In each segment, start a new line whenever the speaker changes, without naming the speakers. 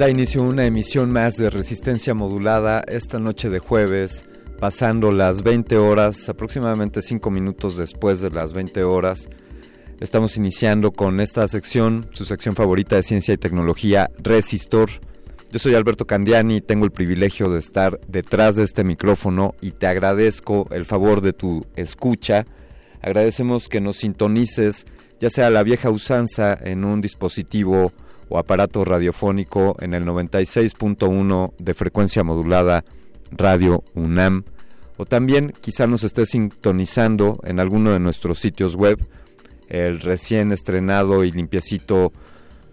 Da inicio una emisión más de resistencia modulada esta noche de jueves, pasando las 20 horas, aproximadamente 5 minutos después de las 20 horas. Estamos iniciando con esta sección, su sección favorita de ciencia y tecnología, Resistor. Yo soy Alberto Candiani y tengo el privilegio de estar detrás de este micrófono y te agradezco el favor de tu escucha. Agradecemos que nos sintonices, ya sea la vieja usanza en un dispositivo o aparato radiofónico en el 96.1 de frecuencia modulada Radio UNAM. O también quizá nos esté sintonizando en alguno de nuestros sitios web, el recién estrenado y limpiecito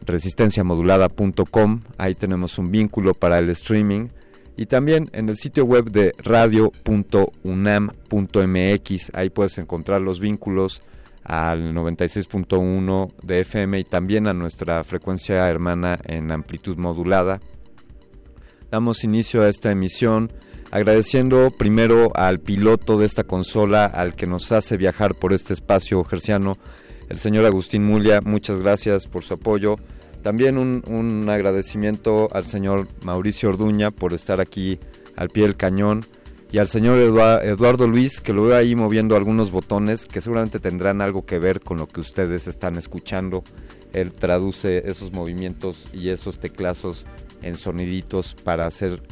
resistenciamodulada.com, ahí tenemos un vínculo para el streaming. Y también en el sitio web de radio.unam.mx, ahí puedes encontrar los vínculos al 96.1 de FM y también a nuestra frecuencia hermana en amplitud modulada. Damos inicio a esta emisión agradeciendo primero al piloto de esta consola, al que nos hace viajar por este espacio gerciano, el señor Agustín Mulia. Muchas gracias por su apoyo. También un, un agradecimiento al señor Mauricio Orduña por estar aquí al pie del cañón y al señor Eduardo Luis, que lo veo ahí moviendo algunos botones que seguramente tendrán algo que ver con lo que ustedes están escuchando. Él traduce esos movimientos y esos teclazos en soniditos para hacer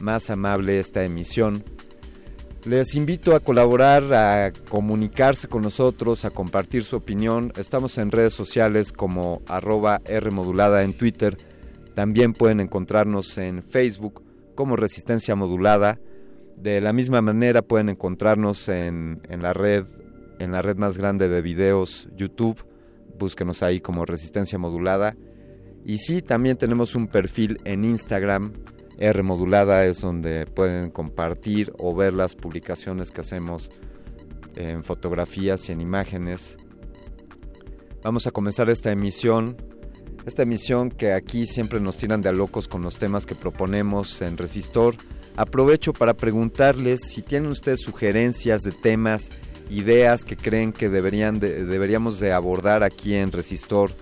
más amable esta emisión. Les invito a colaborar, a comunicarse con nosotros, a compartir su opinión. Estamos en redes sociales como arroba Rmodulada en Twitter. También pueden encontrarnos en Facebook como Resistencia Modulada de la misma manera pueden encontrarnos en, en, la red, en la red más grande de videos, YouTube. Búsquenos ahí como Resistencia Modulada. Y sí, también tenemos un perfil en Instagram. R Modulada es donde pueden compartir o ver las publicaciones que hacemos en fotografías y en imágenes. Vamos a comenzar esta emisión. Esta emisión que aquí siempre nos tiran de a locos con los temas que proponemos en Resistor Aprovecho para preguntarles si tienen ustedes sugerencias de temas, ideas que creen que deberían deberíamos de abordar aquí en Resistor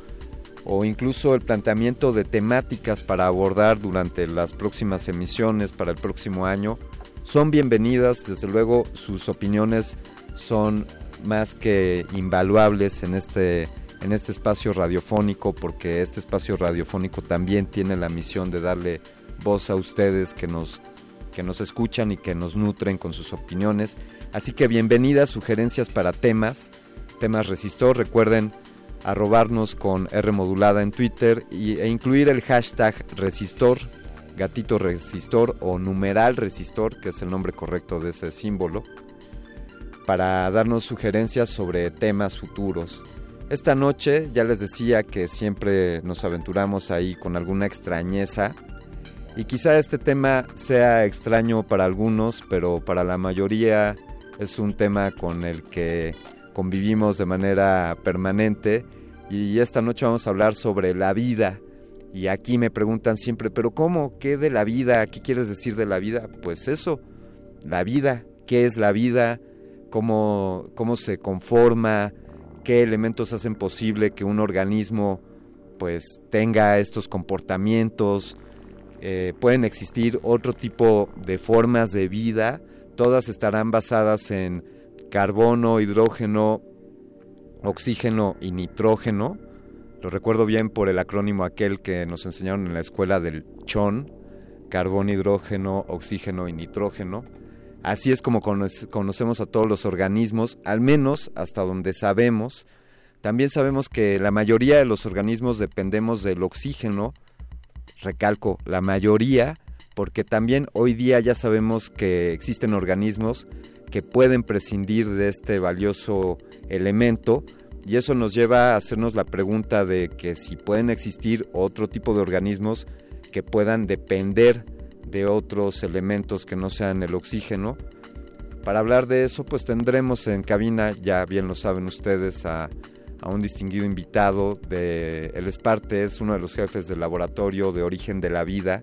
o incluso el planteamiento de temáticas para abordar durante las próximas emisiones para el próximo año. Son bienvenidas, desde luego sus opiniones son más que invaluables en este en este espacio radiofónico porque este espacio radiofónico también tiene la misión de darle voz a ustedes que nos que nos escuchan y que nos nutren con sus opiniones. Así que bienvenidas sugerencias para temas, temas resistor. Recuerden arrobarnos con R modulada en Twitter e incluir el hashtag resistor, gatito resistor o numeral resistor, que es el nombre correcto de ese símbolo, para darnos sugerencias sobre temas futuros. Esta noche ya les decía que siempre nos aventuramos ahí con alguna extrañeza y quizá este tema sea extraño para algunos, pero para la mayoría es un tema con el que convivimos de manera permanente y esta noche vamos a hablar sobre la vida. Y aquí me preguntan siempre, pero ¿cómo? ¿Qué de la vida? ¿Qué quieres decir de la vida? Pues eso, la vida, ¿qué es la vida? ¿Cómo, cómo se conforma? ¿Qué elementos hacen posible que un organismo pues tenga estos comportamientos? Eh, pueden existir otro tipo de formas de vida, todas estarán basadas en carbono, hidrógeno, oxígeno y nitrógeno. Lo recuerdo bien por el acrónimo aquel que nos enseñaron en la escuela del CHON, carbón, hidrógeno, oxígeno y nitrógeno. Así es como conocemos a todos los organismos, al menos hasta donde sabemos. También sabemos que la mayoría de los organismos dependemos del oxígeno, recalco, la mayoría, porque también hoy día ya sabemos que existen organismos que pueden prescindir de este valioso elemento y eso nos lleva a hacernos la pregunta de que si pueden existir otro tipo de organismos que puedan depender de otros elementos que no sean el oxígeno. Para hablar de eso, pues tendremos en cabina, ya bien lo saben ustedes, a, un distinguido invitado. De, él es parte, es uno de los jefes del laboratorio de origen de la vida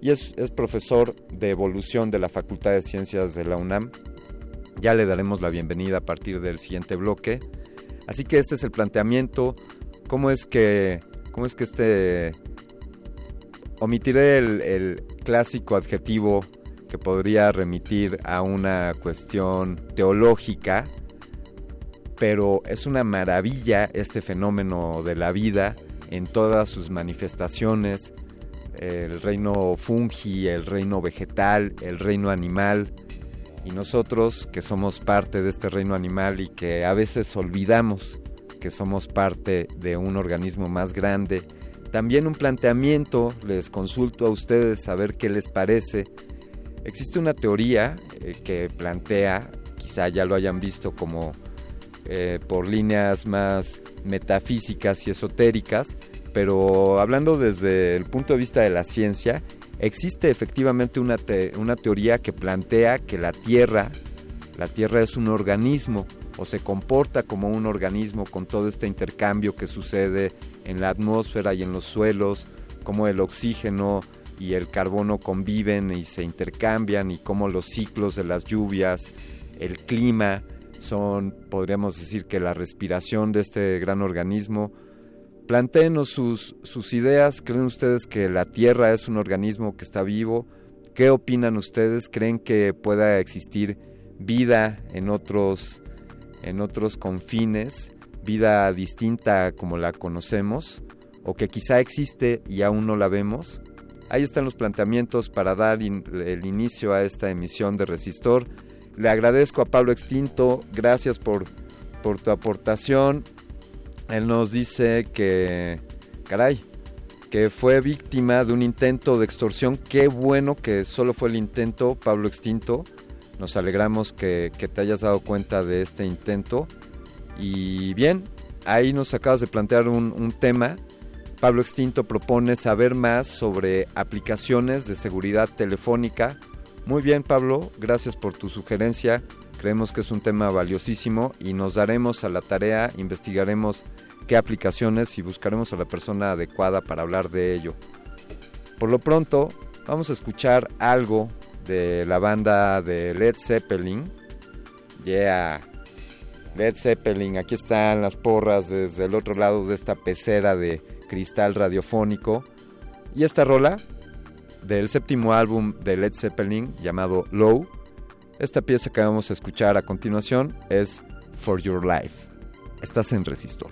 y es, es profesor de evolución de la Facultad de Ciencias de la UNAM. Ya le daremos la bienvenida a partir del siguiente bloque. Así que este es el planteamiento. ¿Cómo es que, cómo es que este... Omitiré el, clásico adjetivo que podría remitir a una cuestión teológica, pero es una maravilla este fenómeno de la vida en todas sus manifestaciones, el reino fungi, el reino vegetal, el reino animal, y nosotros que somos parte de este reino animal y que a veces olvidamos que somos parte de un organismo más grande, también un planteamiento, les consulto a ustedes a ver qué les parece. Existe una teoría eh, que plantea, quizá ya lo hayan visto como eh, por líneas más metafísicas y esotéricas, pero hablando desde el punto de vista de la ciencia, existe efectivamente una, una teoría que plantea que la Tierra, la Tierra es un organismo o se comporta como un organismo con todo este intercambio que sucede en la atmósfera y en los suelos, como el oxígeno y el carbono conviven y se intercambian y cómo los ciclos de las lluvias, el clima son, podríamos decir que la respiración de este gran organismo Plantéenos sus, sus ideas. ¿Creen ustedes que la Tierra es un organismo que está vivo? ¿Qué opinan ustedes? ¿Creen que pueda existir vida en otros, en otros confines? ¿Vida distinta como la conocemos? ¿O que quizá existe y aún no la vemos? Ahí están los planteamientos para dar el inicio a esta emisión de Resistor. Le agradezco a Pablo Extinto, gracias por, por tu aportación. Él nos dice que, caray, que fue víctima de un intento de extorsión. Qué bueno que solo fue el intento, Pablo Extinto. Nos alegramos que, te hayas dado cuenta de este intento. Y bien, ahí nos acabas de plantear un, un tema. Pablo Extinto propone saber más sobre aplicaciones de seguridad telefónica. Muy bien, Pablo, gracias por tu sugerencia. Creemos que es un tema valiosísimo y nos daremos a la tarea, investigaremos qué aplicaciones y buscaremos a la persona adecuada para hablar de ello. Por lo pronto, vamos a escuchar algo de la banda de Led Zeppelin. Yeah. Led Zeppelin, aquí están las porras desde el otro lado de esta pecera de cristal radiofónico. Y esta rola del séptimo álbum de Led Zeppelin llamado Low esta pieza que vamos a escuchar a continuación es For Your Life. Estás en Resistor.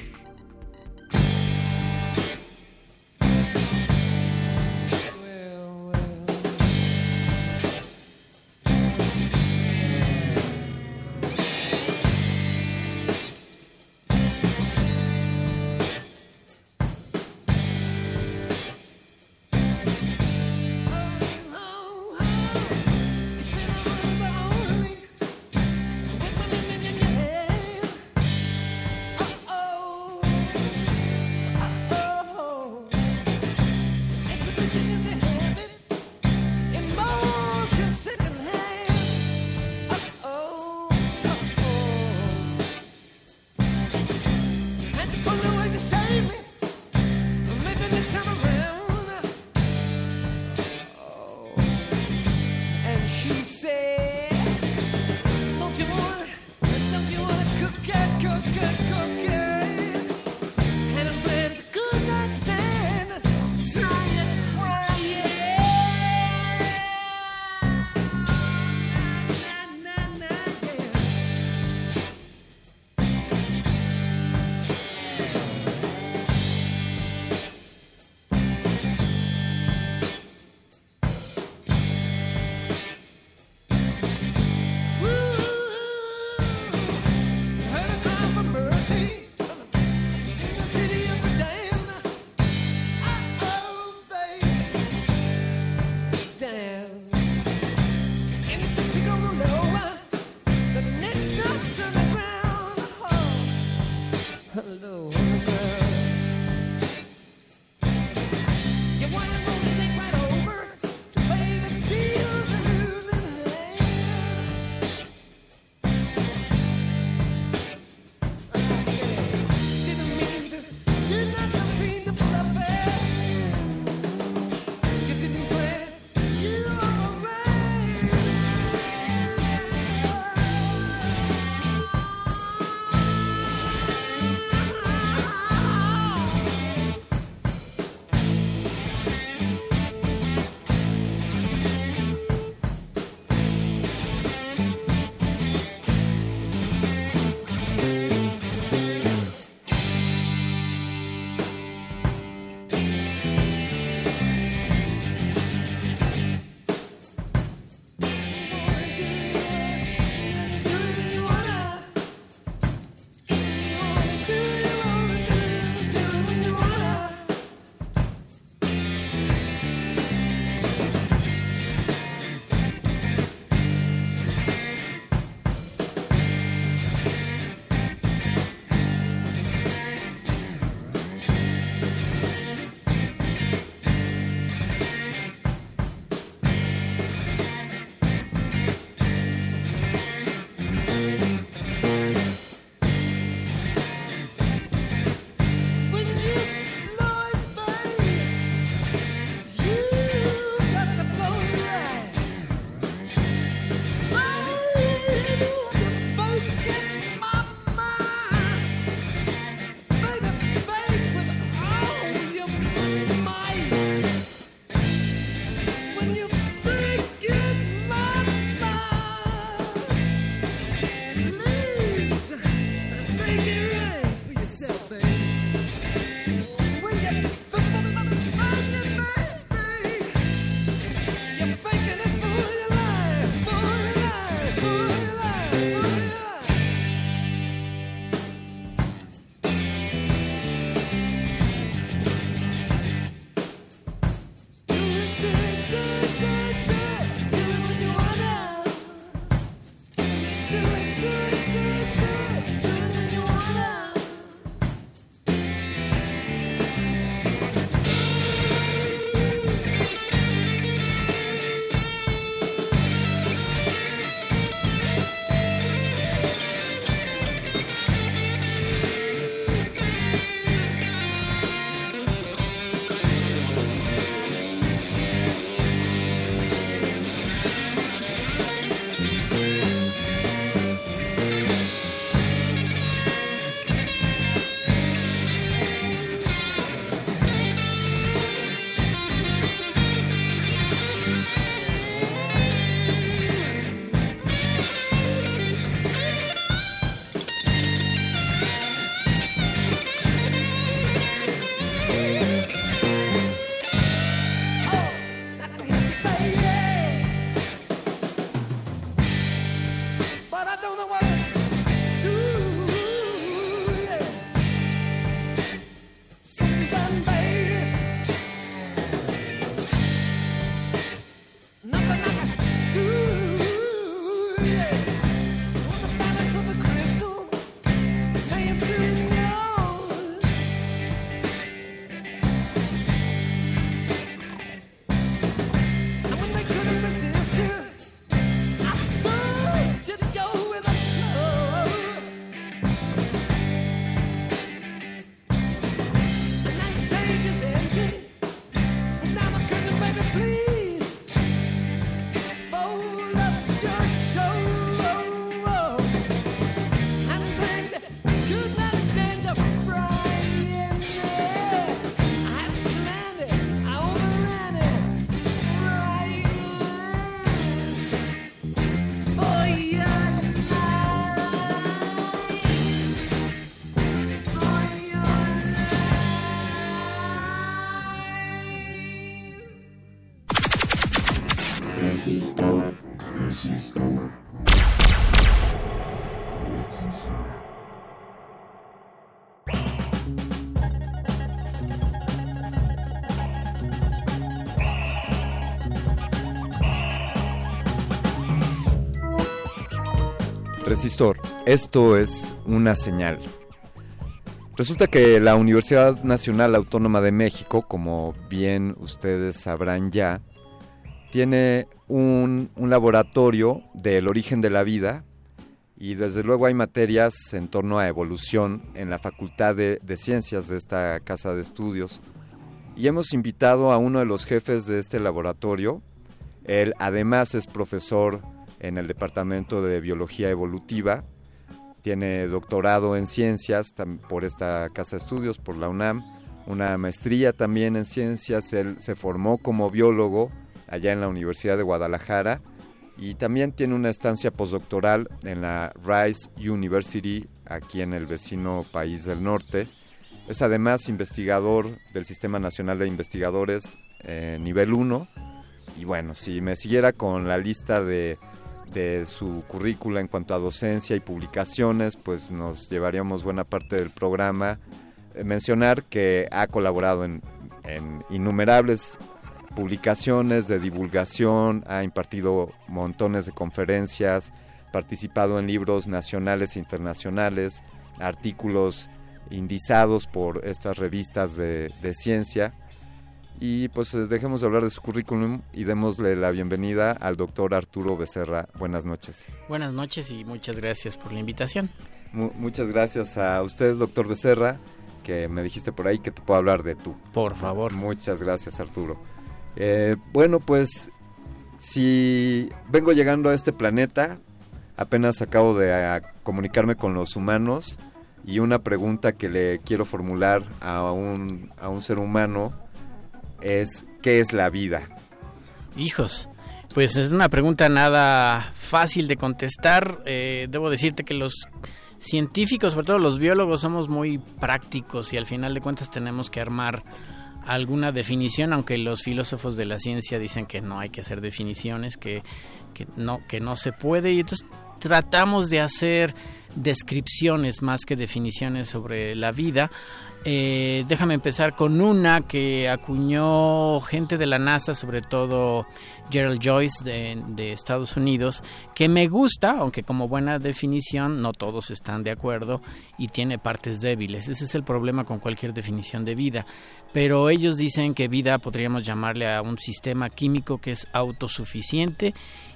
Resistor, esto es una señal. Resulta que la Universidad Nacional Autónoma de México, como bien ustedes sabrán ya, tiene un, laboratorio del origen de la vida y desde luego hay materias en torno a evolución en la Facultad de, de Ciencias de esta casa de estudios. Y hemos invitado a uno de los jefes de este laboratorio. Él además es profesor en el Departamento de Biología Evolutiva. Tiene doctorado en ciencias por esta casa de estudios, por la UNAM, una maestría también en ciencias. Él se formó como biólogo allá en la Universidad de Guadalajara y también tiene una estancia postdoctoral en la Rice University, aquí en el vecino país del norte. Es además investigador del Sistema Nacional de Investigadores eh, nivel 1. Y bueno, si me siguiera con la lista de de su currícula en cuanto a docencia y publicaciones, pues nos llevaríamos buena parte del programa. Eh, mencionar que ha colaborado en, innumerables publicaciones de divulgación, ha impartido montones de conferencias, participado en libros nacionales e internacionales, artículos indizados por estas revistas de ciencia y pues eh, dejemos de hablar de su currículum y démosle la bienvenida al doctor Arturo Becerra. Buenas noches.
Buenas noches y muchas gracias por la invitación.
muchas gracias a usted, doctor Becerra, que me dijiste por ahí que te puedo hablar de tú.
Por favor.
Muchas gracias, Arturo. Eh, bueno, pues si vengo llegando a este planeta, apenas acabo de ah, comunicarme con los humanos y una pregunta que le quiero formular a un, a un ser humano es ¿qué es la vida?
Hijos, pues es una pregunta nada fácil de contestar. Eh, debo decirte que los científicos, sobre todo los biólogos, somos muy prácticos y al final de cuentas tenemos que armar alguna definición, aunque los filósofos de la ciencia dicen que no hay que hacer definiciones, que, que no, que no se puede. Y entonces tratamos de hacer descripciones más que definiciones sobre la vida. Eh, déjame empezar con una que acuñó gente de la NASA, sobre todo Gerald Joyce de, Estados Unidos, que me gusta, aunque como buena definición no todos están de acuerdo y tiene partes débiles. Ese es el problema con cualquier definición de vida. Pero ellos dicen que vida podríamos llamarle a un sistema químico que es autosuficiente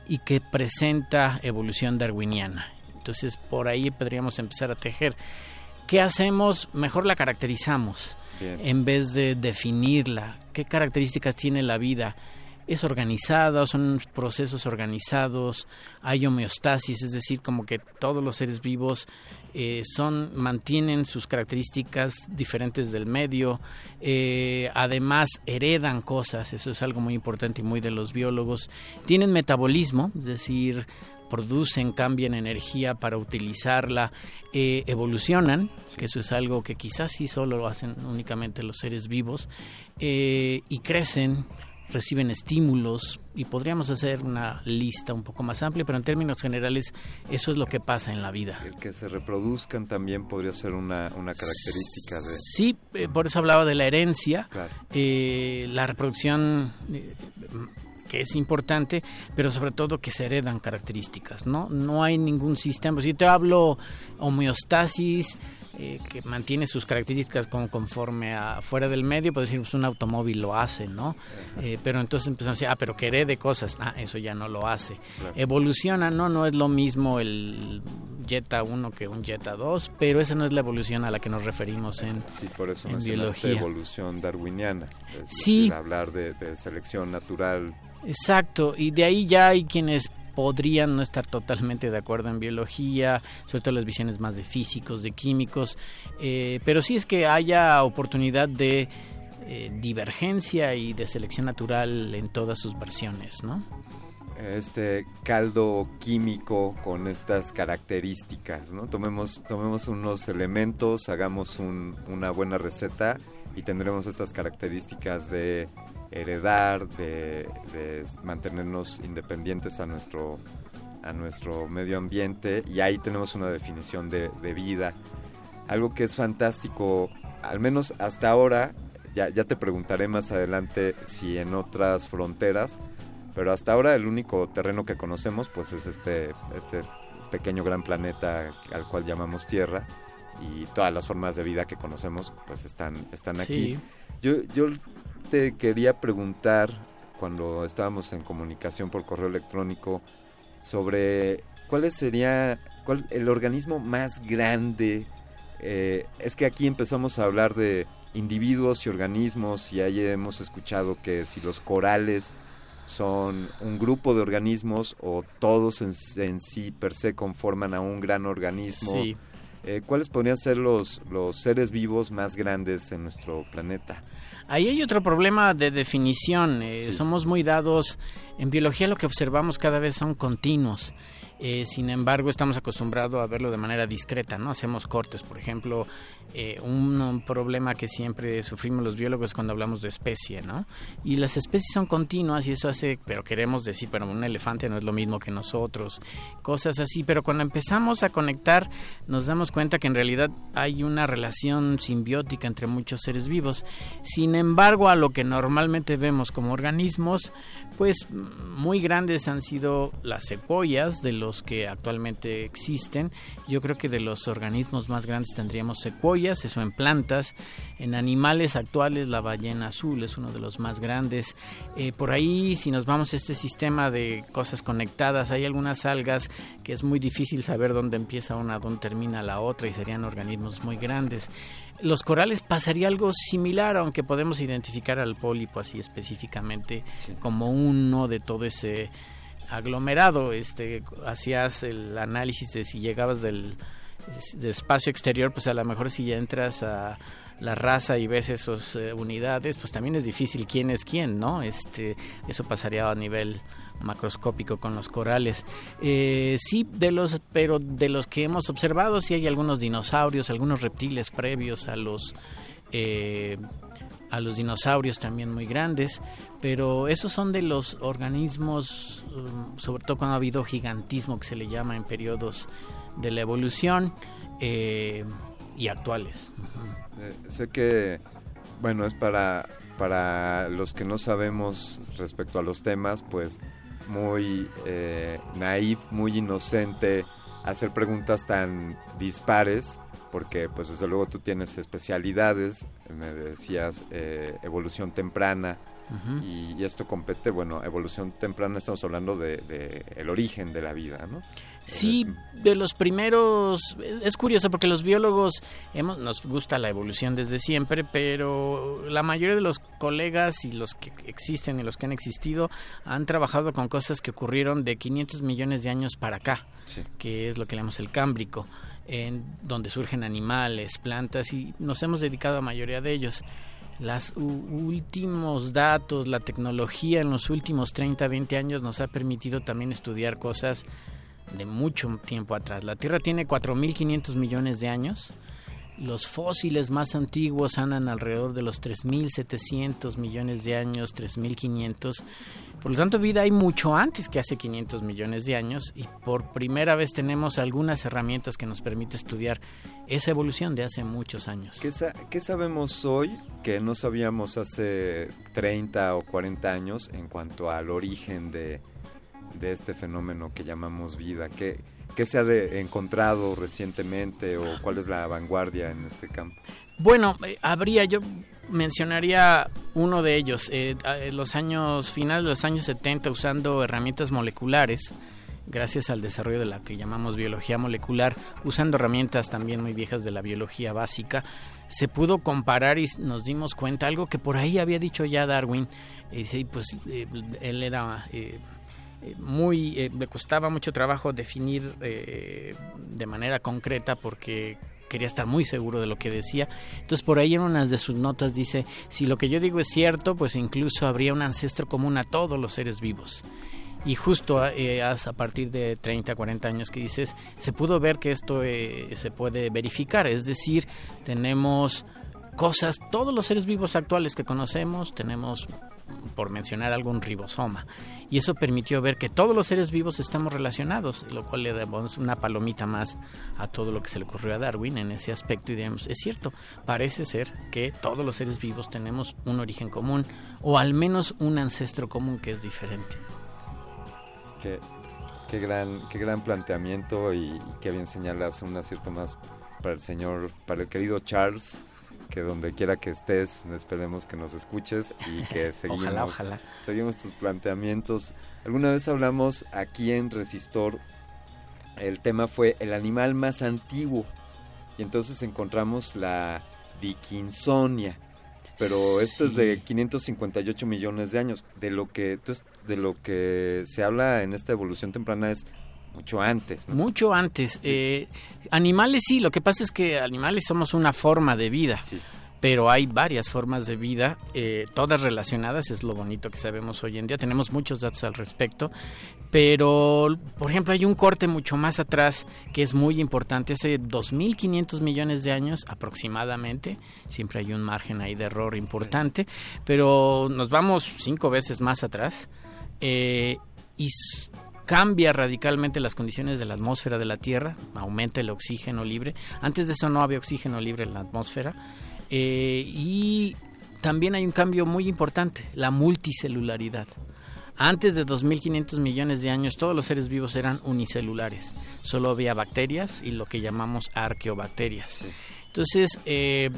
y que presenta evolución darwiniana. Entonces por ahí podríamos empezar a tejer. ¿Qué hacemos? Mejor la caracterizamos en vez de definirla. ¿Qué características tiene la vida? es organizada, son procesos organizados, hay homeostasis, es decir, como que todos los seres vivos eh, son mantienen sus características diferentes del medio, eh, además heredan cosas, eso es algo muy importante y muy de los biólogos, tienen metabolismo, es decir, producen, cambian energía para utilizarla, eh, evolucionan, que eso es algo que quizás sí solo lo hacen únicamente los seres vivos, eh, y crecen, reciben estímulos y podríamos hacer una lista un poco más amplia, pero en términos generales eso es lo que pasa en la vida.
El que se reproduzcan también podría ser una, una característica de...
Sí, eh, por eso hablaba de la herencia. la reproducción que es importante, pero sobre todo que se heredan características, ¿no? No hay ningún sistema. Si te hablo homeostasis, eh, que mantiene sus características como conforme a fuera del medio, puede decir, pues un automóvil lo hace, ¿no? Eh, pero entonces empezamos a decir, ah, pero que herede cosas, ah, eso ya no lo hace. Evoluciona, ¿no? No es lo mismo el Jetta 1 que un Jetta 2, pero esa no es la evolución a la que nos referimos en,
sí, por eso en biología. evolución darwiniana.
sí.
hablar de, de selección natural
Exacto, y de ahí ya hay quienes podrían no estar totalmente de acuerdo en biología, sobre todo las visiones más de físicos, de químicos, eh, pero sí es que haya oportunidad de eh, divergencia y de selección natural en todas sus versiones, ¿no?
Este caldo químico con estas características, ¿no? Tomemos, tomemos unos elementos, hagamos una buena receta y tendremos estas características de heredar, de, mantenernos independientes a nuestro a nuestro medio ambiente y ahí tenemos una definición de, de vida. Algo que es fantástico, al menos hasta ahora, ya, ya te preguntaré más adelante si en otras fronteras, pero hasta ahora el único terreno que conocemos pues es este, este pequeño gran planeta al cual llamamos Tierra y todas las formas de vida que conocemos pues están, están aquí. Yo, yo te quería preguntar cuando estábamos en comunicación por correo electrónico sobre cuál sería cuál, el organismo más grande. Eh, es que aquí empezamos a hablar de individuos y organismos y ahí hemos escuchado que si los corales son un grupo de organismos o todos en, sí per se conforman a un gran organismo. Eh, ¿Cuáles podrían ser los, los seres vivos más grandes en nuestro planeta?
Ahí hay otro problema de definición. Eh, somos muy dados, en biología lo que observamos cada vez son continuos. Eh, sin embargo, estamos acostumbrados a verlo de manera discreta, ¿no? Hacemos cortes, por ejemplo, eh, un, problema que siempre sufrimos los biólogos cuando hablamos de especie, ¿no? Y las especies son continuas y eso hace, pero queremos decir, pero un elefante no es lo mismo que nosotros, cosas así, pero cuando empezamos a conectar nos damos cuenta que en realidad hay una relación simbiótica entre muchos seres vivos. Sin embargo, a lo que normalmente vemos como organismos, pues muy grandes han sido las secuoyas de los que actualmente existen. Yo creo que de los organismos más grandes tendríamos secuoyas, eso en plantas. En animales actuales la ballena azul es uno de los más grandes. Eh, por ahí, si nos vamos a este sistema de cosas conectadas, hay algunas algas que es muy difícil saber dónde empieza una, dónde termina la otra y serían organismos muy grandes los corales pasaría algo similar, aunque podemos identificar al pólipo así específicamente como uno de todo ese aglomerado. Este, hacías el análisis de si llegabas del, espacio exterior, pues a lo mejor si ya entras a la raza y ves esas eh, unidades, pues también es difícil quién es quién, ¿no? Este, eso pasaría a nivel macroscópico con los corales. Eh, sí, de los, pero de los que hemos observado, sí hay algunos dinosaurios, algunos reptiles previos a los eh, a los dinosaurios también muy grandes, pero esos son de los organismos, um, sobre todo cuando ha habido gigantismo que se le llama en periodos de la evolución eh, y actuales.
sé que, bueno, es para, para los que no sabemos respecto a los temas, pues muy eh, naif, muy inocente hacer preguntas tan dispares, porque pues desde luego tú tienes especialidades, me decías eh, evolución temprana, y, esto compete, bueno, evolución temprana estamos hablando de, de el origen de la vida, ¿no?
Sí, de los primeros, es curioso porque los biólogos hemos, nos gusta la evolución desde siempre, pero la mayoría de los colegas y los que existen y los que han existido han trabajado con cosas que ocurrieron de 500 millones de años para acá, que es lo que llamamos el cámbrico, en donde surgen animales, plantas y nos hemos dedicado a la mayoría de ellos. Los últimos datos, la tecnología en los últimos 30, 20 años nos ha permitido también estudiar cosas de mucho tiempo atrás. La Tierra tiene 4.500 millones de años. Los fósiles más antiguos andan alrededor de los 3.700 millones de años, 3.500. Por lo tanto, vida hay mucho antes que hace 500 millones de años y por primera vez tenemos algunas herramientas que nos permiten estudiar esa evolución de hace muchos años.
¿Qué, ¿Qué, sabemos hoy que no sabíamos hace 30 o 40 años en cuanto al origen de, de este fenómeno que llamamos vida? ¿Qué, qué se ha encontrado recientemente o cuál es la vanguardia en este campo?
Bueno, eh, habría, yo mencionaría uno de ellos, eh, en los años finales de los años 70 usando herramientas moleculares, gracias al desarrollo de la que llamamos biología molecular, usando herramientas también muy viejas de la biología básica, se pudo comparar y nos dimos cuenta algo que por ahí había dicho ya Darwin, y sí, pues eh, él era eh, muy eh, le costaba mucho trabajo definir eh, de manera concreta porque quería estar muy seguro de lo que decía. Entonces por ahí en unas de sus notas dice, si lo que yo digo es cierto, pues incluso habría un ancestro común a todos los seres vivos. Y justo a, a partir de 30, 40 años que dices, se pudo ver que esto se puede verificar. Es decir, tenemos cosas, todos los seres vivos actuales que conocemos, tenemos por mencionar algún ribosoma. Y eso permitió ver que todos los seres vivos estamos relacionados, lo cual le damos una palomita más a todo lo que se le ocurrió a Darwin en ese aspecto. Y digamos, es cierto, parece ser que todos los seres vivos tenemos un origen común o al menos un ancestro común que es diferente.
Qué, qué gran, qué gran planteamiento y, qué bien señalas un acierto más para el señor, para el querido Charles que donde quiera que estés, esperemos que nos escuches y que seguimos,
ojalá,
seguimos tus planteamientos. Alguna vez hablamos aquí en Resistor, el tema fue el animal más antiguo y entonces encontramos la Dickinsonia, pero esto es de 558 millones de años. De lo que de lo que se habla en esta evolución temprana es mucho antes.
Mucho antes. Eh, animales sí, lo que pasa es que animales somos una forma de vida. Pero hay varias formas de vida, eh, todas relacionadas, es lo bonito que sabemos hoy en día. Tenemos muchos datos al respecto, pero, por ejemplo, hay un corte mucho más atrás que es muy importante, hace 2.500 millones de años aproximadamente, siempre hay un margen ahí de error importante, pero nos vamos cinco veces más atrás eh, y cambia radicalmente las condiciones de la atmósfera de la Tierra, aumenta el oxígeno libre. Antes de eso no había oxígeno libre en la atmósfera. Eh, y también hay un cambio muy importante, la multicelularidad. Antes de 2.500 millones de años todos los seres vivos eran unicelulares. Solo había bacterias y lo que llamamos arqueobacterias. Entonces, eh,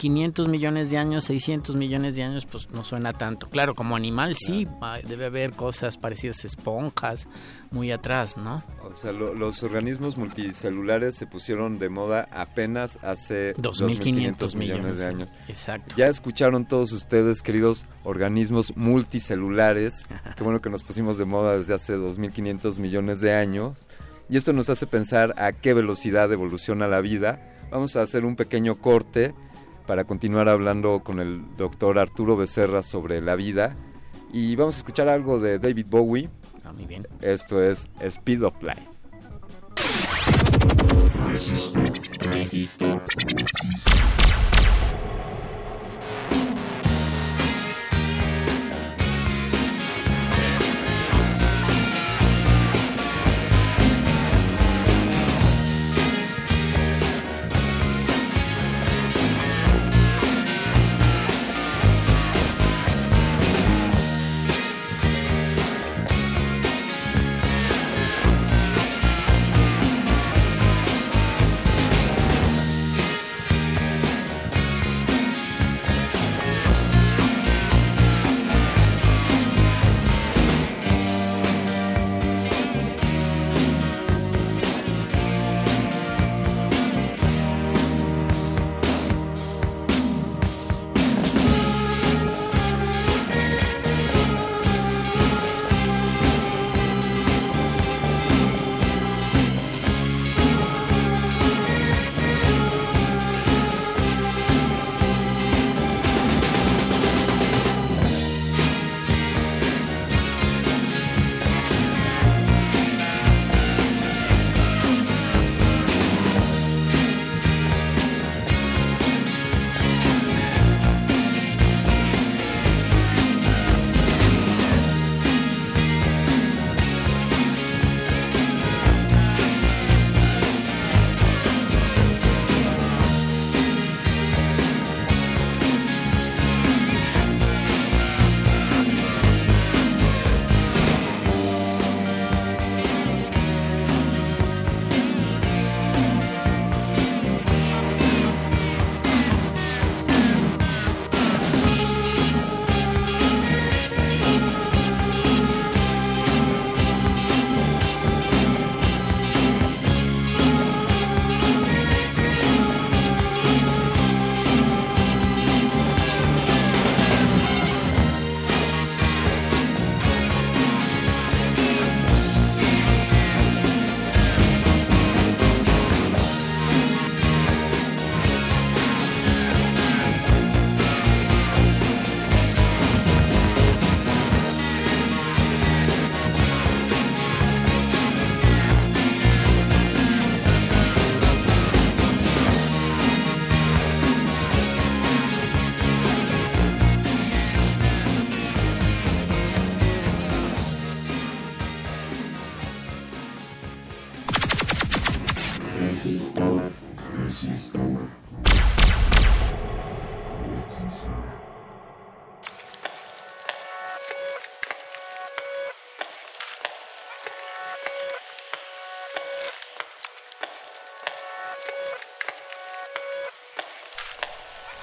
500 millones de años, 600 millones de años, pues no suena tanto. Claro, como animal sí, debe haber cosas parecidas a esponjas muy atrás, ¿no?
O sea, los organismos multicelulares se pusieron de moda apenas hace 2.500 millones, de años.
Exacto.
Ya escucharon todos ustedes, queridos organismos multicelulares, qué bueno que nos pusimos de moda desde hace 2.500 millones de años. Y esto nos hace pensar a qué velocidad evoluciona la vida. Vamos a hacer un pequeño corte para continuar hablando con el doctor Arturo Becerra sobre la vida. Y vamos a escuchar algo de David Bowie.
Ah, muy bien.
Esto es Speed of Life. Resisto.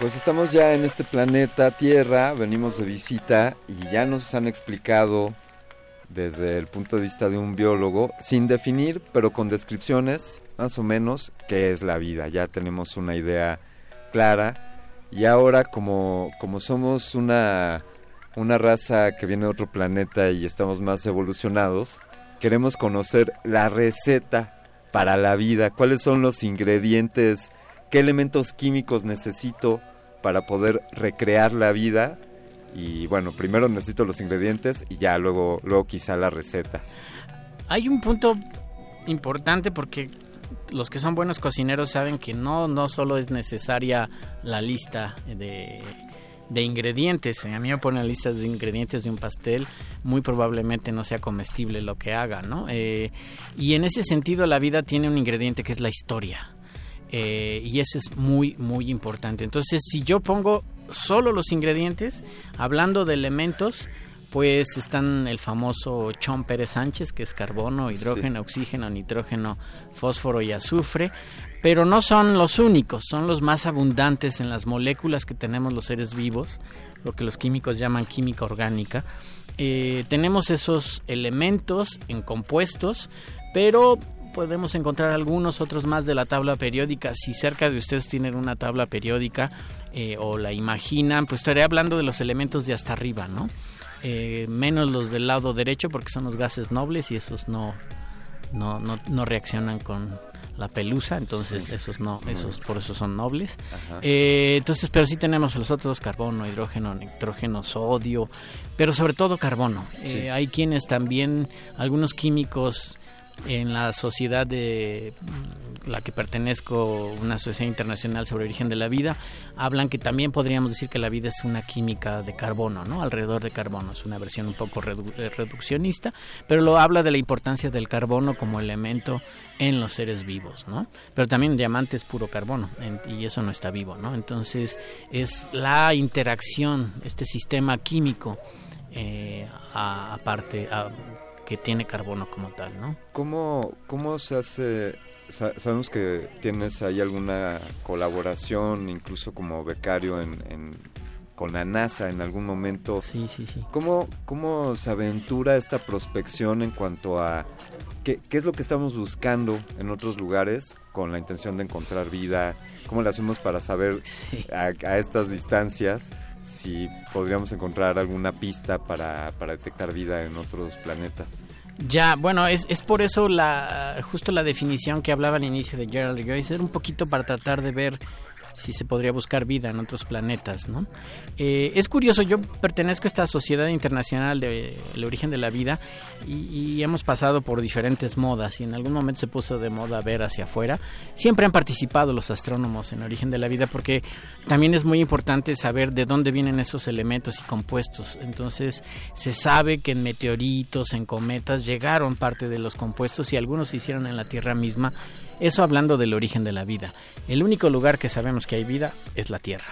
Pues estamos ya en este planeta Tierra, venimos de visita y ya nos han explicado desde el punto de vista de un biólogo, sin definir, pero con descripciones más o menos, qué es la vida. Ya tenemos una idea clara. Y ahora como, como somos una, una raza que viene de otro planeta y estamos más evolucionados, queremos conocer la receta para la vida, cuáles son los ingredientes qué elementos químicos necesito para poder recrear la vida. Y bueno, primero necesito los ingredientes y ya luego, luego quizá la receta.
Hay un punto importante porque los que son buenos cocineros saben que no, no solo es necesaria la lista de, de ingredientes. A mí me ponen listas de ingredientes de un pastel, muy probablemente no sea comestible lo que haga, ¿no? Eh, y en ese sentido la vida tiene un ingrediente que es la historia. Eh, y eso es muy, muy importante. Entonces, si yo pongo solo los ingredientes, hablando de elementos, pues están el famoso Chon Pérez Sánchez, que es carbono, hidrógeno, oxígeno, nitrógeno, fósforo y azufre, pero no son los únicos, son los más abundantes en las moléculas que tenemos los seres vivos, lo que los químicos llaman química orgánica. Eh, tenemos esos elementos en compuestos, pero podemos encontrar algunos otros más de la tabla periódica. Si cerca de ustedes tienen una tabla periódica eh, o la imaginan, pues estaré hablando de los elementos de hasta arriba, ¿no? Eh, menos los del lado derecho porque son los gases nobles y esos no, no, no, reaccionan con la pelusa, entonces esos no, esos por eso son nobles. Eh, entonces, pero sí tenemos los otros carbono, hidrógeno, nitrógeno, sodio, pero sobre todo carbono. hay quienes también, algunos químicos en la sociedad de mm, la que pertenezco, una sociedad internacional sobre origen de la vida, hablan que también podríamos decir que la vida es una química de carbono, ¿no? Alrededor de carbono. Es una versión un poco eh, reduccionista, pero lo habla de la importancia del carbono como elemento en los seres vivos, ¿no? Pero también el diamante es puro carbono y eso no está vivo, ¿no? Entonces es la interacción, este sistema químico eh, aparte, que tiene carbono como tal, ¿no?
¿Cómo, cómo se hace? sabemos que tienes ahí alguna colaboración, incluso como becario en, con la NASA en algún momento.
Sí, sí, sí.
¿Cómo, ¿Cómo se aventura esta prospección en cuanto a qué, qué es lo que estamos buscando en otros lugares con la intención de encontrar vida? ¿Cómo lo hacemos para saber a, estas distancias? Si podríamos encontrar alguna pista para, para detectar vida en otros planetas.
Ya, bueno, es, es por eso la justo la definición que hablaba al inicio de Gerald Joyce, era un poquito para tratar de ver si se podría buscar vida en otros planetas, ¿no? Eh, es curioso, yo pertenezco a esta Sociedad Internacional de, Origen de la Vida y, hemos pasado por diferentes modas y en algún momento se puso de moda ver hacia afuera. Siempre han participado los astrónomos en Origen de la Vida porque también es muy importante saber de dónde vienen esos elementos y compuestos. Entonces se sabe que en meteoritos, en cometas llegaron parte de los compuestos y algunos se hicieron en la Tierra misma eso hablando del origen de la vida. El único lugar que sabemos que hay vida es la Tierra.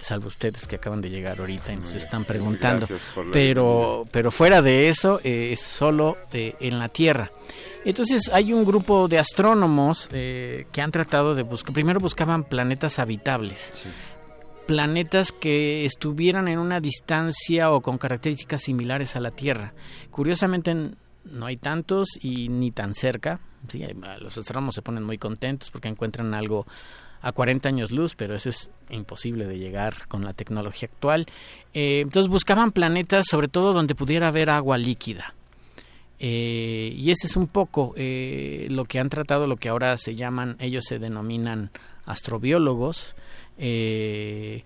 Salvo ustedes que acaban de llegar ahorita y nos están preguntando. Pero, pero fuera de eso, eh, es solo eh, en la Tierra. Entonces hay un grupo de astrónomos eh, que han tratado de buscar, primero buscaban planetas habitables. planetas que estuvieran en una distancia o con características similares a la Tierra. Curiosamente no hay tantos y ni tan cerca, los astrónomos se ponen muy contentos porque encuentran algo a 40 años luz, pero eso es imposible de llegar con la tecnología actual. Eh, entonces buscaban planetas sobre todo donde pudiera haber agua líquida. Eh, y ese es un poco eh, lo que han tratado, lo que ahora se llaman, ellos se denominan astrobiólogos. Eh,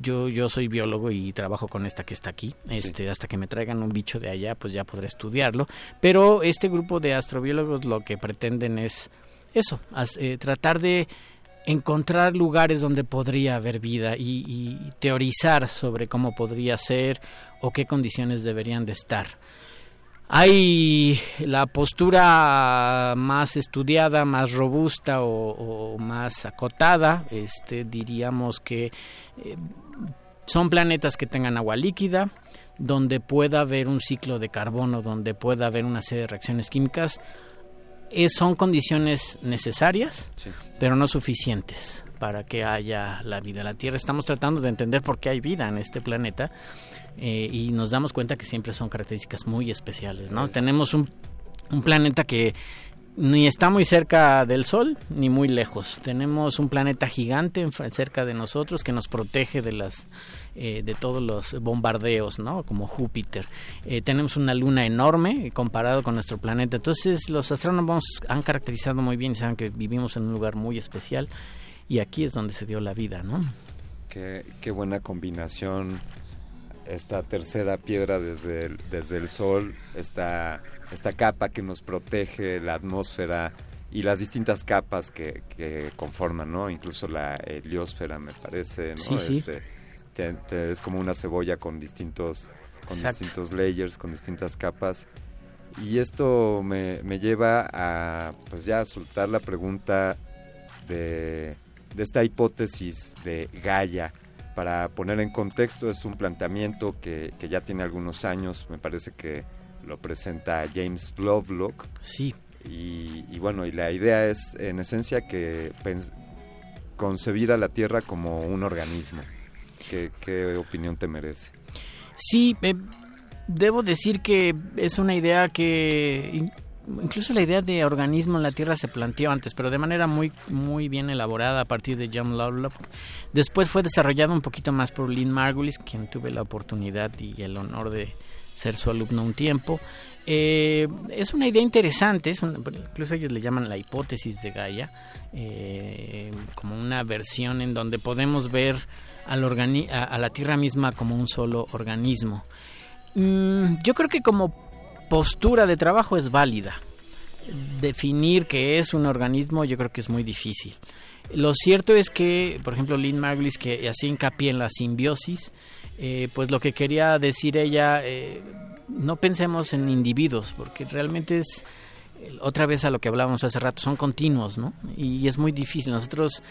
yo, yo soy biólogo y trabajo con esta que está aquí. Este, Hasta que me traigan un bicho de allá, pues ya podré estudiarlo. Pero este grupo de astrobiólogos lo que pretenden es eso, eh, tratar de encontrar lugares donde podría haber vida y, y, teorizar sobre cómo podría ser o qué condiciones deberían de estar. Hay la postura más estudiada, más robusta o, más acotada, este, diríamos que eh, son planetas que tengan agua líquida, donde pueda haber un ciclo de carbono, donde pueda haber una serie de reacciones químicas, eh, son condiciones necesarias, pero no suficientes para que haya la vida. La Tierra estamos tratando de entender por qué hay vida en este planeta eh, y nos damos cuenta que siempre son características muy especiales, ¿no? Tenemos un, un planeta que ni está muy cerca del Sol ni muy lejos. Tenemos un planeta gigante cerca de nosotros que nos protege de las eh, de todos los bombardeos, ¿no? Como Júpiter. Eh, tenemos una luna enorme comparado con nuestro planeta. Entonces los astrónomos han caracterizado muy bien y saben que vivimos en un lugar muy especial y aquí es donde se dio la vida, ¿no?
Qué, qué buena combinación esta tercera piedra desde el, desde el Sol, esta, esta capa que nos protege la atmósfera y las distintas capas que, que conforman, ¿no? Incluso la heliosfera, me parece, ¿no?
Sí,
este, es como una cebolla con distintos, con distintos layers, con distintas capas. Y esto me, me lleva a, pues ya, a soltar la pregunta de, de esta hipótesis de Gaia para poner en contexto, es un planteamiento que, ya tiene algunos años, me parece que lo presenta James Lovelock.
Sí.
Y, bueno, y la idea es en esencia que concebir a la Tierra como un organismo. ¿Qué, opinión te merece?
Sí, eh, debo decir que es una idea que incluso la idea de organismo en la Tierra se planteó antes, pero de manera muy muy bien elaborada a partir de John Lovelock. Después fue desarrollado un poquito más por Lynn Margulis, quien tuve la oportunidad y el honor de ser su alumno un tiempo. Eh, es una idea interesante, es incluso ellos le llaman la hipótesis de Gaia, eh, como una versión en donde podemos ver al a, la Tierra misma como un solo organismo. Mm, yo creo que como postura de trabajo es válida. Definir qué es un organismo yo creo que es muy difícil. Lo cierto es que, por ejemplo, Lynn Margulis, que hacía hincapié en la simbiosis, eh, pues lo que quería decir ella, eh, no pensemos en individuos, porque realmente es, otra vez a lo que hablábamos hace rato, son continuos, ¿no? Y es muy difícil. Nosotros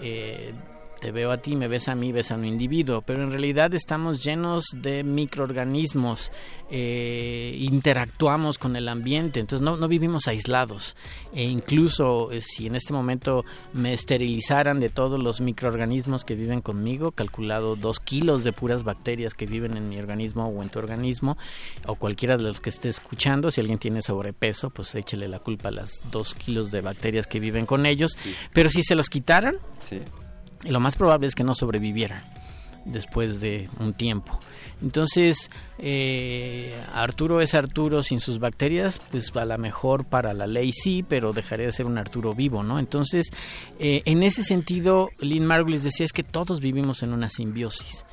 eh, te veo a ti, me ves a mí, ves a un individuo, pero en realidad estamos llenos de microorganismos, eh, interactuamos con el ambiente, entonces no, no vivimos aislados. E incluso eh, si en este momento me esterilizaran de todos los microorganismos que viven conmigo, calculado dos kilos de puras bacterias que viven en mi organismo o en tu organismo, o cualquiera de los que esté escuchando, si alguien tiene sobrepeso, pues échele la culpa a las dos kilos de bacterias que viven con ellos. Pero si se los quitaran, sí lo más probable es que no sobrevivieran después de un tiempo. Entonces, eh, Arturo es Arturo sin sus bacterias, pues a lo mejor para la ley sí, pero dejaría de ser un Arturo vivo, ¿no? Entonces, eh, en ese sentido, Lynn Margulis decía es que todos vivimos en una simbiosis.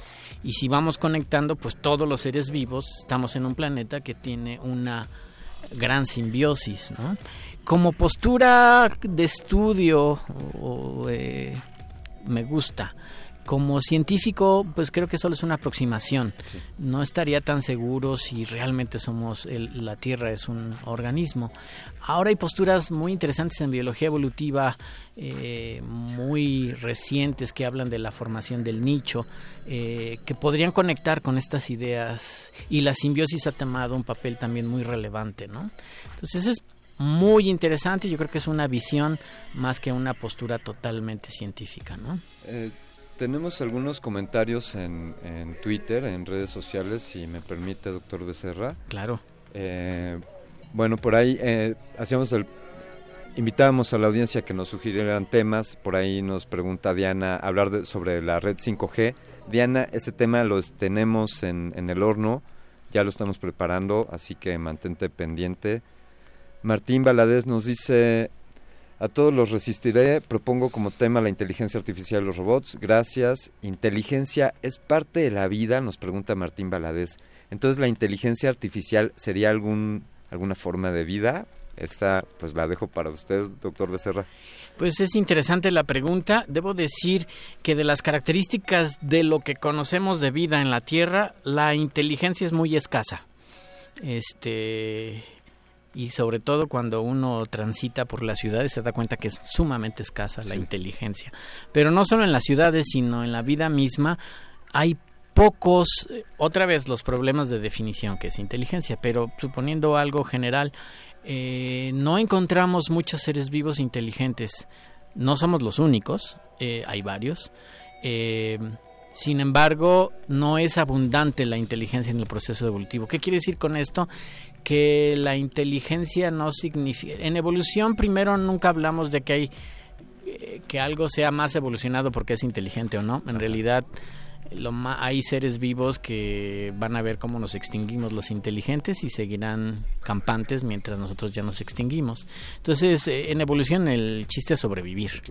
Y si vamos conectando, pues todos los seres vivos estamos en un planeta que tiene una gran simbiosis, ¿no? Como postura de estudio o, eh, me gusta. Como científico, pues creo que solo es una aproximación. No estaría tan seguro si realmente somos la Tierra es un organismo. Ahora hay posturas muy interesantes en biología evolutiva, eh, muy recientes que hablan de la formación del nicho, eh, que podrían conectar con estas ideas y la simbiosis ha tomado un papel también muy relevante, ¿no? Entonces es muy interesante. Yo creo que es una visión más que una postura totalmente científica, ¿no?
Eh, tenemos algunos comentarios en, Twitter, en redes sociales, si me permite, doctor Becerra.
Claro.
Eh, bueno, por ahí eh, hacíamos el invitábamos a la audiencia que nos sugirieran temas. Por ahí nos pregunta Diana hablar sobre la red 5G. Diana, ese tema lo tenemos en, en, el horno, ya lo estamos preparando, así que mantente pendiente. Martín Valadez nos dice, a todos los resistiré, propongo como tema la inteligencia artificial y los robots. Gracias. Inteligencia es parte de la vida, nos pregunta Martín Valadez. Entonces, ¿la inteligencia artificial sería algún, alguna forma de vida? Esta, pues la dejo para usted, doctor Becerra.
Pues es interesante la pregunta. Debo decir que de las características de lo que conocemos de vida en la Tierra, la inteligencia es muy escasa Este y sobre todo cuando uno transita por las ciudades se da cuenta que es sumamente escasa la inteligencia. Pero no solo en las ciudades, sino en la vida misma hay pocos, eh, otra vez los problemas de definición que es inteligencia, pero suponiendo algo general, eh, no encontramos muchos seres vivos inteligentes. No somos los únicos, eh, hay varios. sin embargo, no es abundante la inteligencia en el proceso evolutivo. ¿Qué quiere decir con esto? Que la inteligencia no significa... En evolución primero nunca hablamos de que hay eh, que algo sea más evolucionado porque es inteligente o no. En realidad lo hay seres vivos que van a ver cómo nos extinguimos los inteligentes y seguirán campantes mientras nosotros ya nos extinguimos. Entonces, eh, en evolución el chiste es sobrevivir.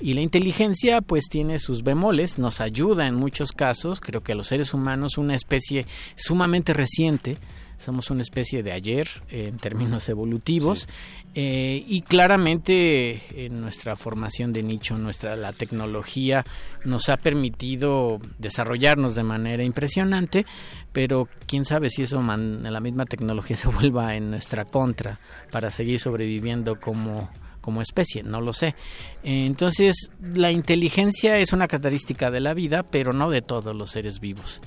Y la inteligencia pues tiene sus bemoles, nos ayuda en muchos casos, creo que a los seres humanos una especie sumamente reciente somos una especie de ayer en términos evolutivos eh, y claramente en nuestra formación de nicho, nuestra la tecnología nos ha permitido desarrollarnos de manera impresionante, pero quién sabe si eso la misma tecnología se vuelva en nuestra contra para seguir sobreviviendo como como especie, no lo sé. Entonces, la inteligencia es una característica de la vida, pero no de todos los seres vivos.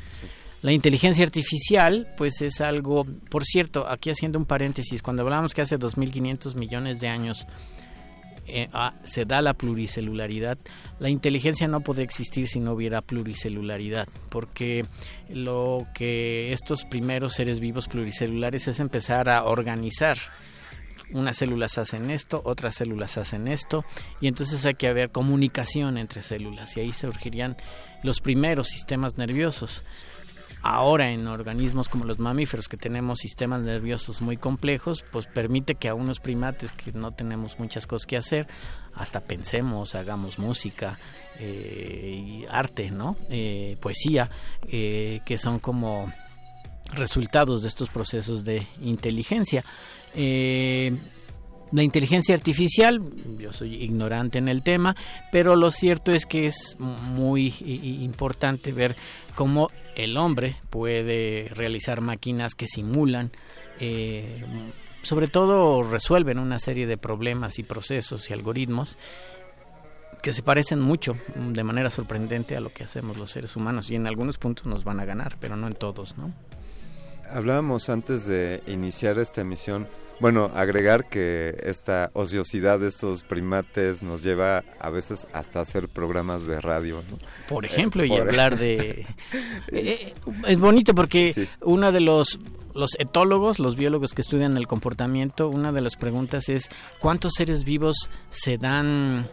La inteligencia artificial, pues es algo, por cierto, aquí haciendo un paréntesis, cuando hablamos que hace 2.500 millones de años eh, ah, se da la pluricelularidad, la inteligencia no podría existir si no hubiera pluricelularidad, porque lo que estos primeros seres vivos pluricelulares es empezar a organizar unas células hacen esto, otras células hacen esto, y entonces hay que haber comunicación entre células, y ahí surgirían los primeros sistemas nerviosos. Ahora en organismos como los mamíferos que tenemos sistemas nerviosos muy complejos, pues permite que a unos primates que no tenemos muchas cosas que hacer, hasta pensemos, hagamos música, eh, y arte, ¿no? Eh, poesía, eh, que son como resultados de estos procesos de inteligencia. La inteligencia artificial, yo soy ignorante en el tema, pero lo cierto es que es muy importante ver cómo el hombre puede realizar máquinas que simulan, eh, sobre todo resuelven una serie de problemas y procesos y algoritmos que se parecen mucho, de manera sorprendente, a lo que hacemos los seres humanos y en algunos puntos nos van a ganar, pero no en todos, ¿no?
Hablábamos antes de iniciar esta emisión bueno, agregar que esta ociosidad de estos primates nos lleva a veces hasta hacer programas de radio.
Por ejemplo, y hablar de... Eh, eh, es bonito porque uno de los los etólogos, los biólogos que estudian el comportamiento, una de las preguntas es cuántos seres vivos se dan,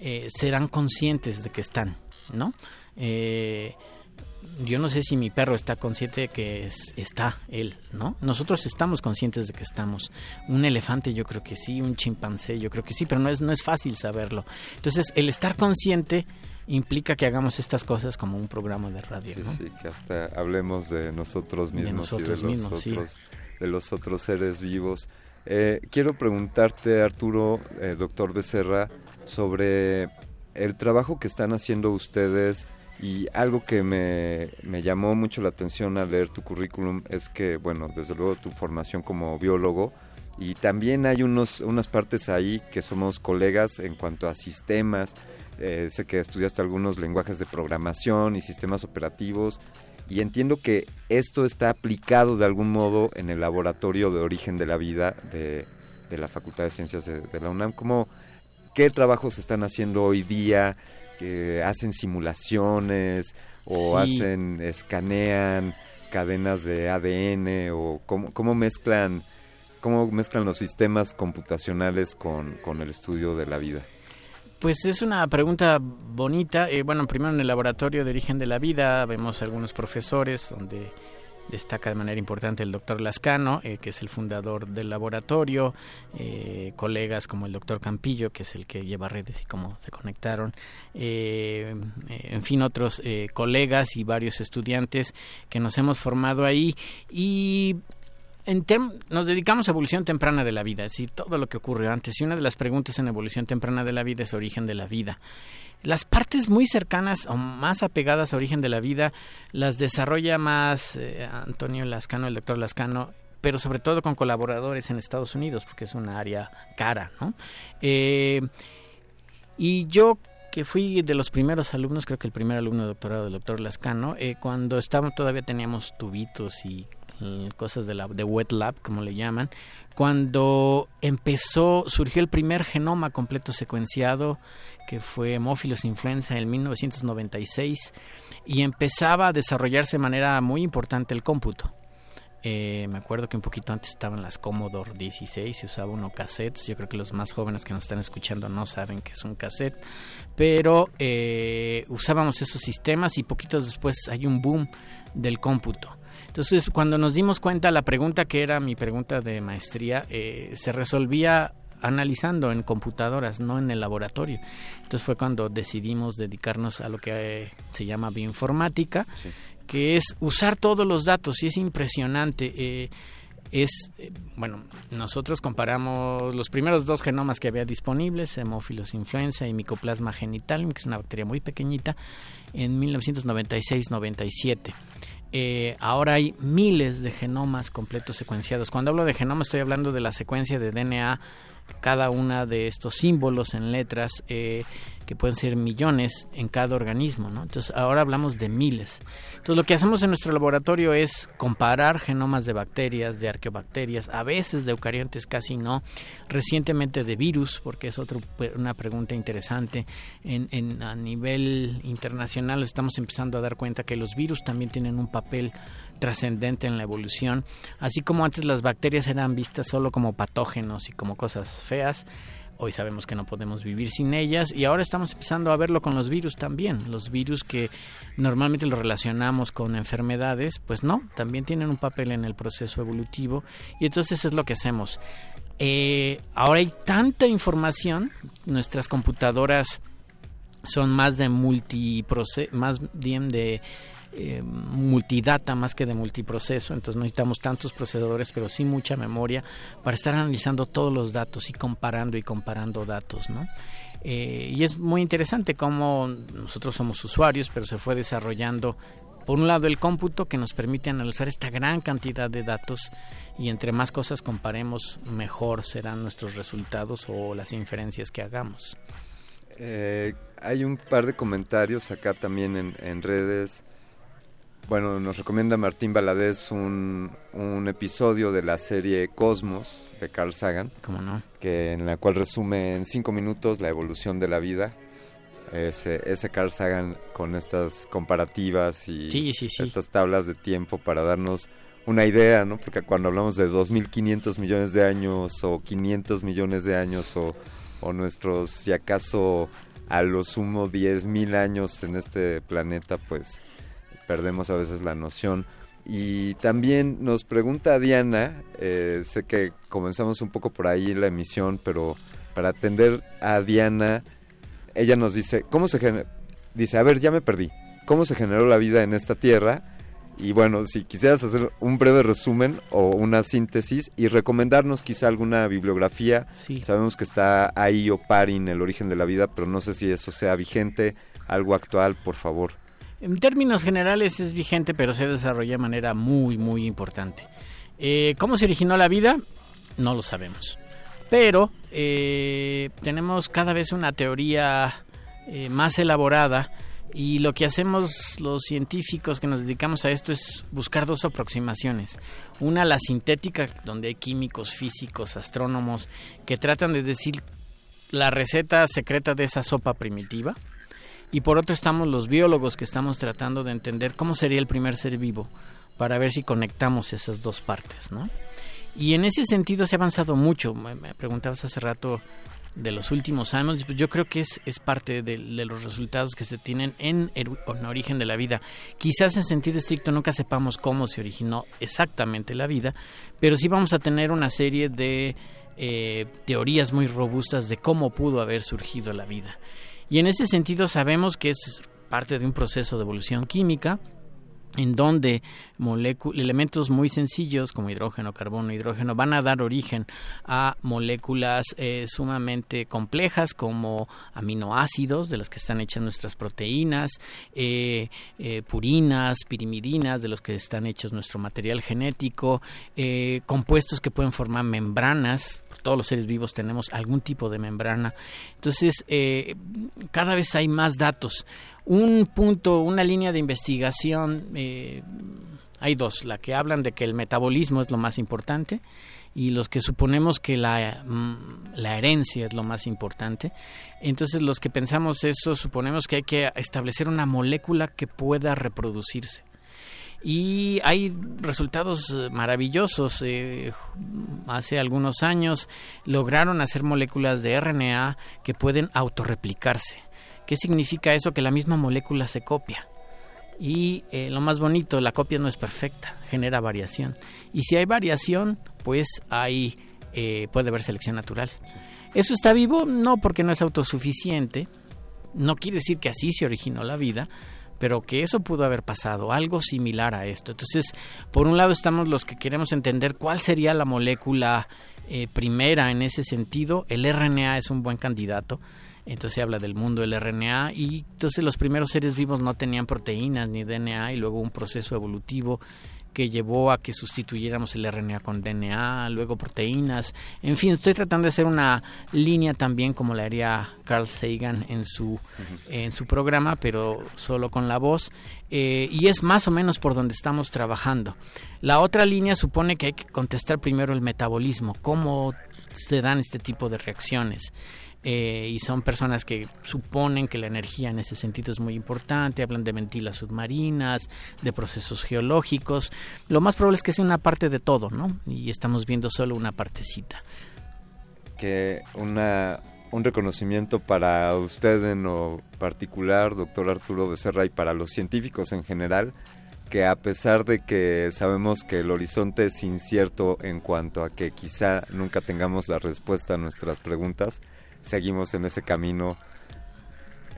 eh, serán conscientes de que están, ¿no? Eh, yo no sé si mi perro está consciente de que está él, ¿no? Nosotros estamos conscientes de que estamos. Un elefante yo creo que sí, un chimpancé yo creo que sí, pero no es, no es fácil saberlo. Entonces, el estar consciente implica que hagamos estas cosas como un programa de radio,
sí, Sí, que hasta hablemos de nosotros mismos y de los, otros, de los otros seres vivos. Eh, quiero preguntarte, Arturo, eh, doctor Becerra, sobre el trabajo que están haciendo ustedes y algo que me, me, llamó mucho la atención al leer tu currículum es que, bueno, desde luego tu formación como biólogo y también hay unos, unas partes ahí que somos colegas en cuanto a sistemas. Eh, sé que estudiaste algunos lenguajes de programación y sistemas operativos y entiendo que esto está aplicado de algún modo en el laboratorio de origen de la vida de, de la Facultad de Ciencias de, de la UNAM. ¿Cómo, ¿Qué trabajos están haciendo hoy día? Que hacen simulaciones o hacen, escanean cadenas de ADN o cómo, cómo mezclan cómo mezclan los sistemas computacionales con, con el estudio de la vida.
Pues es una pregunta bonita. Eh, bueno, primero en el laboratorio de origen de la vida vemos algunos profesores donde destaca de manera importante el doctor Lascano, eh, que es el fundador del laboratorio, eh, colegas como el doctor Campillo, que es el que lleva redes y cómo se conectaron, eh, en fin, otros colegas y varios estudiantes que nos hemos formado ahí y en nos dedicamos a evolución temprana de la vida, es decir, todo lo que ocurrió antes. Y una de las preguntas en evolución temprana de la vida es origen de la vida. Las partes muy cercanas o más apegadas a origen de la vida las desarrolla más eh, Antonio Lascano, el doctor Lascano, pero sobre todo con colaboradores en Estados Unidos, porque es una área cara, ¿no? Eh, y yo que fui de los primeros alumnos, creo que el primer alumno de doctorado del doctor Lascano, eh, cuando estábamos todavía teníamos tubitos y cosas de la de wet lab como le llaman cuando empezó surgió el primer genoma completo secuenciado que fue Hemófilos influenza en 1996 y empezaba a desarrollarse de manera muy importante el cómputo eh, me acuerdo que un poquito antes estaban las Commodore 16 y usaba uno cassettes. Yo creo que los más jóvenes que nos están escuchando no saben que es un cassette. Pero eh, usábamos esos sistemas y poquitos después hay un boom del cómputo. Entonces, cuando nos dimos cuenta, la pregunta que era mi pregunta de maestría eh, se resolvía analizando en computadoras, no en el laboratorio. Entonces fue cuando decidimos dedicarnos a lo que se llama bioinformática que es usar todos los datos y es impresionante. Eh, es, eh, bueno, nosotros comparamos los primeros dos genomas que había disponibles, hemófilos influenza y micoplasma genitalium, que es una bacteria muy pequeñita, en 1996-97. Eh, ahora hay miles de genomas completos secuenciados. Cuando hablo de genoma estoy hablando de la secuencia de DNA cada una de estos símbolos en letras eh, que pueden ser millones en cada organismo, ¿no? Entonces ahora hablamos de miles. Entonces lo que hacemos en nuestro laboratorio es comparar genomas de bacterias, de arqueobacterias, a veces de eucariontes, casi no, recientemente de virus, porque es otra una pregunta interesante. En, en, a nivel internacional estamos empezando a dar cuenta que los virus también tienen un papel trascendente en la evolución, así como antes las bacterias eran vistas solo como patógenos y como cosas feas, hoy sabemos que no podemos vivir sin ellas y ahora estamos empezando a verlo con los virus también. Los virus que normalmente los relacionamos con enfermedades, pues no, también tienen un papel en el proceso evolutivo y entonces es lo que hacemos. Eh, ahora hay tanta información, nuestras computadoras son más de multiproceso, más bien de eh, multidata más que de multiproceso, entonces no necesitamos tantos procesadores, pero sí mucha memoria para estar analizando todos los datos y comparando y comparando datos, ¿no? Eh, y es muy interesante cómo nosotros somos usuarios, pero se fue desarrollando por un lado el cómputo que nos permite analizar esta gran cantidad de datos y entre más cosas comparemos mejor serán nuestros resultados o las inferencias que hagamos.
Eh, hay un par de comentarios acá también en, en redes bueno, nos recomienda Martín Valadez un, un, episodio de la serie Cosmos de Carl Sagan.
¿Cómo no?
Que, en la cual resume en cinco minutos la evolución de la vida. Ese, ese Carl Sagan con estas comparativas y estas tablas de tiempo para darnos una idea, ¿no? Porque cuando hablamos de 2.500 millones de años o 500 millones de años o, o nuestros, si acaso a lo sumo 10.000 años en este planeta, pues perdemos a veces la noción. Y también nos pregunta Diana, eh, sé que comenzamos un poco por ahí la emisión, pero para atender a Diana, ella nos dice, ¿cómo se Dice, a ver, ya me perdí. ¿Cómo se generó la vida en esta tierra? Y bueno, si quisieras hacer un breve resumen o una síntesis y recomendarnos quizá alguna bibliografía. Sabemos que está ahí o Parin, el origen de la vida, pero no sé si eso sea vigente, algo actual, por favor.
En términos generales es vigente, pero se desarrolla de manera muy, muy importante. Eh, ¿Cómo se originó la vida? No lo sabemos. Pero eh, tenemos cada vez una teoría eh, más elaborada y lo que hacemos los científicos que nos dedicamos a esto es buscar dos aproximaciones. Una, la sintética, donde hay químicos, físicos, astrónomos que tratan de decir la receta secreta de esa sopa primitiva y por otro estamos los biólogos que estamos tratando de entender cómo sería el primer ser vivo para ver si conectamos esas dos partes, ¿no? Y en ese sentido se ha avanzado mucho. Me, preguntabas hace rato de los últimos años, pues yo creo que es, es parte de, los resultados que se tienen en el, origen de la vida. Quizás en sentido estricto nunca sepamos cómo se originó exactamente la vida, pero sí vamos a tener una serie de eh, teorías muy robustas de cómo pudo haber surgido la vida. Y en ese sentido sabemos que es parte de un proceso de evolución química en donde elementos muy sencillos como hidrógeno, carbono, hidrógeno van a dar origen a moléculas eh, sumamente complejas como aminoácidos de los que están hechas nuestras proteínas, eh, eh, purinas, pirimidinas de los que están hechos nuestro material genético, compuestos que pueden formar membranas todos los seres vivos tenemos algún tipo de membrana. Entonces, cada vez hay más datos un punto, una línea de investigación, eh, hay dos, la que hablan de que el metabolismo es lo más importante y los que suponemos que la, mm, la herencia es lo más importante. Entonces los que pensamos eso suponemos que hay que establecer una molécula que pueda reproducirse y hay resultados maravillosos. Eh, hace algunos años lograron hacer moléculas de RNA que pueden autorreplicarse. ¿Qué significa eso? Que la misma molécula se copia. Y eh, lo más bonito, la copia no es perfecta, genera variación. Y si hay variación, pues hay, eh, puede haber selección natural. ¿Eso está vivo? No, porque no es autosuficiente. No quiere decir que así se originó la vida, pero que eso pudo haber pasado, algo similar a esto. Entonces, por un lado estamos los que queremos entender cuál sería la molécula eh, primera en ese sentido. El RNA es un buen candidato entonces se habla del mundo del RNA y entonces los primeros seres vivos no tenían proteínas ni DNA y luego un proceso evolutivo que llevó a que sustituyéramos el RNA con DNA, luego proteínas. En fin, estoy tratando de hacer una línea también como la haría Carl Sagan en su, en su programa, pero solo con la voz. Eh, y es más o menos por donde estamos trabajando. La otra línea supone que hay que contestar primero el metabolismo, cómo se dan este tipo de reacciones. Eh, y son personas que suponen que la energía en ese sentido es muy importante, hablan de ventilas submarinas, de procesos geológicos. Lo más probable es que sea una parte de todo, ¿no? Y estamos viendo solo una partecita.
Que una, un reconocimiento para usted en lo particular, doctor Arturo Becerra, y para los científicos en general, que a pesar de que sabemos que el horizonte es incierto en cuanto a que quizá nunca tengamos la respuesta a nuestras preguntas, seguimos en ese camino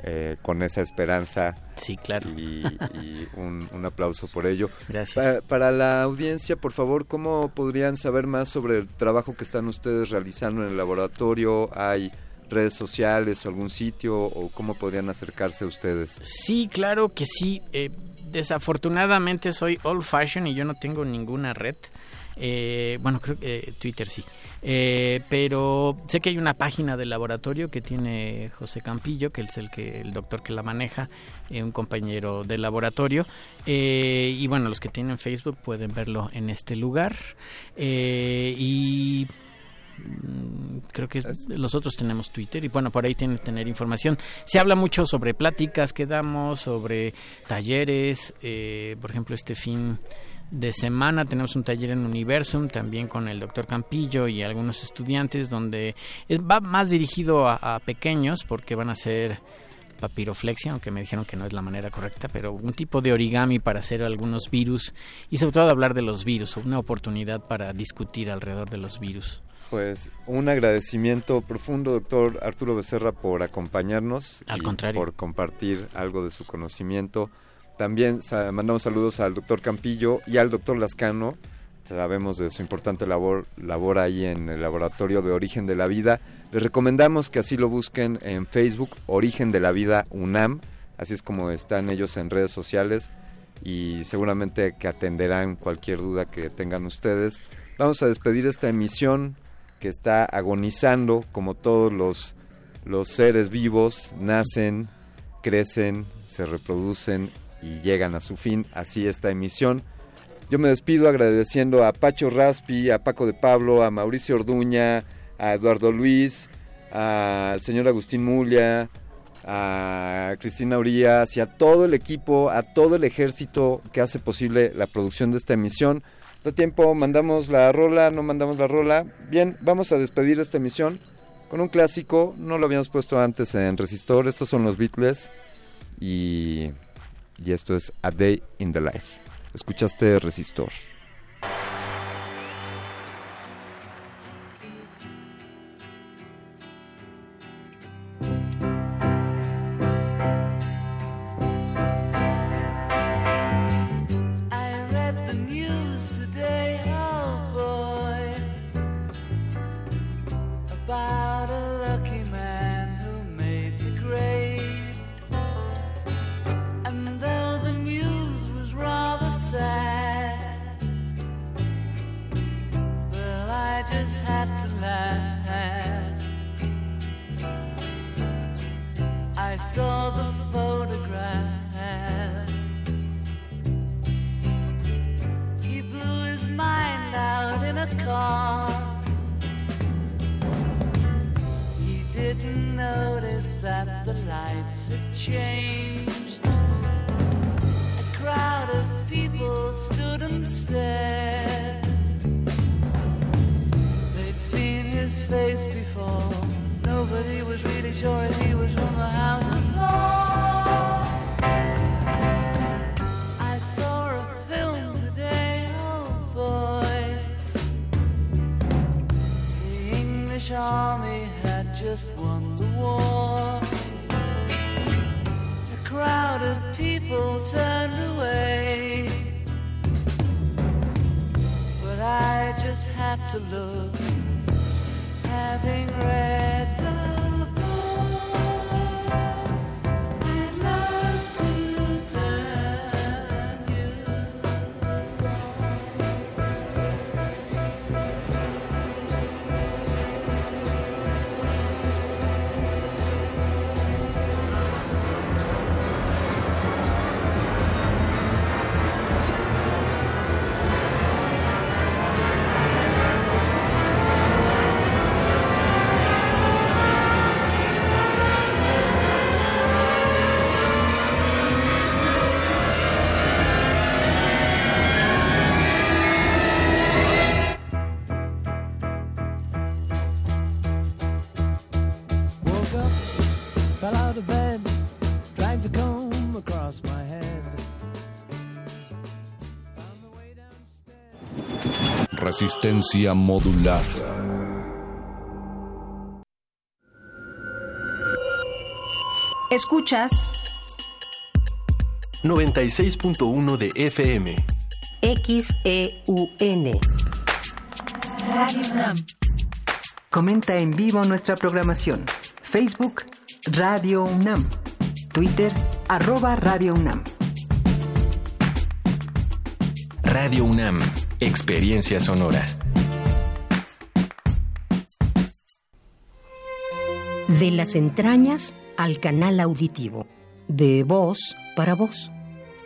eh, con esa esperanza.
Sí, claro.
Y, un, aplauso por ello.
Gracias.
Para, la audiencia, por favor, ¿cómo podrían saber más sobre el trabajo que están ustedes realizando en el laboratorio? ¿Hay redes sociales o algún sitio o cómo podrían acercarse a ustedes?
Sí, claro que sí. Eh, desafortunadamente soy old fashion y yo no tengo ninguna red. Eh, bueno, creo que eh, Twitter sí. Eh, pero sé que hay una página del laboratorio que tiene José Campillo, que es el que el doctor que la maneja, un compañero del laboratorio. y bueno, los que tienen Facebook pueden verlo en este lugar. y mm, creo que los otros tenemos Twitter y bueno, por ahí tienen que tener información. Se habla mucho sobre pláticas que damos, sobre talleres, por ejemplo, este fin de semana tenemos un taller en Universum también con el doctor Campillo y algunos estudiantes donde va más dirigido a, pequeños porque van a hacer papiroflexia, aunque me dijeron que no es la manera correcta, pero un tipo de origami para hacer algunos virus y sobre todo hablar de los virus, una oportunidad para discutir alrededor de los virus.
Pues un agradecimiento profundo, doctor Arturo Becerra, por acompañarnos.
Al contrario.
Por compartir algo de su conocimiento. También mandamos saludos al doctor Campillo y al doctor Lascano. Sabemos de su importante labor, labor ahí en el laboratorio de Origen de la Vida. Les recomendamos que así lo busquen en Facebook, Origen de la Vida UNAM. Así es como están ellos en redes sociales y seguramente que atenderán cualquier duda que tengan ustedes. Vamos a despedir esta emisión que está agonizando como todos los, los seres vivos, nacen, crecen, se reproducen y llegan a su fin así esta emisión. Yo me despido agradeciendo a Pacho Raspi, a Paco de Pablo, a Mauricio Orduña, a Eduardo Luis, al señor Agustín Mulia, a Cristina Urias y a todo el equipo, a todo el ejército que hace posible la producción de esta emisión. De tiempo, mandamos la rola, no mandamos la rola. Bien, vamos a despedir esta emisión con un clásico, no lo habíamos puesto antes en Resistor, estos son los Beatles y y esto es A Day in the Life. Escuchaste Resistor.
Resistencia modular.
Escuchas
96.1 de FM.
XEUN. Radio UNAM.
Comenta en vivo nuestra programación. Facebook Radio UNAM. Twitter arroba Radio UNAM.
Radio UNAM. Experiencia sonora.
De las entrañas al canal auditivo. De voz para voz.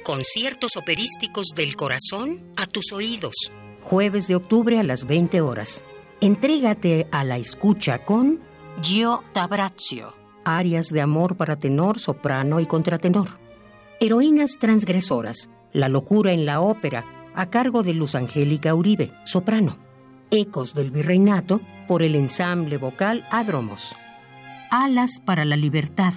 Conciertos operísticos del corazón a tus oídos.
Jueves de octubre a las 20 horas. Entrégate a la escucha con
Gio Tabrazio.
Arias de amor para tenor, soprano y contratenor. Heroínas transgresoras. La locura en la ópera, a cargo de Luz Angélica Uribe, soprano. Ecos del Virreinato, por el ensamble vocal Adromos. Alas para la libertad.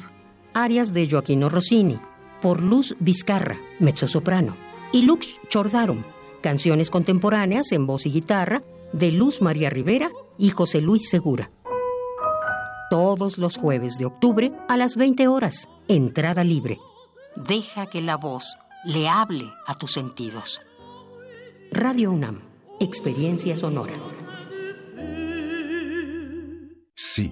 Arias de Joaquino Rossini, por Luz Vizcarra, mezzosoprano. Y Lux Chordarum, canciones contemporáneas en voz y guitarra, de Luz María Rivera y José Luis Segura. Todos los jueves de octubre a las 20 horas, entrada libre.
Deja que la voz le hable a tus sentidos.
Radio UNAM, experiencia sonora.
Sí,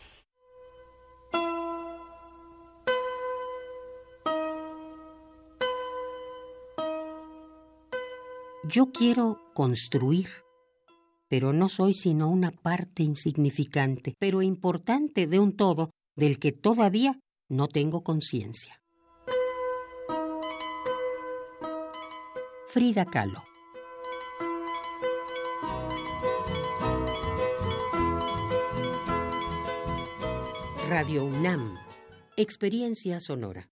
Yo quiero construir, pero no soy sino una parte insignificante, pero importante de un todo del que todavía no tengo conciencia. Frida Kahlo. Radio UNAM. Experiencia Sonora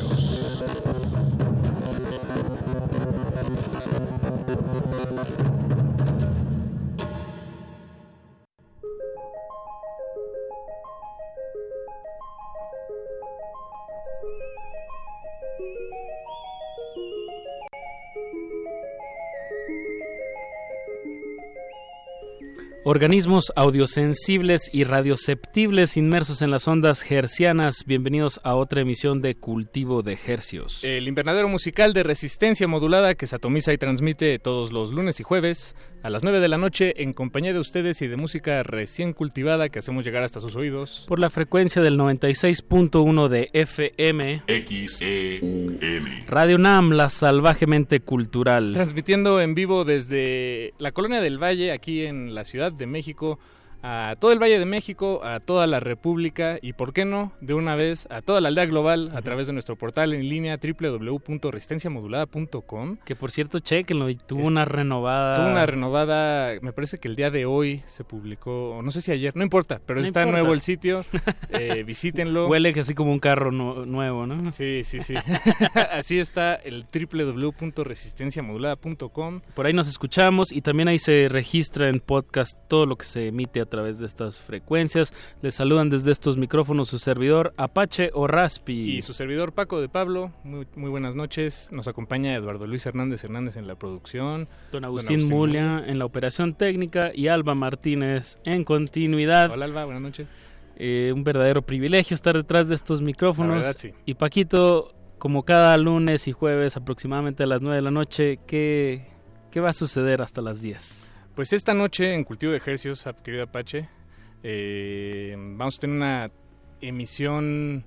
Organismos audiosensibles y radioceptibles inmersos en las ondas hercianas, bienvenidos a otra emisión de Cultivo de Hercios.
El invernadero musical de resistencia modulada que se atomiza y transmite todos los lunes y jueves a las 9 de la noche en compañía de ustedes y de música recién cultivada que hacemos llegar hasta sus oídos.
Por la frecuencia del 96.1 de FM.
XEUM.
Radio NAM, la salvajemente cultural.
Transmitiendo en vivo desde la Colonia del Valle, aquí en la Ciudad de México, a todo el Valle de México, a toda la República y, por qué no, de una vez a toda la aldea global a través de nuestro portal en línea www.resistenciamodulada.com.
Que por cierto, chequenlo, y tuvo una renovada.
Tuvo una renovada, me parece que el día de hoy se publicó, o no sé si ayer, no importa, pero
No
está
importa.
nuevo el sitio, eh, visítenlo.
Huele que así como un carro nu- nuevo, ¿no?
Sí, sí, sí. Así está el www.resistenciamodulada.com.
Por ahí nos escuchamos y también ahí se registra en podcast todo lo que se emite a través de estas frecuencias. Les saludan desde estos micrófonos su servidor Apache o Raspi.
Y su servidor Paco de Pablo, muy, muy buenas noches. Nos acompaña Eduardo Luis Hernández Hernández en la producción.
Don Agustín Mulia en la operación técnica y Alba Martínez en continuidad.
Hola Alba, buenas noches.
Eh, un verdadero privilegio estar detrás de estos micrófonos.
Verdad, sí.
Y Paquito, como cada lunes y jueves aproximadamente a las 9 de la noche, ¿qué, qué va a suceder hasta las 10?
Pues esta noche en Cultivo de Ejercios, ap- querido Apache, eh, vamos a tener una emisión...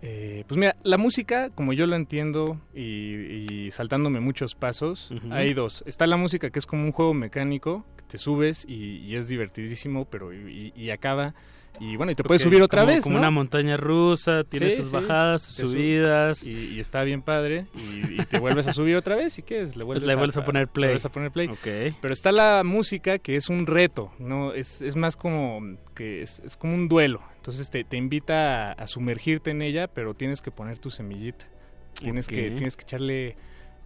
eh, pues mira, la música, como yo lo entiendo y, y saltándome muchos pasos, hay dos. Está la música que es como un juego mecánico, que te subes y, y es divertidísimo, pero y, y acaba... Y bueno, y te puedes subir otra
como-
vez,
Como
¿no?
una montaña rusa, tiene
Sí,
sus
sí.
bajadas, sus
sub-
subidas.
Y, y está bien padre. Y, y te vuelves a subir otra vez. ¿Y qué es? Le vuelves,
Le vuelves a poner play.
le vuelves a poner play.
Ok.
Pero está la música que es un reto. no es, es más como que es, es como un duelo. Entonces te, te invita a, a sumergirte en ella, pero tienes que poner tu semillita. Tienes, que, tienes que echarle,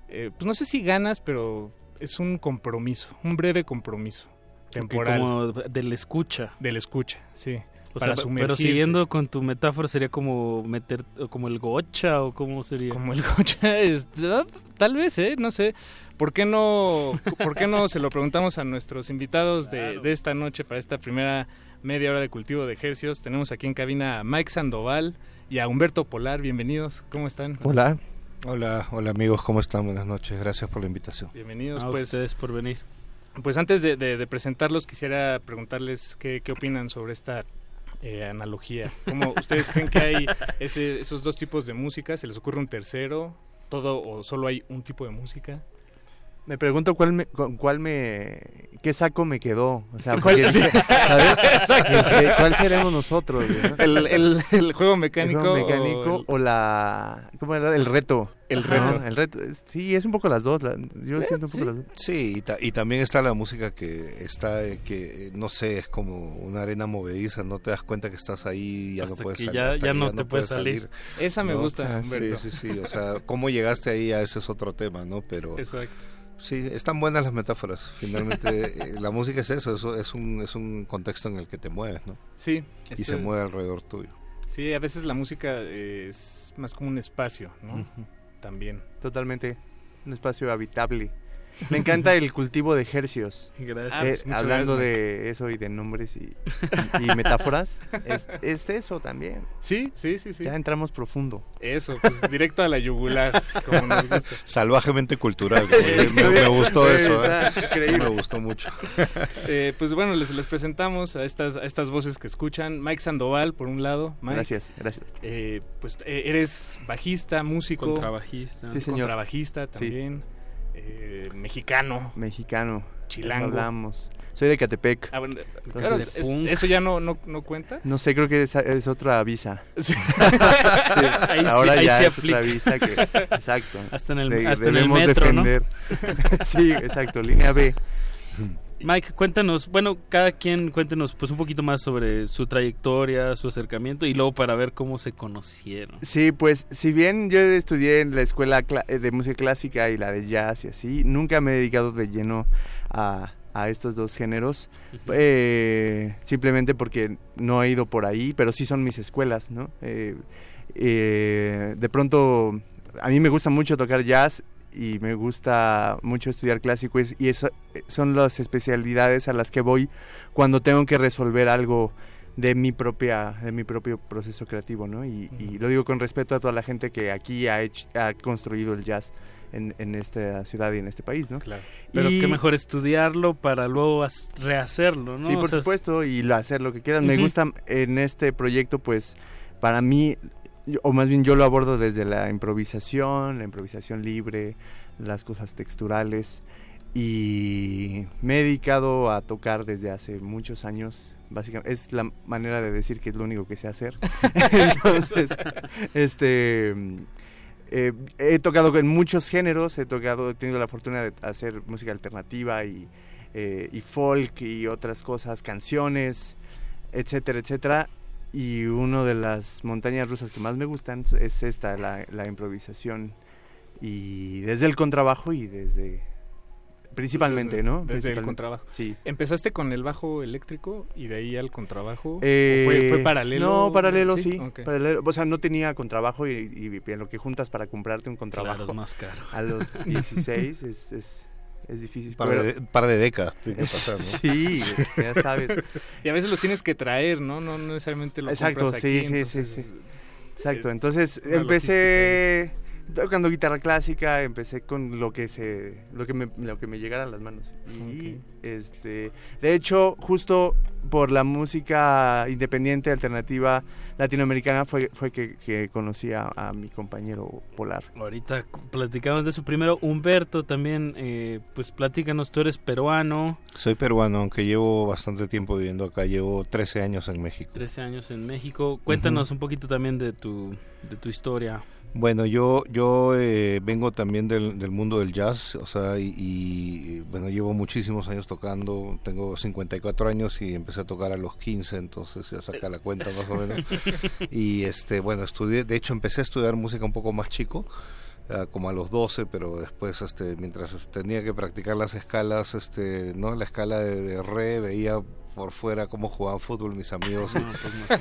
eh, pues no sé si ganas, pero es un compromiso. Un breve compromiso. Temporal.
como del escucha.
Del escucha, sí.
O
para
sea, pero
sumergirse.
siguiendo con tu metáfora sería como meter como el gocha o cómo sería.
Como el gocha es tal vez eh no sé. Por qué no por qué no se lo preguntamos a nuestros invitados de, de esta noche para esta primera media hora de cultivo de ejercicios tenemos aquí en cabina a Mike Sandoval y a Humberto Polar. Bienvenidos. Cómo están
Hola. Hola, hola amigos, ¿cómo están? Buenas noches, gracias por la invitación.
bienvenidos
a
pues.
ustedes por venir.
Pues antes de, de- de presentarlos quisiera preguntarles qué, qué opinan sobre esta eh, analogía. Cómo ustedes creen que hay ese- esos dos tipos de música se les ocurre un tercero todo o solo hay un tipo de música
Me pregunto cuál me, con cuál me, qué saco me quedó, o sea,
¿Cuál-
porque,
sí.
¿sabes?
Exacto.
¿Qué- ¿Cuál seremos nosotros? no?
El- el- el juego mecánico
El juego mecánico
o el-
o, la, ¿cómo era? El reto.
El reto.
El reto, sí, es un poco las dos, la- yo siento un poco las dos.
Sí, y, ta- y también está la música que está, eh, que eh, no sé, es como una arena movediza, no te das cuenta que estás ahí y ya no puedes
que
salir.
ya-
hasta
ya no te puedes salir.
Esa me gusta,
Ah, Sí, sí, sí, o sea, cómo llegaste ahí, a ese es otro tema, ¿no? Pero
Exacto.
Sí, están buenas las metáforas. Finalmente, eh, la música es eso, eso es un, es un contexto en el que te mueves, ¿no?
Sí,
Y se mueve alrededor tuyo.
Sí, a veces la música es más como un espacio, ¿no? También.
Totalmente, un espacio habitable. Me encanta el cultivo de ejercios.
Gracias.
Eh,
muchas
hablando
gracias,
de eso y de nombres y, y- y metáforas, es, es eso también.
Sí, sí, sí, sí.
Ya entramos profundo.
Eso, pues directo a la yugular, como nos gusta.
Salvajemente cultural.
Sí,
me, gustó eso, ¿eh?
increíble.
Me gustó mucho.
Eh, pues bueno, les, les presentamos a estas, a estas voces que escuchan. Mike Sandoval, por un lado. Mike,
Gracias, gracias.
eh, pues eh, eres bajista, músico.
Contrabajista.
Sí, señor.
Contrabajista
Sí.
también. Eh, mexicano.
Mexicano.
Chilango.
Hablamos. Soy de Catepec.
Ah, bueno,
Entonces,
claro, es-
punk.
¿Eso ya no, no, no cuenta?
No sé, creo que es, es otra visa.
Sí.
Sí,
Ahí sí-
Ahora
ahí
ya
sí
es otra
aplica.
visa que... Exacto.
Hasta en el-
De-
hasta en el metro, ¿no?
defender. sí, exacto, línea B.
Mike, cuéntanos, bueno, cada quien cuéntenos pues un poquito más sobre su trayectoria, su acercamiento y luego para ver cómo se conocieron.
Sí, pues si bien yo estudié en la escuela eh, de música clásica y la de jazz y así, nunca me he dedicado de lleno a, a estos dos géneros, eh, simplemente porque no he ido por ahí, pero sí son mis escuelas, ¿no? Eh, eh, de pronto, a mí me gusta mucho tocar jazz y me gusta mucho estudiar clásico y, y eso eh, son las especialidades a las que voy cuando tengo que resolver algo de mi propia de mi propio proceso creativo no y, y lo digo con respeto a toda la gente que aquí ha hecho, ha construido el jazz en, en esta ciudad y en este país no
Claro. Pero
Y-
qué mejor estudiarlo para luego rehacerlo, ¿no?
Sí,
O
por
sea,
supuesto, y hacer lo que quieran. Me
Ujú.
gusta en este proyecto, pues, para mí, o más bien yo lo abordo desde la improvisación, la improvisación libre, las cosas texturales, y me he dedicado a tocar desde hace muchos años. Básicamente, es la manera de decir que es lo único que sé hacer. Entonces, este... eh, he tocado en muchos géneros, he tocado, he tenido la fortuna de hacer música alternativa y, eh, y folk y otras cosas, canciones, etcétera, etcétera. Y una de las montañas rusas que más me gustan es esta, la, la improvisación. Y desde el contrabajo y desde... Principalmente, ¿no?
Desde el contrabajo.
Sí.
¿Empezaste con el bajo eléctrico y de ahí al contrabajo? ¿O
Eh,
fue, fue paralelo?
No, paralelo, sí. Paralelo. O sea, no tenía contrabajo y, y en lo que juntas para comprarte un contrabajo
Claro, es más caro.
a los 16 es, es, es difícil.
Par
pero-
de, par de décadas tiene que pasar, ¿no?
Sí, ya sabes.
Y a veces los tienes que traer, ¿no? No no necesariamente los
Exacto,
compras
sí,
aquí,
sí,
entonces,
sí, sí. Exacto, entonces empecé tocando guitarra clásica, empecé con lo que se lo que me, lo que me llegara a las manos. Y este, de hecho, justo por la música independiente alternativa latinoamericana fue fue que, que conocí a, a mi compañero Polar.
Ahorita platicamos de eso primero. Humberto también, eh, pues platícanos, tú eres peruano,
Soy peruano, aunque llevo bastante tiempo viviendo acá, llevo 13 años en México.
13 años en México. Cuéntanos un poquito también de tu, de tu historia.
Bueno, yo yo eh, vengo también del, del mundo del jazz, o sea, y, y, bueno, llevo muchísimos años tocando, tengo 54 años y empecé a tocar a los 15, entonces ya saca la cuenta más o menos. Y este, bueno, estudié, de hecho empecé a estudiar música un poco más chico, ah, como a los 12, pero después este mientras tenía que practicar las escalas, este, ¿no? La escala de, de re veía por fuera cómo jugaban fútbol mis amigos y-
No,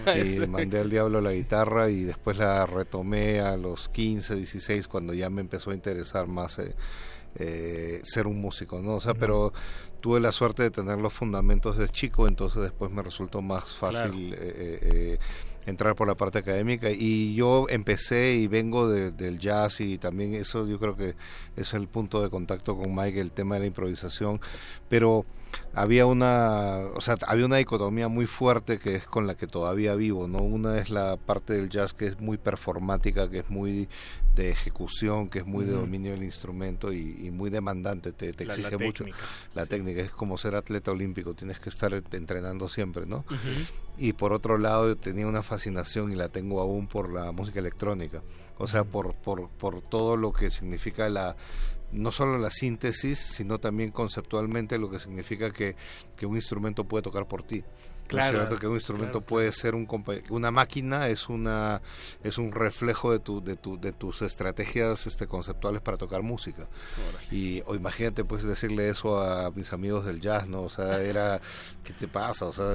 pues no.
y mandé al diablo la guitarra y después la retomé a los 15, 16 cuando ya me empezó a interesar más eh, eh, ser un músico, ¿no? O sea, pero tuve la suerte de tener los fundamentos de chico, entonces después me resultó más fácil eh, eh, eh, entrar por la parte académica y yo empecé y vengo de- del jazz y también eso yo creo que es el punto de contacto con Mike, el tema de la improvisación, pero había una, o sea, había una dicotomía muy fuerte que es con la que todavía vivo, ¿no? Una es la parte del jazz que es muy performática, que es muy de ejecución, que es muy de dominio del instrumento y, y muy demandante, te, te
La- la
exige mucho.
técnica,
La
sí.
técnica es como ser atleta olímpico, tienes que estar entrenando siempre, ¿no? Y por otro lado tenía una fascinación y la tengo aún por la música electrónica, o sea, por, por, por todo lo que significa la no solo la síntesis, sino también conceptualmente lo que significa que, que un instrumento puede tocar por ti. ¿No es
Claro,
cierto? que un instrumento
claro,
puede ser un una máquina es una es un reflejo de tu de tu de tus estrategias este conceptuales para tocar música. Y o imagínate pues decirle eso a mis amigos del jazz no o sea era qué te pasa o sea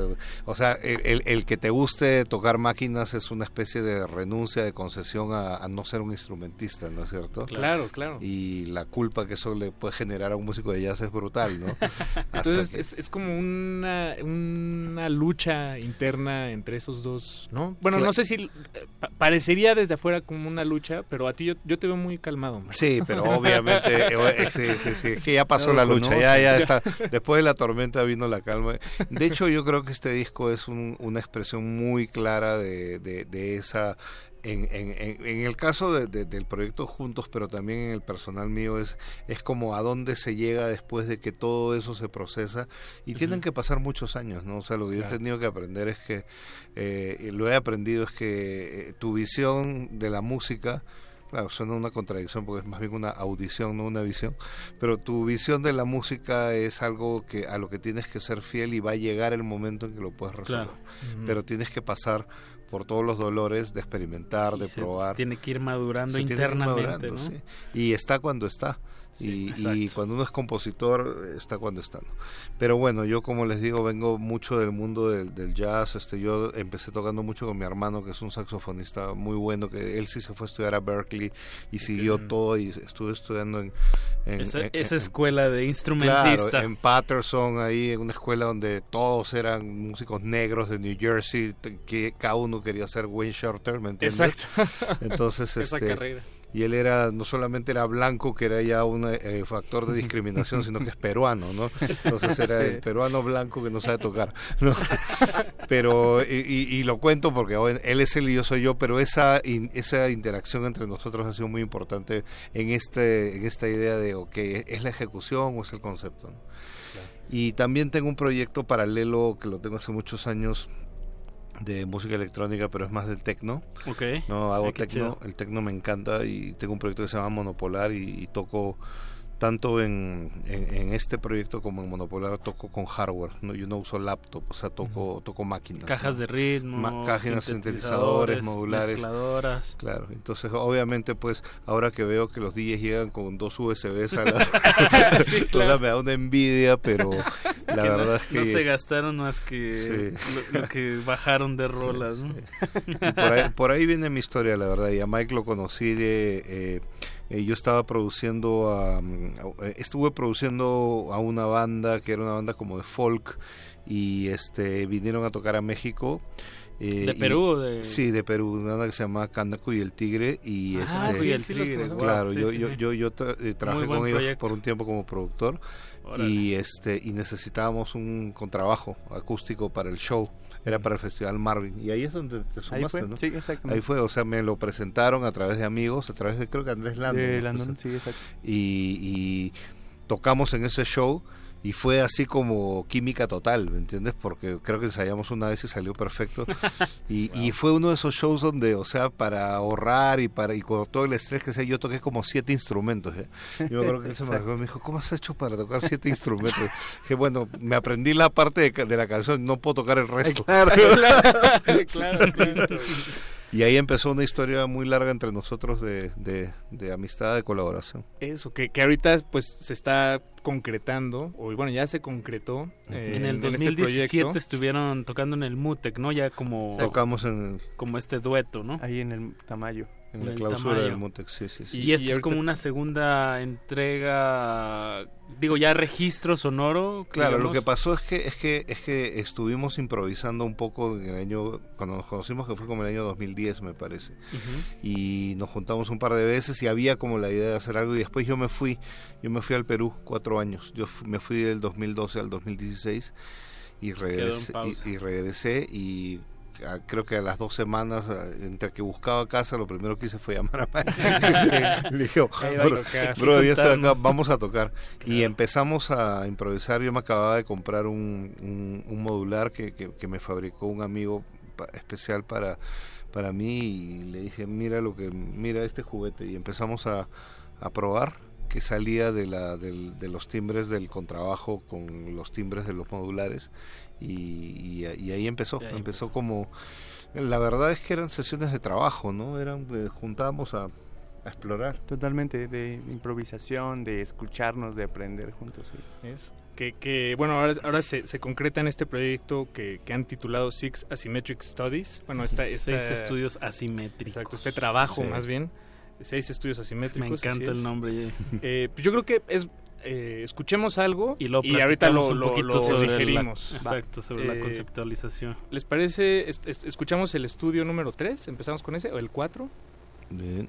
o sea el, el- el que te guste tocar máquinas es una especie de renuncia de concesión a, a no ser un instrumentista no es cierto
Claro, claro.
y la culpa que eso le puede generar a un músico de jazz es brutal no
Entonces
que-
es, es como una, una lucha interna entre esos dos, ¿no? Bueno, no sé si eh, pa- parecería desde afuera como una lucha, pero a ti yo, yo te veo muy calmado. Marco.
Sí, pero obviamente, eh, eh, sí, sí, sí, es que ya pasó la lucha, ya, ya está. Después de la tormenta vino la calma. De hecho, yo creo que este disco es un- una expresión muy clara de, de, de esa. En, en, en, el caso de- de- del proyecto Juntos, pero también en el personal mío, es, es como a dónde se llega después de que todo eso se procesa. Y tienen que pasar muchos años, ¿no? O sea, lo que yo he tenido que aprender es que, eh, lo he aprendido es que eh, tu visión de la música claro, suena una contradicción porque es más bien una audición, no una visión, pero tu visión de la música es algo que a lo que tienes que ser fiel y va a llegar el momento en que lo puedes resolver.
Claro.
Pero tienes que pasar por todos los dolores de experimentar,
Y
de
se-
probar.
tiene que ir madurando
Se tiene que ir
internamente,
madurando,
¿no?
sí. Y está cuando está. Y, cuando uno es compositor, está cuando está. Pero bueno, yo como les digo, vengo mucho del mundo del, del jazz. Este, yo empecé tocando mucho con mi hermano, que es un saxofonista muy bueno, que él sí se fue a estudiar a Berkeley y siguió todo y estuve estudiando en... en-
Esa,
en-
esa
en-
escuela de instrumentista.
Claro, en Patterson, ahí en una escuela donde todos eran músicos negros de New Jersey, que cada uno quería ser Wayne Shorter, ¿me entiendes?
Exacto.
Entonces,
Esa
este,
carrera.
Y él era, no solamente era blanco, que era ya un eh, factor de discriminación, sino que es peruano, ¿no? Entonces era el peruano blanco que no sabe tocar, ¿no? Pero, y, y- y lo cuento porque él es él y yo soy yo, pero esa, in- esa interacción entre nosotros ha sido muy importante en, este, en esta idea de, ok, ¿es la ejecución o es el concepto? ¿no? Y también tengo un proyecto paralelo que lo tengo hace muchos años de música electrónica, pero es más del techno.
Ok.
No, hago
Ay,
techno, el techno me encanta y tengo un proyecto que se llama Monopolar y, y toco tanto en, en, en este proyecto como en Monopolar toco con hardware, ¿no? yo no uso laptop, o sea, toco, toco máquinas.
Cajas
¿no?
de ritmo,
Ma- cajas, sintetizadores,
sintetizadores,
modulares.
mezcladoras.
Claro, entonces obviamente pues ahora que veo que los DJs llegan con dos USBs a la...
Sí,
toda
claro.
me da una envidia, pero la
Que no-
verdad es que...
no se gastaron más que
Sí.
lo, lo que bajaron de rolas,
por, ahí, por ahí viene mi historia, la verdad. Y a Mike lo conocí de... eh, eh, yo estaba produciendo, a, mm, a- eh, estuve produciendo a una banda que era una banda como de folk y este vinieron a tocar a México. eh,
¿De
y-
Perú o de-
Sí, de Perú, una banda que se llama Candaco y el Tigre y
Ah,
este
sí, el Tigre,
claro,
Sí,
yo,
sí,
yo,
sí.
yo, yo tra- eh, trabajé con ellos
proyecto.
por un tiempo como productor
Órale.
y este y necesitábamos un contrabajo acústico para el show era para el festival Marvin y ahí es donde te
Ahí
sumaste
fue,
¿no?
sí, exactamente.
ahí fue o sea me lo presentaron a través de amigos a través de creo que Andrés Landon
De sí, exacto.
y, y tocamos en ese show y fue así como química total, ¿me entiendes? Porque creo que ensayamos una vez y salió perfecto. Y, y fue uno de esos shows donde, o sea, para ahorrar y para y con todo el estrés que sea, yo toqué como siete instrumentos. ¿eh? Yo me acuerdo que él se me, me dijo, ¿cómo has hecho para tocar siete instrumentos? que bueno, me aprendí la parte de, la canción, no puedo tocar el resto.
Claro, claro, claro, claro.
Y ahí empezó una historia muy larga entre nosotros de, de, de amistad, de colaboración.
Eso, que, que ahorita pues se está concretando, o bueno, ya se concretó. eh,
en el
este
2017
proyecto.
estuvieron tocando en el Mutec, ¿no? Ya como
Tocamos en
como este dueto, ¿no?
Ahí en el Tamayo.
En la clausura del Mutex, sí, sí, sí.
Y, esta
Y
es
ahorita-
como una segunda entrega, digo, ya registro sonoro.
Claro, lo
digamos.
que pasó es que es que es que estuvimos improvisando un poco en el año cuando nos conocimos que fue como el año 2010 me parece. Y nos juntamos un par de veces y había como la idea de hacer algo y después yo me fui, yo me fui al Perú cuatro años. Yo me fui del 2012 al 2016 y regresé y regresé y creo que a las dos semanas entre que buscaba casa lo primero que hice fue llamar a Mike. Le dije,
a
"Bro,
tocar".
brother, ya estoy acá,
Juntarnos.
vamos a tocar. Y empezamos a improvisar. Yo me acababa de comprar un, un, un modular que, que, que me fabricó un amigo pa- especial para, para mí y le dije, mira lo que, mira este juguete. Y empezamos a, a probar que salía de, la, del- de los timbres del contrabajo con los timbres de los modulares y, y, y ahí empezó,
Y ahí
empezó como la verdad es que eran sesiones de trabajo, ¿no? Eran eh, juntábamos a, a explorar.
Totalmente, de improvisación, de escucharnos, de aprender juntos. sí.
Eso. Que, que, bueno, ahora, ahora se, se concreta en este proyecto que, que han titulado Six Asymmetric Studies. Bueno, esta, esta-
Seis estudios asimétricos.
Exacto, este trabajo
Sí.
más bien. Seis estudios
Me
asimétricos.
encanta
así
el
es.
nombre.
Eh, pues yo creo que es eh, escuchemos algo
Y, lo
ahorita lo,
un
lo,
poquito
lo
sobre la-
digerimos.
exacto, sobre la
Eh,
conceptualización.
¿Les parece? es- es- escuchamos el estudio número 3, empezamos con ese, o el 4,
De-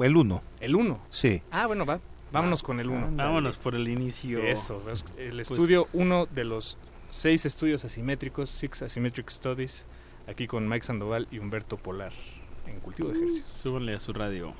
el uno,
el 1.
sí.
Ah, bueno, va. Vámonos con el 1.
Vámonos por el inicio.
Eso, es- el
Pues-
estudio 1 de los seis estudios asimétricos, Six Asymmetric Studies, aquí con Mike Sandoval y Humberto Polar en Cultivo de Ejercicios.
Súbanle a su radio.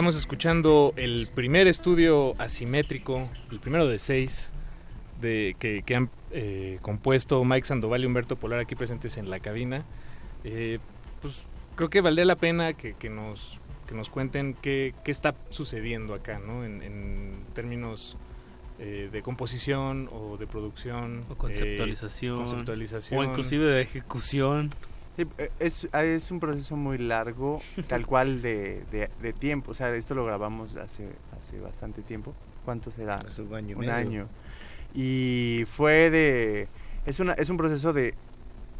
Estamos escuchando el primer estudio asimétrico, el primero de seis, de, que, que han eh, compuesto Mike Sandoval y Humberto Polar aquí presentes en la cabina. Eh, pues creo que valdría la pena que, que nos, que nos cuenten qué, qué está sucediendo acá, ¿no? En, en términos eh, de composición o de producción.
O conceptualización.
eh, conceptualización.
O inclusive de ejecución.
Sí, eh, es, es un proceso muy largo, tal cual de, de, de tiempo. O sea, esto lo grabamos hace, hace bastante tiempo. ¿Cuánto será?
Hace un año y
Un
medio.
año. Y fue de... Es, una, es un proceso de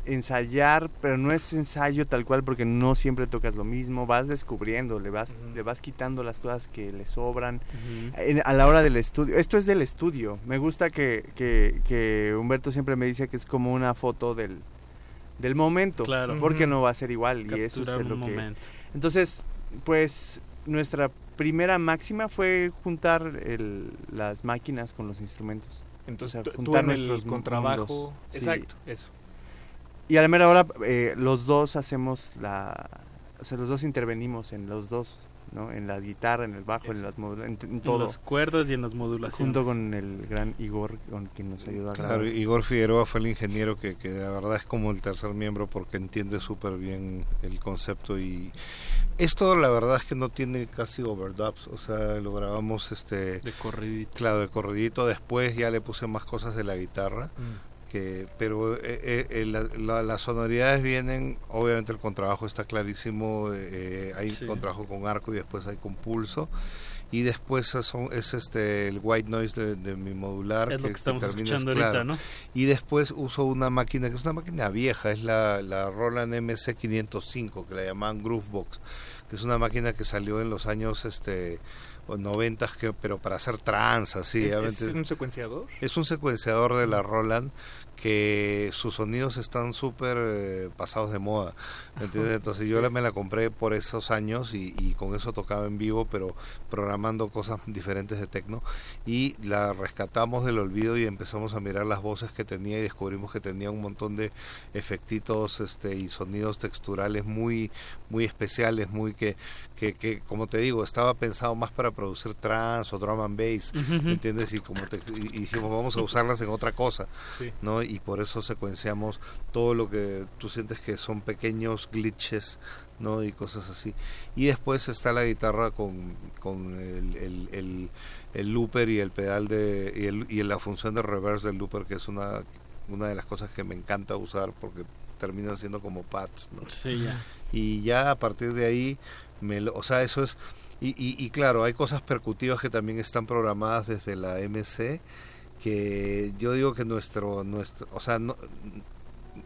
ensayar, pero no es ensayo tal cual porque no siempre tocas lo mismo, vas descubriendo, le vas, le vas quitando las cosas que le sobran En- a la hora del estudio. Esto es del estudio. Me gusta que, que, que Humberto siempre me dice que es como una foto del, del momento,
Claro.
porque no va a ser igual y eso es de lo que...
momento.
Entonces, pues nuestra primera máxima fue juntar el- las máquinas con los instrumentos.
Entonces,
O sea,
tú
juntar
en el
nuestros
contrabajo.
Sí.
Exacto, eso.
Y a la mera hora eh, los dos hacemos la... O sea, los dos intervenimos en los dos, ¿no? En la guitarra, en el bajo, en las en, en
En
todo.
las cuerdas y en las modulaciones.
Junto con el gran Igor, con quien nos ayudó a
Claro,
grabar.
Igor Figueroa fue el ingeniero que, que de verdad es como el tercer miembro porque entiende súper bien el concepto y esto la verdad es que no tiene casi overdubs, o sea, lo grabamos este
de corridito.
Claro, de corridito, después ya le puse más cosas de la guitarra.
Mm.
Que, pero eh, eh, eh, la- la- las sonoridades vienen, obviamente el contrabajo está clarísimo, eh, hay
Sí.
contrabajo con arco y después hay con pulso y después son, es este el white noise de, de mi modular
Es lo que estamos escuchando ahorita, ¿no?
y después uso una máquina que es una máquina vieja es la, la Roland MC 505 que la llamaban Groovebox que es una máquina que salió en los años este 90 que pero para hacer trans así
¿Es, es un secuenciador?
es un secuenciador de la Roland que sus sonidos están súper eh, pasados de moda. ¿me entiendes? Entonces yo la- me la compré por esos años y, y con eso tocaba en vivo, pero programando cosas diferentes de tecno. Y la rescatamos del olvido y empezamos a mirar las voces que tenía y descubrimos que tenía un montón de efectitos este, y sonidos texturales muy, muy especiales, muy que, que, que, como te digo, estaba pensado más para producir trance o drum and bass,
Ujú.
¿me entiendes? Y, como te- y dijimos, vamos a usarlas en otra cosa,
Sí.
¿no? Y por eso secuenciamos todo lo que tú sientes que son pequeños glitches, ¿no? Y cosas así. Y después está la guitarra con, con el, el, el- el looper y el pedal de... Y, el- y la función de reverse del looper, que es una, una de las cosas que me encanta usar porque terminan siendo como pads, ¿no?
Sí, ya.
y ya a partir de ahí me lo- o sea eso es y, y, y claro hay cosas percutivas que también están programadas desde la MC que yo digo que nuestro nuestro o sea no,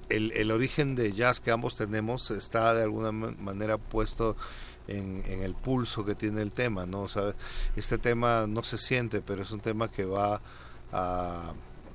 el, el origen de jazz que ambos tenemos está de alguna ma- manera puesto en, en el pulso que tiene el tema no o sea este tema no se siente pero es un tema que va a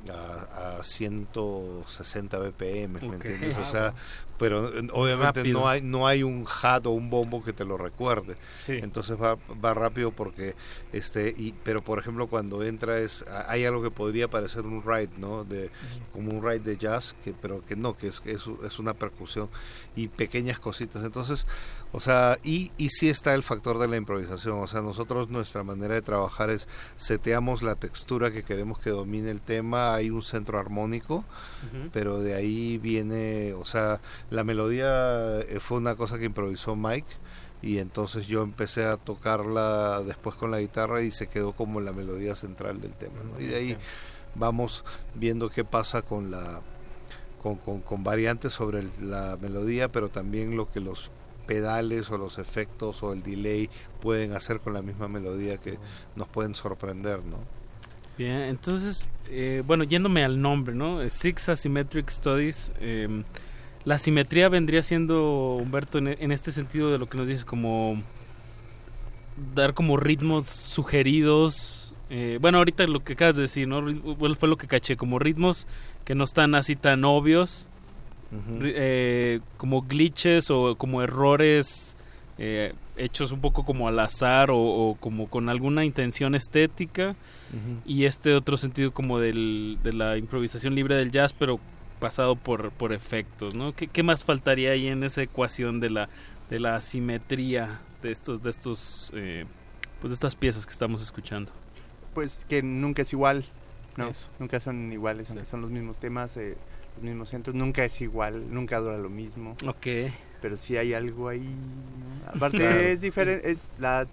a, a 160 BPM, ¿me entiendes? O sea, pero eh, obviamente
Rápido.
no hay no hay un hat o un bombo que te lo recuerde.
Sí.
Entonces va, va rápido porque este y pero por ejemplo cuando entra es hay algo que podría parecer un ride, ¿no? De como un ride de jazz que pero que no, que es que es, es una percusión y pequeñas cositas. Entonces, o sea, y y sí está el factor de la improvisación, o sea, nosotros nuestra manera de trabajar es seteamos la textura que queremos que domine el tema, hay un centro armónico, pero de ahí viene, o sea, la melodía eh, fue una cosa que improvisó Mike y entonces yo empecé a tocarla después con la guitarra y se quedó como la melodía central del tema, ¿no? Y de ahí vamos viendo qué pasa con la con, con, con variantes sobre la melodía, pero también lo que los pedales o los efectos o el delay pueden hacer con la misma melodía que nos pueden sorprender, ¿no?
Bien, entonces, eh, bueno, yéndome al nombre, ¿no? Eh, Six Asymmetric Studies. eh, la simetría vendría siendo, Humberto, en, en este sentido de lo que nos dices, como dar como ritmos sugeridos. eh, bueno, ahorita lo que acabas de decir, ¿no? Fue lo que caché, como ritmos que no están así tan obvios, eh, como glitches o como errores eh, hechos un poco como al azar o, o como con alguna intención estética y este otro sentido como del, de la improvisación libre del jazz pero pasado por, por efectos ¿no? ¿Qué, qué más faltaría ahí en esa ecuación de la de la asimetría de estos de estos eh, pues de estas piezas que estamos escuchando.
Pues que nunca es igual, ¿no?
Eso.
Nunca son iguales, aunque son los mismos temas, eh, los mismos centros, nunca es igual, nunca dura lo mismo.
Ok.
Pero sí hay algo ahí. ¿no? Aparte
Claro.
es diferente, es la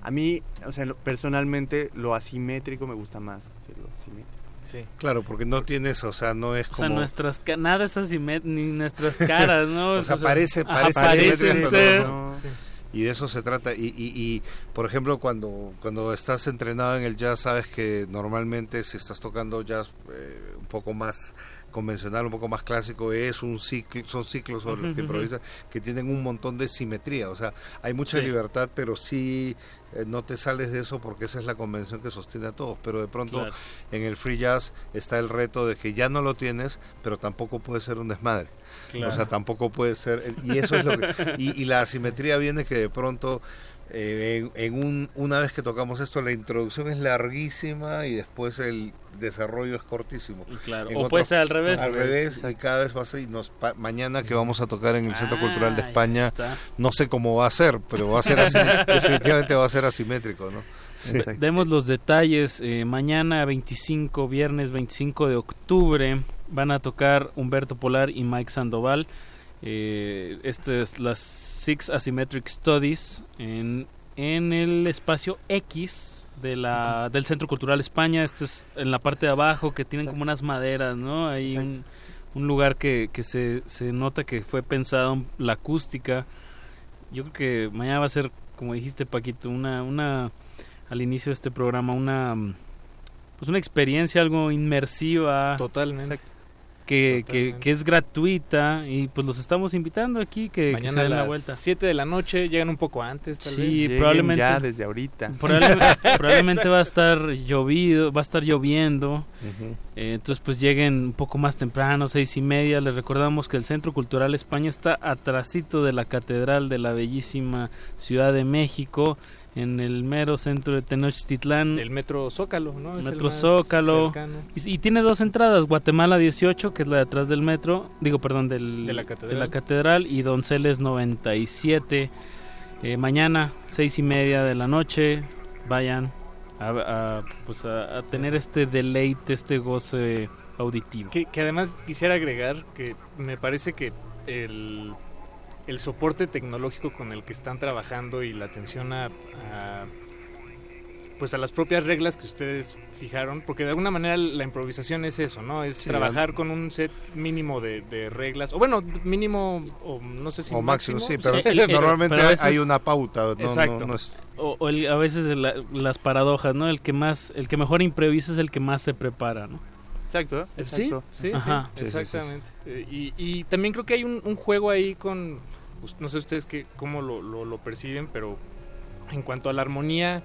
a mí, o sea, personalmente lo asimétrico me gusta más que lo simétrico.
Sí.
Claro, porque no tienes, o sea, no es
O
como...
sea, nuestras nada es así, ni nuestras caras, ¿no?
o sea,
sea,
parece,
ajá,
parece
ser-
no. Y de eso se trata. Y, y, y, por ejemplo, cuando, cuando estás entrenado en el jazz, sabes que normalmente si estás tocando jazz eh, un poco más convencional, un poco más clásico, es un ciclo, son ciclos sobre los que improvisas que tienen un montón de simetría. O sea, hay mucha
Sí.
libertad, pero sí eh, no te sales de eso porque esa es la convención que sostiene a todos. Pero de pronto
Claro.
en el free jazz está el reto de que ya no lo tienes, pero tampoco puede ser un desmadre.
Claro.
O sea, tampoco puede ser. Y eso es lo que. Y, y la asimetría viene que de pronto. eh, en, en un, una vez que tocamos esto, la introducción es larguísima y después el desarrollo es cortísimo.
Claro,
En
o
otros-
puede ser al revés.
Al revés, y cada vez va a ser. y Nos, pa- mañana que vamos a tocar en el Centro
Ah,
Cultural de España, no sé cómo va a ser, pero va a ser así. definitivamente va a ser asimétrico, ¿no? Sí.
Demos los detalles. eh, mañana 25, viernes 25 de octubre, van a tocar Humberto Polar y Mike Sandoval. Eh, este es las Six Asymmetric Studies en, en el espacio X de la, del Centro Cultural España. Este es en la parte de abajo que tienen como unas maderas, ¿no? Hay un, un lugar que, que se, se nota que fue pensado la acústica. Yo creo que mañana va a ser, como dijiste Paquito, una, una al inicio de este programa, una pues una experiencia algo inmersiva.
Totalmente.
Que, que, que es gratuita y pues los estamos invitando aquí que, que
Mañana a
den la
las
vuelta.
7 de la noche, llegan un poco antes, tal
Sí,
vez.
Lleguen
probablemente
ya desde ahorita.
Probablemente, probablemente va a estar llovido, va a estar lloviendo. Eh, entonces pues lleguen un poco más temprano, seis y media. Les recordamos que el Centro Cultural España está atrasito de la Catedral de la bellísima Ciudad de México, en el mero centro de Tenochtitlán.
El metro Zócalo, ¿no? Es el
Metro
más
Zócalo. Y, y tiene dos entradas, Guatemala 18, que es la de atrás del metro, digo, perdón, del,
De la catedral.
de la catedral, y Donceles 97. Eh, mañana, seis y media de la noche, vayan a, a, pues a, a tener este deleite, este goce auditivo.
Que, que además quisiera agregar que me parece que el, el soporte tecnológico con el que están trabajando y la atención a, a, pues a las propias reglas que ustedes fijaron, porque de alguna manera la improvisación es eso, ¿no? Es
Sí,
trabajar con un set mínimo de, de reglas, o bueno, mínimo, o no sé si
O máximo, sí, pero
el- el-
normalmente
pero a veces-
hay una pauta. No,
Exacto.
no, no es,
O, o el- a veces la- las paradojas, ¿no? El que más, el que mejor improvisa es el que más se prepara, ¿no?
Exacto,
Sí,
exacto.
sí, sí,
Ajá.
Sí, sí, sí,
exactamente. Eh, Y, y también creo que hay un, un juego ahí con, no sé ustedes qué, cómo lo, lo, lo perciben, pero en cuanto a la armonía,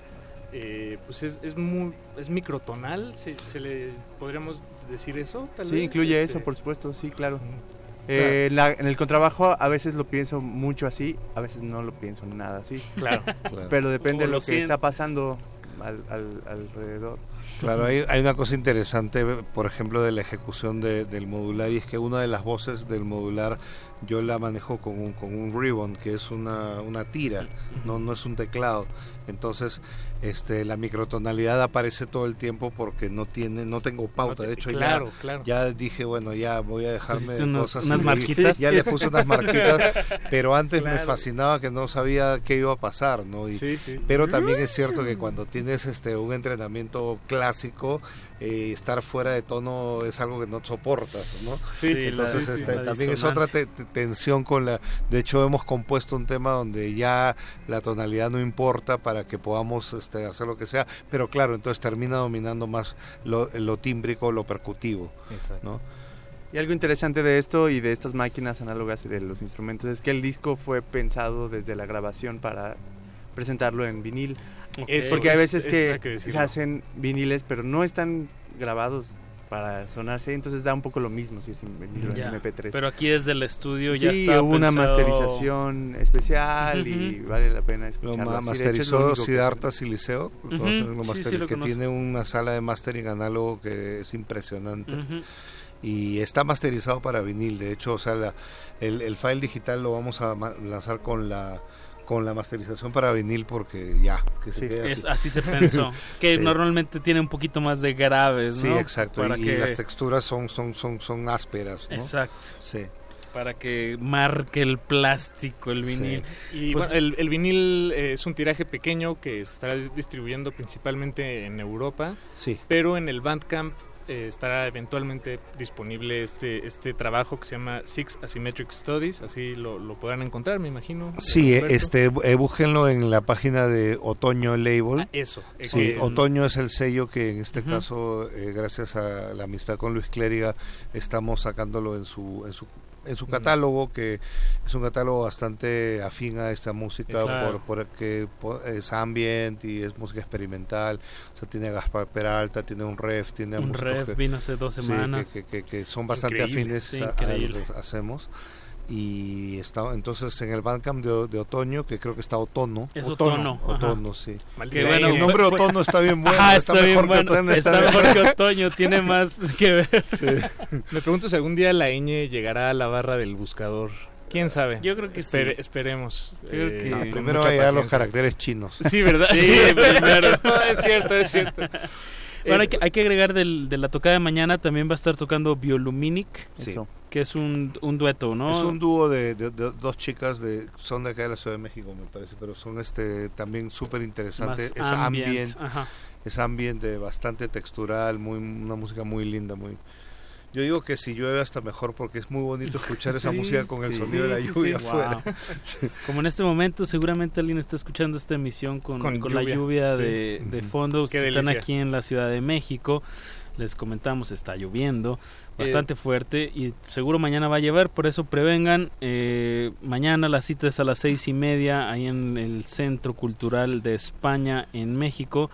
eh, pues es, es muy, es microtonal, se, se le podríamos decir eso, tal
Sí,
vez,
incluye
este,
eso, por supuesto, sí, claro. Eh, la- en el contrabajo a veces lo pienso mucho así, a veces no lo pienso nada así.
Claro.
Claro.
Pero depende de
lo
lo que está pasando al, al- alrededor.
Claro, hay, hay una cosa interesante, por ejemplo, de la ejecución de- del modular, y es que una de las voces del modular yo la manejo con un, con un ribbon, que es una, una tira, no, no es un teclado. Entonces, este, la microtonalidad aparece todo el tiempo porque no tiene, no tengo pauta.
te-
De hecho,
claro,
ya,
claro.
ya dije, bueno, ya voy a dejarme
unos-
cosas.
unas marquitas.
Ya le puse unas marquitas, pero antes me fascinaba que no sabía qué iba a pasar, ¿no? Y,
Sí, sí.
pero también es cierto que cuando tienes este un entrenamiento clásico, eh, estar fuera de tono es algo que no soportas, ¿no?
Sí,
Entonces
la-
este,
la
también es otra te- te- tensión con la... De hecho hemos compuesto un tema donde ya la tonalidad no importa para que podamos este, hacer lo que sea, pero claro, entonces termina dominando más lo, lo tímbrico, lo percutivo,
Exacto.
¿no?
Y algo interesante de esto y de estas máquinas análogas y de los instrumentos es que el disco fue pensado desde la grabación para presentarlo en vinil.
Ok.
Eso
Porque hay
es-
veces
es-
que se hacen viniles, pero no están grabados para sonarse, entonces da un poco lo mismo si es en vinilo en MP3.
Pero aquí desde el estudio
sí,
ya está
hubo una
pensado-
masterización especial y vale la pena
Lo
escucharlo.
ma-
lo
masterizó
que-
Siliceo,
Ujú,
¿conocen lo
sí,
master-
sí lo
que
conozco.
tiene una sala de mastering análogo que es impresionante. Y está masterizado para vinil. De hecho, o sea, la- el, el file digital lo vamos a lanzar con la con la masterización para vinil porque ya, que se quede
Es, así se pensó. Que
Sí.
normalmente tiene un poquito más de graves,
Sí,
¿no?
exacto.
Para
y
que,
las texturas son, son, son, son ásperas, ¿no?
Exacto.
Sí.
Para que marque el plástico, el vinil.
Y
Pues-
bueno, el, el vinil eh, es un tiraje pequeño que se estará dis- distribuyendo principalmente en Europa.
Sí.
Pero en el Bandcamp eh, estará eventualmente disponible este este trabajo que se llama Six Asymmetric Studies. Así lo, lo podrán encontrar, me imagino.
Sí, este, eh, búsquenlo en la página de Otoño Label.
Ah, eso,
Sí, Otoño es el sello que en este caso, eh, gracias a la amistad con Luis Clériga, estamos sacándolo en su, en su, en su catálogo, que es un catálogo bastante afín a esta música, por, porque po- es ambient y es música experimental. O sea, tiene a Gaspar Peralta, tiene un ref, tiene a
Un ref,
que-
vino hace dos semanas.
que, que- que- que son bastante
Increíble,
afines
sí,
a- a, lo que hacemos. Y está entonces en el Bandcamp de, de otoño, que creo que está otono.
Es otono, ajá.
Otono, sí. Que
sea.
el nombre
Fue-
otono está bien bueno.
Ah,
está,
está bien
mejor
bueno,
que otoño.
está mejor que otoño, tiene más que ver.
Me pregunto si algún día la ñ llegará a la barra del buscador. ¿Quién sabe?
Yo creo que
Espere-
sí.
Esperemos.
Yo creo
Eh,
que-
No, primero
mucha
va a llegar los caracteres chinos.
Sí, ¿verdad?
Sí, primero.
Esto es cierto, es cierto.
Bueno,
Eh,
hay que, hay que agregar del, de la tocada de mañana también va a estar tocando Bioluminic,
Sí.
Eso.
que es un, un dueto, ¿no?
Es un dúo de, de- de dos chicas de son de acá de la Ciudad de México, me parece, pero son este también súper interesantes. Es
ambient,
ambient,
ajá.
es ambiente bastante textural, muy una música muy linda, muy. Yo digo que si llueve hasta mejor porque es muy bonito escuchar esa
Sí,
música con el
sí,
sonido de la lluvia
sí.
afuera.
Wow.
Sí.
Como en este momento seguramente alguien está escuchando esta emisión con,
Con
con la
lluvia,
de, fondo. Están
delicia.
aquí en la Ciudad de México, les comentamos, está lloviendo bastante fuerte y seguro mañana va a llover, por eso prevengan. Eh, mañana la cita es a las seis y media ahí en el Centro Cultural de España en México.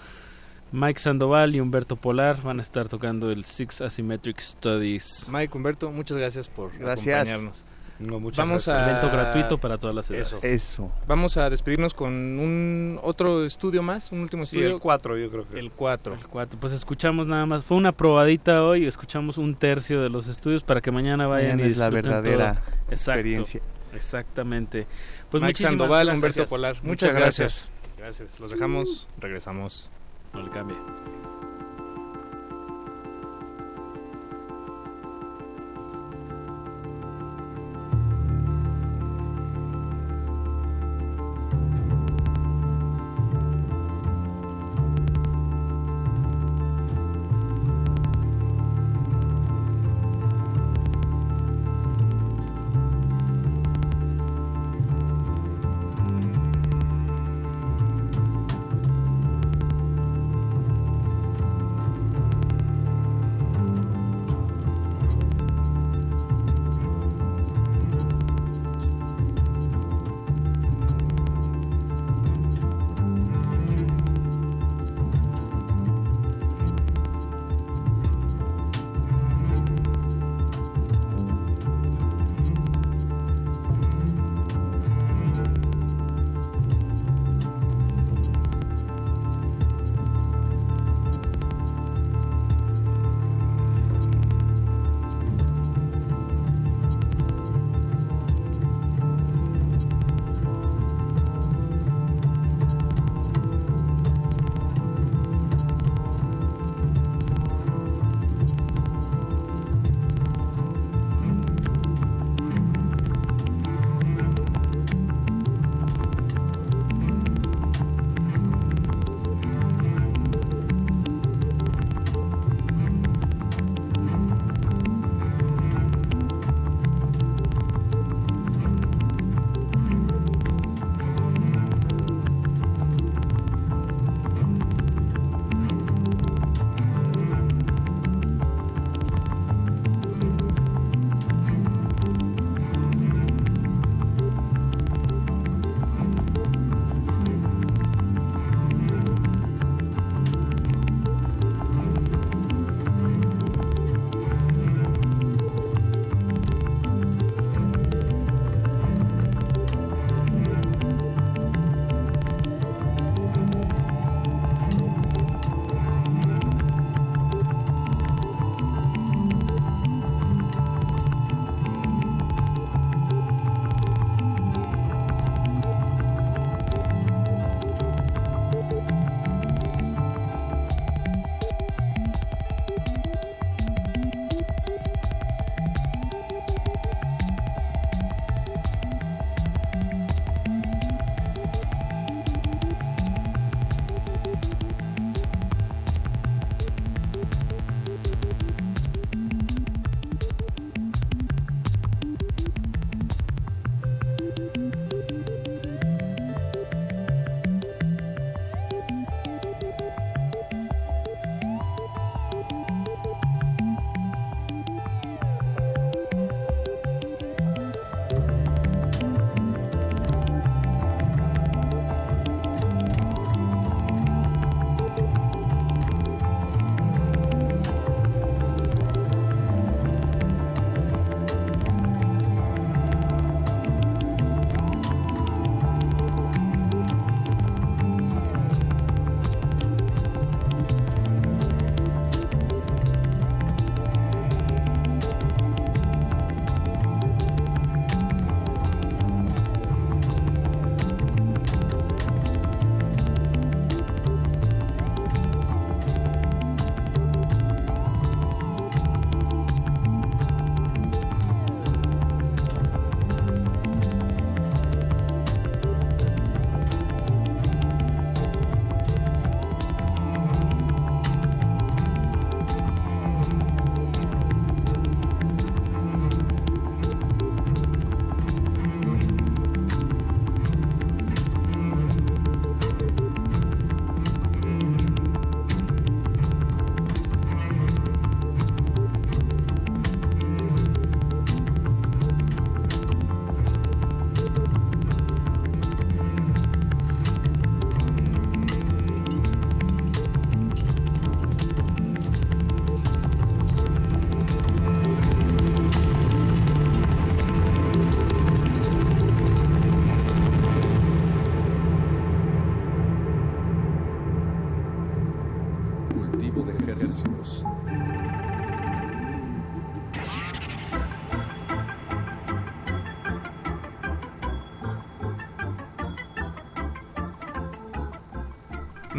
Mike Sandoval y Humberto Polar van a estar tocando el Six Asymmetric Studies.
Mike, Humberto, muchas gracias por
Gracias.
acompañarnos.
No, muchas
Vamos
gracias.
a
Evento gratuito para todas las edades.
Eso.
Eso.
Vamos a despedirnos con un otro estudio más, un último
Sí,
estudio.
el 4 yo creo que.
El 4.
El cuatro. Pues escuchamos nada más. Fue una probadita hoy. Escuchamos un tercio de los estudios para que mañana vayan
Mañana
y
es la verdadera
todo. Exacto,
experiencia.
Exactamente. Pues
Mike
muchísimas
Sandoval,
gracias.
Humberto Polar. Muchas,
Muchas
gracias.
gracias.
Gracias. Los dejamos. Regresamos.
No le cambie.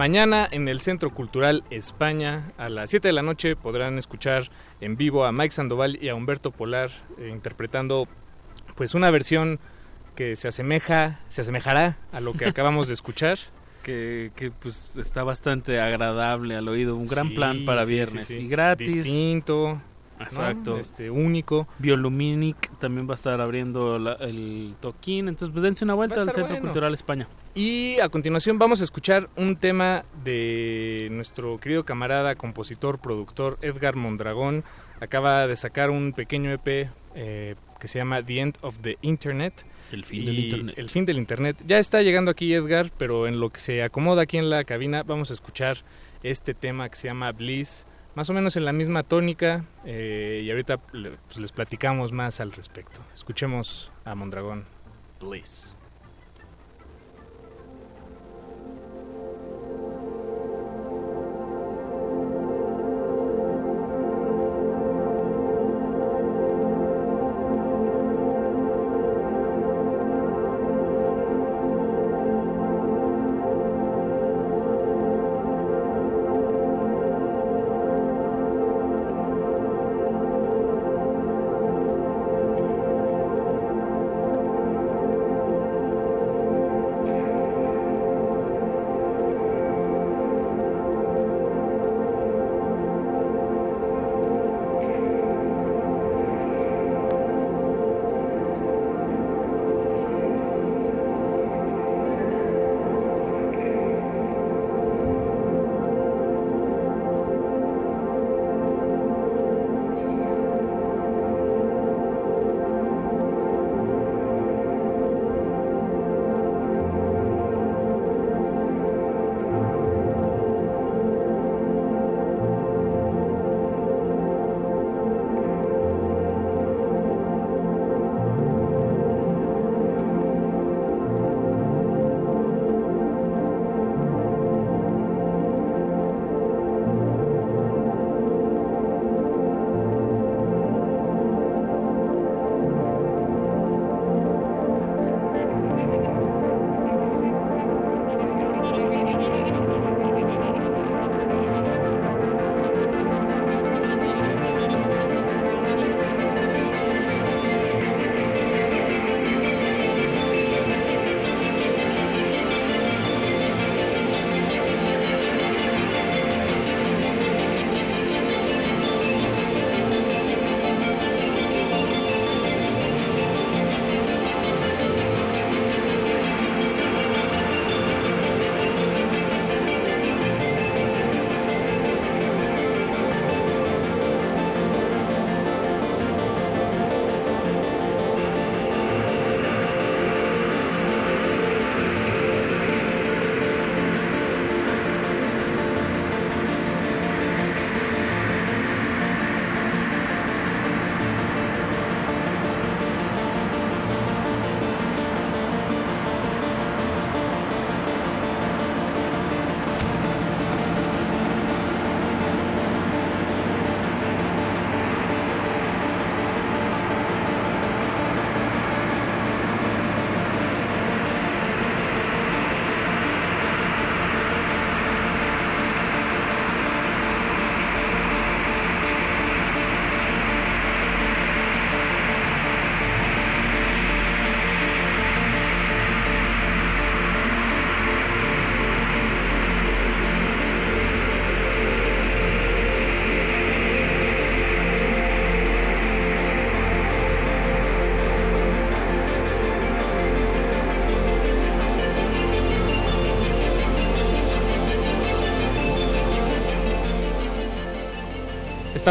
Mañana en el Centro Cultural España a las 7 de la noche podrán escuchar en vivo a Mike Sandoval y a Humberto Polar eh, interpretando pues una versión que se asemeja, se asemejará a lo que acabamos de escuchar.
Que, que, pues está bastante agradable al oído, un gran
Sí,
plan para
sí,
viernes
sí,
y gratis.
Distinto,
Exacto.
¿no? Este, único.
Bioluminic también va a estar abriendo la- el toquín, entonces pues dense una vuelta al Centro
bueno.
Cultural España.
Y a continuación vamos a escuchar un tema de nuestro querido camarada, compositor, productor Edgar Mondragón. Acaba de sacar un pequeño EP eh, que se llama The End of the Internet.
El fin del Internet.
El fin del Internet. Ya está llegando aquí Edgar, pero en lo que se acomoda aquí en la cabina vamos a escuchar este tema que se llama Bliss. Más o menos en la misma tónica eh, y ahorita le- pues, les platicamos más al respecto. Escuchemos a Mondragón. Bliss.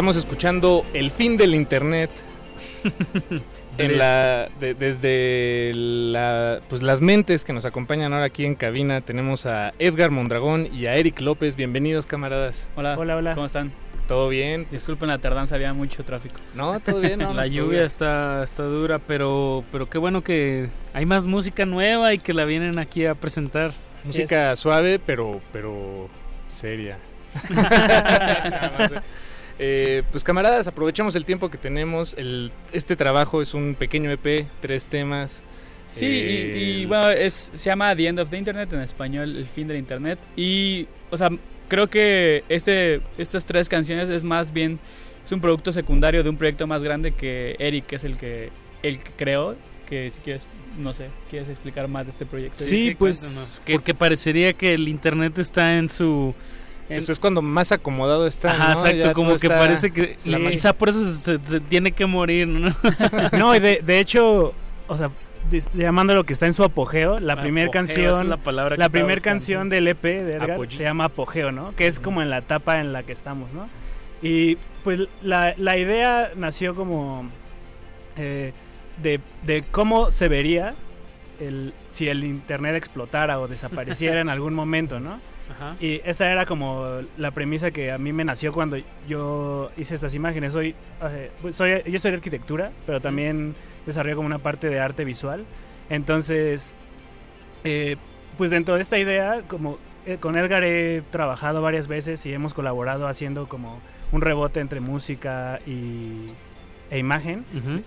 Estamos escuchando El fin del Internet. en la, de- desde la, pues las mentes que nos acompañan ahora aquí en cabina tenemos a Edgar Mondragón y a Eric López. Bienvenidos, camaradas.
Hola, hola, hola. ¿Cómo están?
¿Todo bien?
Disculpen la tardanza, había mucho tráfico.
No, todo bien, no,
la lluvia está, está dura, pero, pero qué bueno que hay más música nueva y que la vienen aquí a presentar.
Música suave, pero, pero seria. Nada más, eh. Eh, pues camaradas, aprovechemos el tiempo que tenemos. El, este trabajo es un pequeño EP, tres temas.
Sí,
Eh,
y, y, bueno, es, se llama The End of the Internet, en español, El fin del Internet. Y, o sea, creo que este, estas tres canciones es más bien, es un producto secundario de un proyecto más grande que Eric, que es el que, el que creó, que si quieres, no sé, ¿quieres explicar más de este proyecto?
Sí, pues, que, porque parecería que el internet está en su... en-
Eso es cuando más acomodado está.
Ajá,
¿no?
exacto,
Ya
como que
está-
parece que
la
quizá por eso se, se tiene que morir, ¿no?
No, y de, de hecho, o sea, de- llamando lo que está en su apogeo, la primera
esa
canción,
es la palabra que
la primera canción del EP de Edgar se llama Apogeo, ¿no? Que es como en la etapa en la que estamos, ¿no? Y pues la, la idea nació como eh, de, de cómo se vería el, si el internet explotara o desapareciera en algún momento, ¿no?
Ajá.
Y esa era como la premisa que a mí me nació cuando yo hice estas imágenes. Soy, eh, pues, soy yo soy de arquitectura, pero también desarrollo como una parte de arte visual. Entonces, eh, pues dentro de esta idea, como eh, con Edgar he trabajado varias veces y hemos colaborado haciendo como un rebote entre música y, e imagen.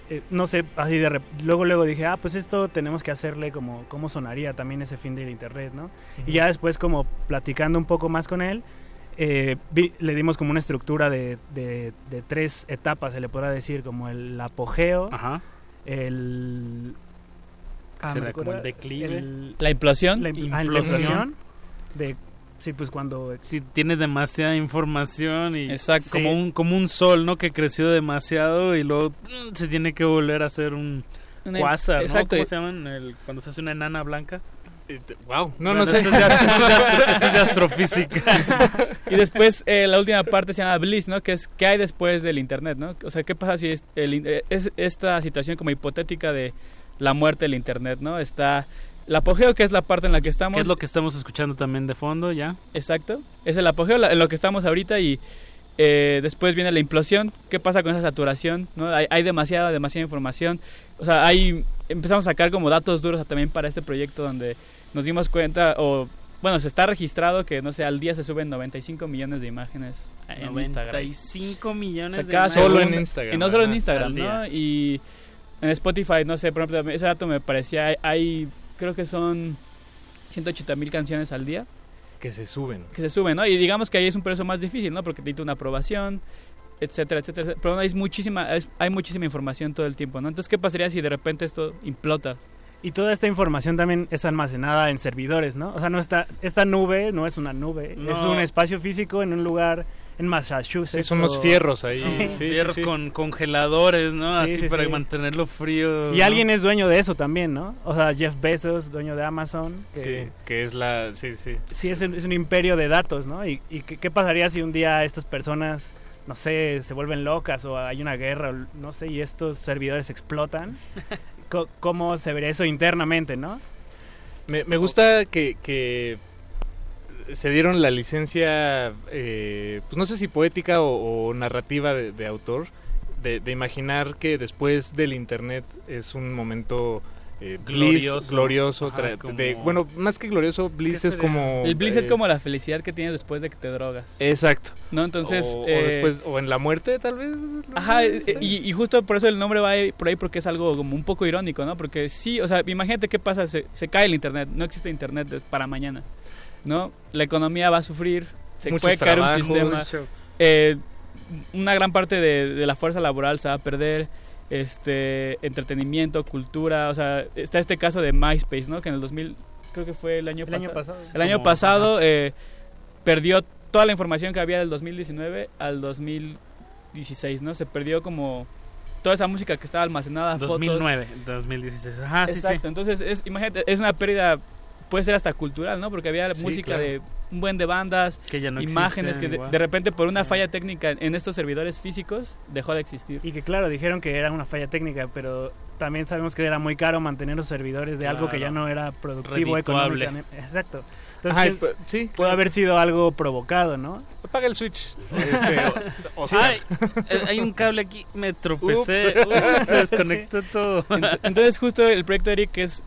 Eh, no sé, así de luego luego dije, ah, pues esto tenemos que hacerle como cómo sonaría también ese fin del internet, ¿no? Y ya después como platicando un poco más con él, eh, vi- le dimos como una estructura de, de- de tres etapas, se le podrá decir, como el apogeo, el...
¿Será
me
como el declive?
el-
¿La implosión?
La, impl- ah, la
implosión.
De, sí, pues cuando...
Si tiene demasiada información y
Exacto.
como un como un sol, ¿no? Que creció demasiado y luego mm, se tiene que volver a hacer un quasar, ¿no?
exacto.
¿Cómo se llaman? El- cuando se hace una enana blanca.
Wow, no,
Bueno,
no sé.
esto es de astro- esto es de astro- esto es de astrofísica.
y después eh, la última parte se llama Bliss, ¿no? Que es qué hay después del internet, ¿no? O sea, qué pasa si es, el eh, es esta situación como hipotética de la muerte del internet, ¿no? Está el apogeo que es la parte en la que estamos.
Que es lo que estamos escuchando también de fondo ya.
Exacto. Es el apogeo la- en lo que estamos ahorita y eh, después viene la implosión. ¿Qué pasa con esa saturación? ¿no? Hay, hay demasiada, demasiada información. O sea, hay empezamos a sacar como datos duros también para este proyecto donde nos dimos cuenta o bueno, se está registrado que no sé, al día se suben 95 millones de imágenes en Instagram.
95 millones
O sea,
de
cada
imágenes.
Solo en Instagram,
Y no solo en Instagram, ¿no? Y en Spotify, no sé, por ejemplo, ese dato me parecía, hay, hay creo que son 180 mil canciones al día
Que se suben.
que se suben, ¿no? Y digamos que ahí es un proceso más difícil, ¿no? Porque necesita una aprobación, etcétera, etcétera. etcétera. Pero hay muchísima, es- hay muchísima información todo el tiempo, ¿no? Entonces, ¿qué pasaría si de repente esto implota?
Y toda esta información también es almacenada en servidores, ¿no? O sea, no está, esta nube no es una nube,
No.
es un espacio físico en un lugar en Massachusetts.
Sí, son unos
o-
fierros ahí.
Sí.
Sí,
Fierros
sí, sí.
con congeladores, ¿no?
Sí,
Así
sí,
para
sí.
mantenerlo frío.
Y
¿no?
alguien es dueño de eso también, ¿no? O sea, Jeff Bezos, dueño de Amazon. Que
Sí, que es la... Sí, sí.
sí es, un, es un imperio de datos, ¿no? ¿Y, y qué, qué pasaría si un día estas personas, no sé, se vuelven locas o hay una guerra, o no sé, y estos servidores explotan? ¿Cómo se vería eso internamente, no?
Me, me gusta que, que se dieron la licencia, eh, pues no sé si poética o, o narrativa de, de autor, de, de imaginar que después del Internet es un momento eh, bliss,
Glorioso.
glorioso.
Ajá,
tra-
como-
de- bueno, más que glorioso, bliss
¿Qué
es como...
El bliss es
eh,
como la felicidad que tienes después de que te drogas.
Exacto.
¿No? Entonces...
o, o
eh,
después, o en la muerte, tal vez.
Ajá,
no
eh,
sé.
y, y justo por eso el nombre va ahí- por ahí porque es algo como un poco irónico, ¿no? Porque sí, o sea, imagínate qué pasa, se, se cae el internet, no existe internet para mañana, ¿no? La economía va a sufrir, se
Muchos
puede caer un sistema, eh, una gran parte de, de la fuerza laboral se va a perder, este, entretenimiento, cultura, o sea, está este caso de MySpace, ¿no? Que en el 2000, creo que fue el año
El año
pasado, el año pasado eh, perdió toda la información que había del 2019 al 2016, ¿no? Se perdió como toda esa música que estaba almacenada, fotos.
2009, 2016. Ajá, sí,
Exacto,
sí.
entonces es, imagínate, es una pérdida, puede ser hasta cultural, ¿no? Porque había
Sí,
música
claro.
de un buen de bandas,
Que ya no
imágenes que de, repente por una falla técnica en estos servidores físicos dejó de existir.
Y que claro, dijeron que era una falla técnica, pero también sabemos que era muy caro mantener los servidores de algo que ya no era productivo económicamente. Exacto. Entonces,
sí,
puede haber sido algo provocado, ¿no?
Apaga el switch. Este, o, o sea,
Ay, hay un cable aquí, me tropecé.
Ups.
Se desconectó todo.
Ent- Entonces justo el proyecto de Eric es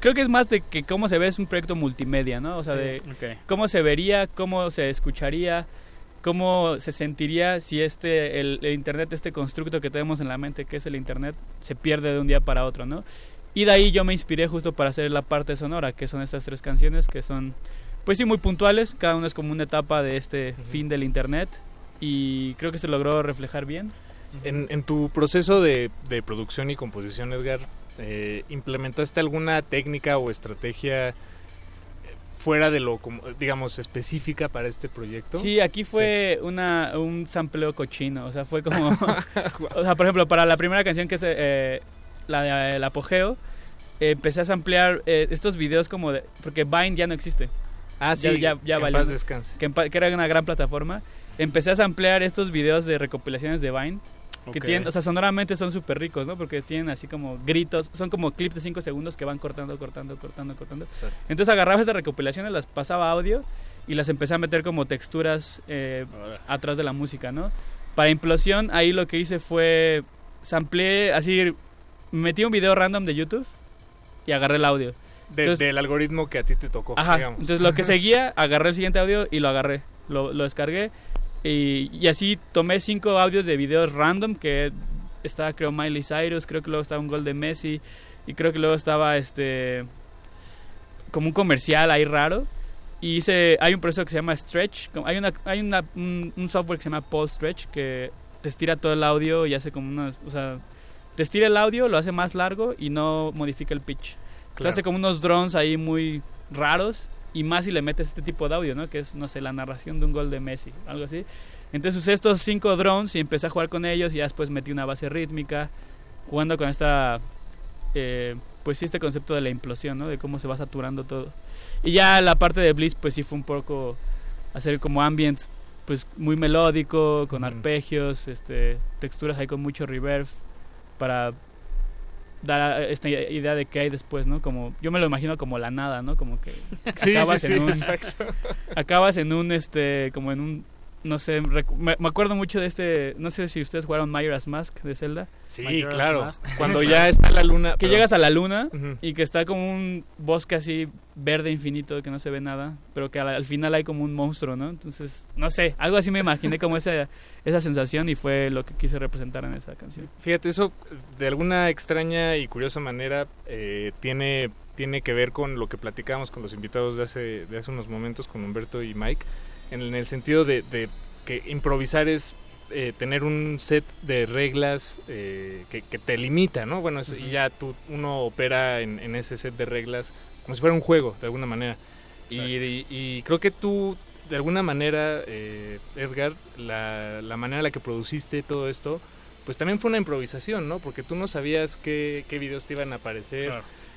creo que es más de que cómo se ve es un proyecto multimedia, ¿no? O sea,
Sí,
de
ok.
cómo se vería, cómo se escucharía, cómo se sentiría si este el, el internet este constructo que tenemos en la mente que es el internet se pierde de un día para otro, ¿no? Y de ahí yo me inspiré justo para hacer la parte sonora, que son estas tres canciones que son, pues sí, muy puntuales. Cada una es como una etapa de este fin del Internet. Y creo que se logró reflejar bien.
En, en tu proceso de, de producción y composición, Edgar, eh, ¿implementaste alguna técnica o estrategia eh, fuera de lo, digamos, específica para este proyecto?
Sí, aquí fue Una, un sampleo cochino, o sea, fue como... o sea, por ejemplo, para la primera canción que es eh, la de El Apogeo, eh, empecé a samplear eh, estos videos como de... Porque Vine ya no existe.
Ah, sí,
ya, ya, ya
que en
valió.
paz descanse.
En que era una gran plataforma. Empecé a samplear estos videos de recopilaciones de Vine. Que
Ok.
tienen, o sea, sonoramente son súper ricos, ¿no? Porque tienen así como gritos, son como clips de 5 segundos que van cortando, cortando, cortando, cortando.
Exacto.
Entonces agarraba estas recopilaciones, las pasaba audio y las empecé a meter como texturas eh, atrás de la música, ¿no? Para implosión, ahí lo que hice fue sampleé, así, metí un video random de YouTube y agarré el audio.
De-
Entonces-
del algoritmo que a ti te tocó,
Ajá,
digamos.
entonces lo que seguía, agarré el siguiente audio y lo agarré, lo, lo descargué y, y así tomé cinco audios de videos random que estaba creo Miley Cyrus, creo que luego estaba un gol de Messi y creo que luego estaba este como un comercial ahí raro y hice hay un proceso que se llama stretch, hay una hay una, un, un software que se llama Pulse Stretch que te estira todo el audio y hace como una, o sea, te estira el audio, lo hace más largo y no modifica el pitch. Entonces
Claro.
hace como unos drones ahí muy raros y más si le metes este tipo de audio, ¿no? Que es, no sé, la narración de un gol de Messi, algo así. Entonces usé estos cinco drones y empecé a jugar con ellos y ya después metí una base rítmica, jugando con esta, eh, pues sí, este concepto de la implosión, ¿no? De cómo se va saturando todo. Y ya la parte de Blitz, pues sí fue un poco hacer como ambience, pues muy melódico, con arpegios, este, texturas ahí con mucho reverb, para dar esta idea de qué hay después, ¿no? Como yo me lo imagino como la nada, ¿no? Como que
Sí,
acabas
sí,
en
sí,
un
exacto.
acabas en un este como en un no sé, recu- me, me acuerdo mucho de este, no sé si ustedes jugaron Majora's Mask de Zelda.
Sí,
Majora's
claro.
Mask.
Cuando ya está la luna.
Que llegas a la luna y que está como un bosque así verde infinito que no se ve nada, pero que al, al final hay como un monstruo, ¿no? Entonces, no sé, algo así me imaginé como esa, esa sensación y fue lo que quise representar en esa canción.
Fíjate, eso de alguna extraña y curiosa manera eh, tiene, tiene que ver con lo que platicábamos con los invitados de hace, de hace unos momentos, con Humberto y Mike, en el sentido de, de que improvisar es eh, tener un set de reglas eh, que, que te limita, ¿no? Bueno, eso- y ya tú, uno opera en, en ese set de reglas como si fuera un juego, de alguna manera. Y, y- y creo que tú, de alguna manera, eh, Edgar, la, la manera en la que produciste todo esto, pues también fue una improvisación, ¿no? Porque tú no sabías qué, qué videos te iban a aparecer.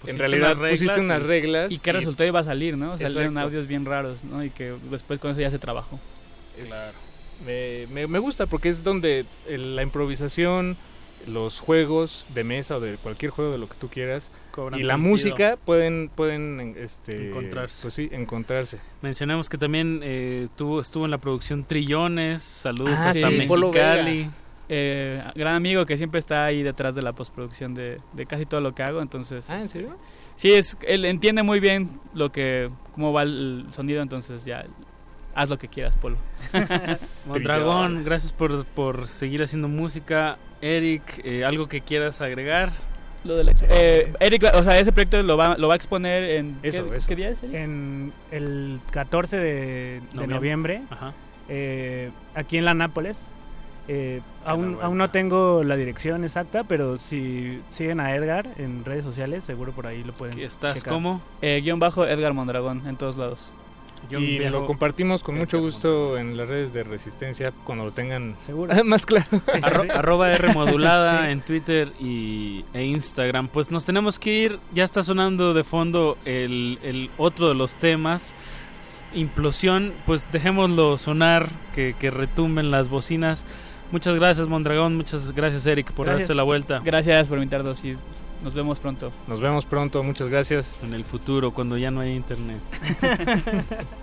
En
Pusiste
realidad
unas
pusiste
reglas
unas
y-
reglas.
Y qué resultado iba a salir, ¿no? Salieron
Exacto.
audios bien raros, ¿no? Y que después con eso ya se trabajó.
Es- Me, me- me gusta porque es donde el- la improvisación, los juegos de mesa o de cualquier juego de lo que tú quieras
Cobran
y la
sentido.
música pueden pueden este,
Encontrarse.
Pues sí, encontrarse.
Mencionemos que también eh, tuvo, estuvo en la producción Trillones. Saludos
Ah,
hasta
sí.
Mexicali.
Eh, gran amigo que siempre está ahí detrás de la postproducción de, de casi todo lo que hago, entonces...
Ah, ¿en
este,
serio?
Sí, es, él entiende muy bien lo que cómo va el sonido, entonces ya haz lo que quieras, Polo.
Mondragón, gracias por, por seguir haciendo música. Eric, eh, ¿algo que quieras agregar?
Lo de la Eh, Eric, o sea, ese proyecto lo va, lo va a exponer en...
Eso,
¿qué,
eso.
¿qué día es? Eric?
En el 14 de, de
Noviembre.
noviembre,
Ajá.
eh, aquí en la Nápoles. Eh, aún, aún no tengo la dirección exacta, pero si siguen a Edgar en redes sociales, seguro por ahí lo pueden.
¿Estás
checar.
cómo?
Eh, guion bajo Edgar Mondragón, en todos lados.
y lo compartimos con mucho gusto en las redes de Resistencia cuando lo tengan
Seguro.
más claro.
Arro- arroba R modulada
Sí.
en Twitter y, e Instagram. Pues nos tenemos que ir. Ya está sonando de fondo el, el otro de los temas. Implosión. Pues dejémoslo sonar, que, que retumben las bocinas. Muchas gracias, Mondragón. Muchas gracias, Eric, por
Gracias.
darse la vuelta.
Gracias por invitarnos y nos vemos pronto.
Nos vemos pronto, muchas gracias.
En el futuro, cuando ya no haya internet.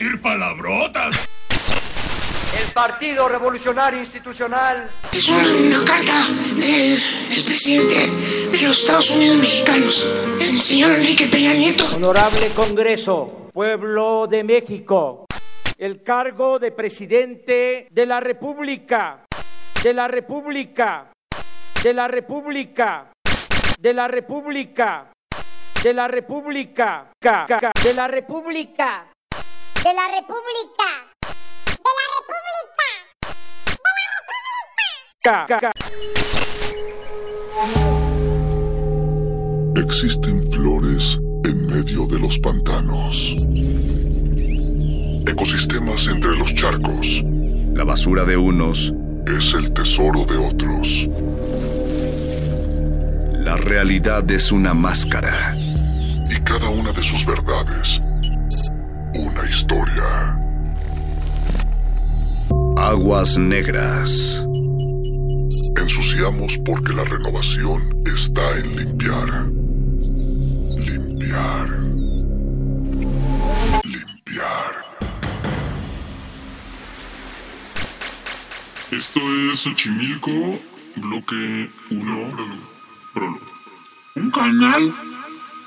Decir palabrotas.
El Partido Revolucionario Institucional.
Es una carta del el presidente de los Estados Unidos mexicanos, el señor Enrique Peña Nieto.
Honorable Congreso, pueblo de México, el cargo de presidente de la República, de la República, de la República, de la República, de la República, ca- ca- de la República.
De la República.
ca- ca-
Existen flores en medio de los pantanos. Ecosistemas entre los charcos.
La basura de unos
Es el tesoro de otros.
La realidad es una máscara.
Y cada una de sus verdades, historia.
Aguas negras.
Ensuciamos porque la renovación está en limpiar. Limpiar. Limpiar.
Esto es Xochimilco, bloque 1, prólogo.
Un canal.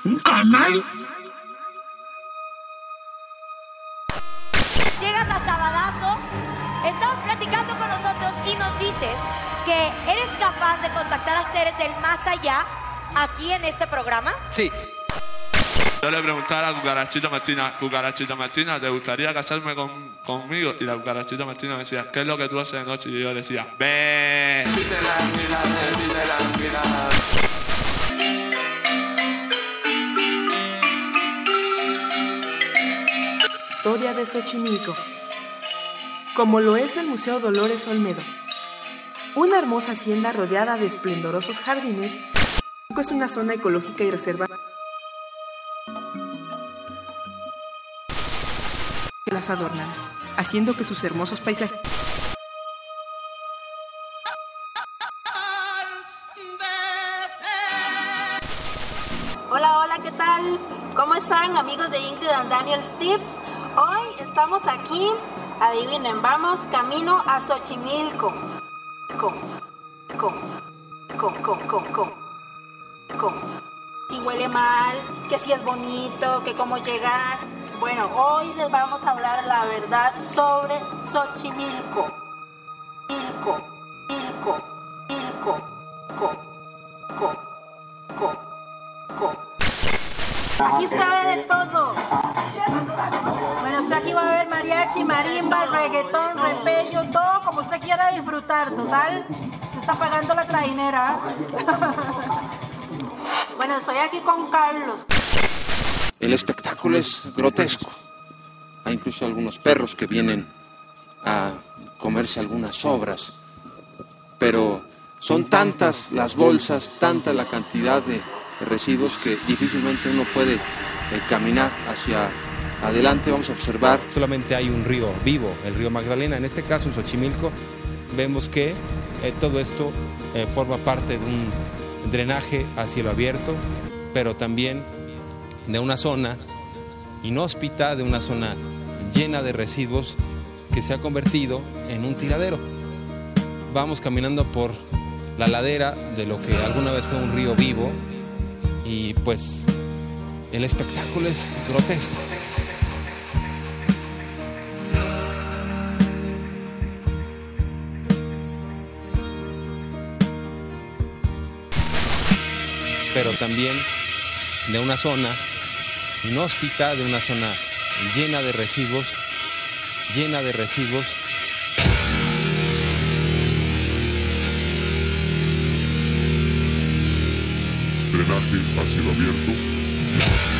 Un canal.
Eres capaz de contactar a seres del más allá aquí en este programa.
Sí. Yo le preguntaba a la cucarachita Martina, cucarachita Martina, ¿te gustaría casarme con- conmigo? Y la cucarachita Martina me decía, ¿qué es lo que tú haces de noche? Y yo le decía, ven.
Historia de Xochimilco. Como lo es el Museo Dolores Olmedo. Una hermosa hacienda rodeada de esplendorosos jardines, es una zona ecológica y reserva que las adornan, haciendo que sus hermosos paisajes
Hola, hola, ¿qué tal? ¿Cómo están amigos de Ingrid and Daniel's Tips? Hoy estamos aquí, adivinen, vamos camino a Xochimilco. Si huele mal, que si es bonito, que cómo llegar. Bueno, hoy les vamos a hablar la verdad sobre Xochimilco. Milco, Milco, Milco, co, co, co, co. Aquí sabe de todo. Bueno, usted aquí va a ver mariachi, marimba, reggaetón, total. Se está pagando la trainera. bueno, estoy aquí con Carlos.
El espectáculo es grotesco. Hay incluso algunos perros que vienen a comerse algunas obras. Pero son tantas las bolsas, tanta la cantidad de residuos que difícilmente uno puede eh, caminar hacia adelante. Vamos a observar.
Solamente hay un río vivo, el río Magdalena. En este caso, en Xochimilco, vemos que eh, todo esto eh, forma parte de un drenaje a cielo abierto, pero también de una zona inhóspita, de una zona llena de residuos que se ha convertido en un tiradero. Vamos caminando por la ladera de lo que alguna vez fue un río vivo y pues el espectáculo es grotesco. Pero también de una zona inhóspita, de una zona llena de residuos, llena de residuos.
Drenaje a cielo abierto.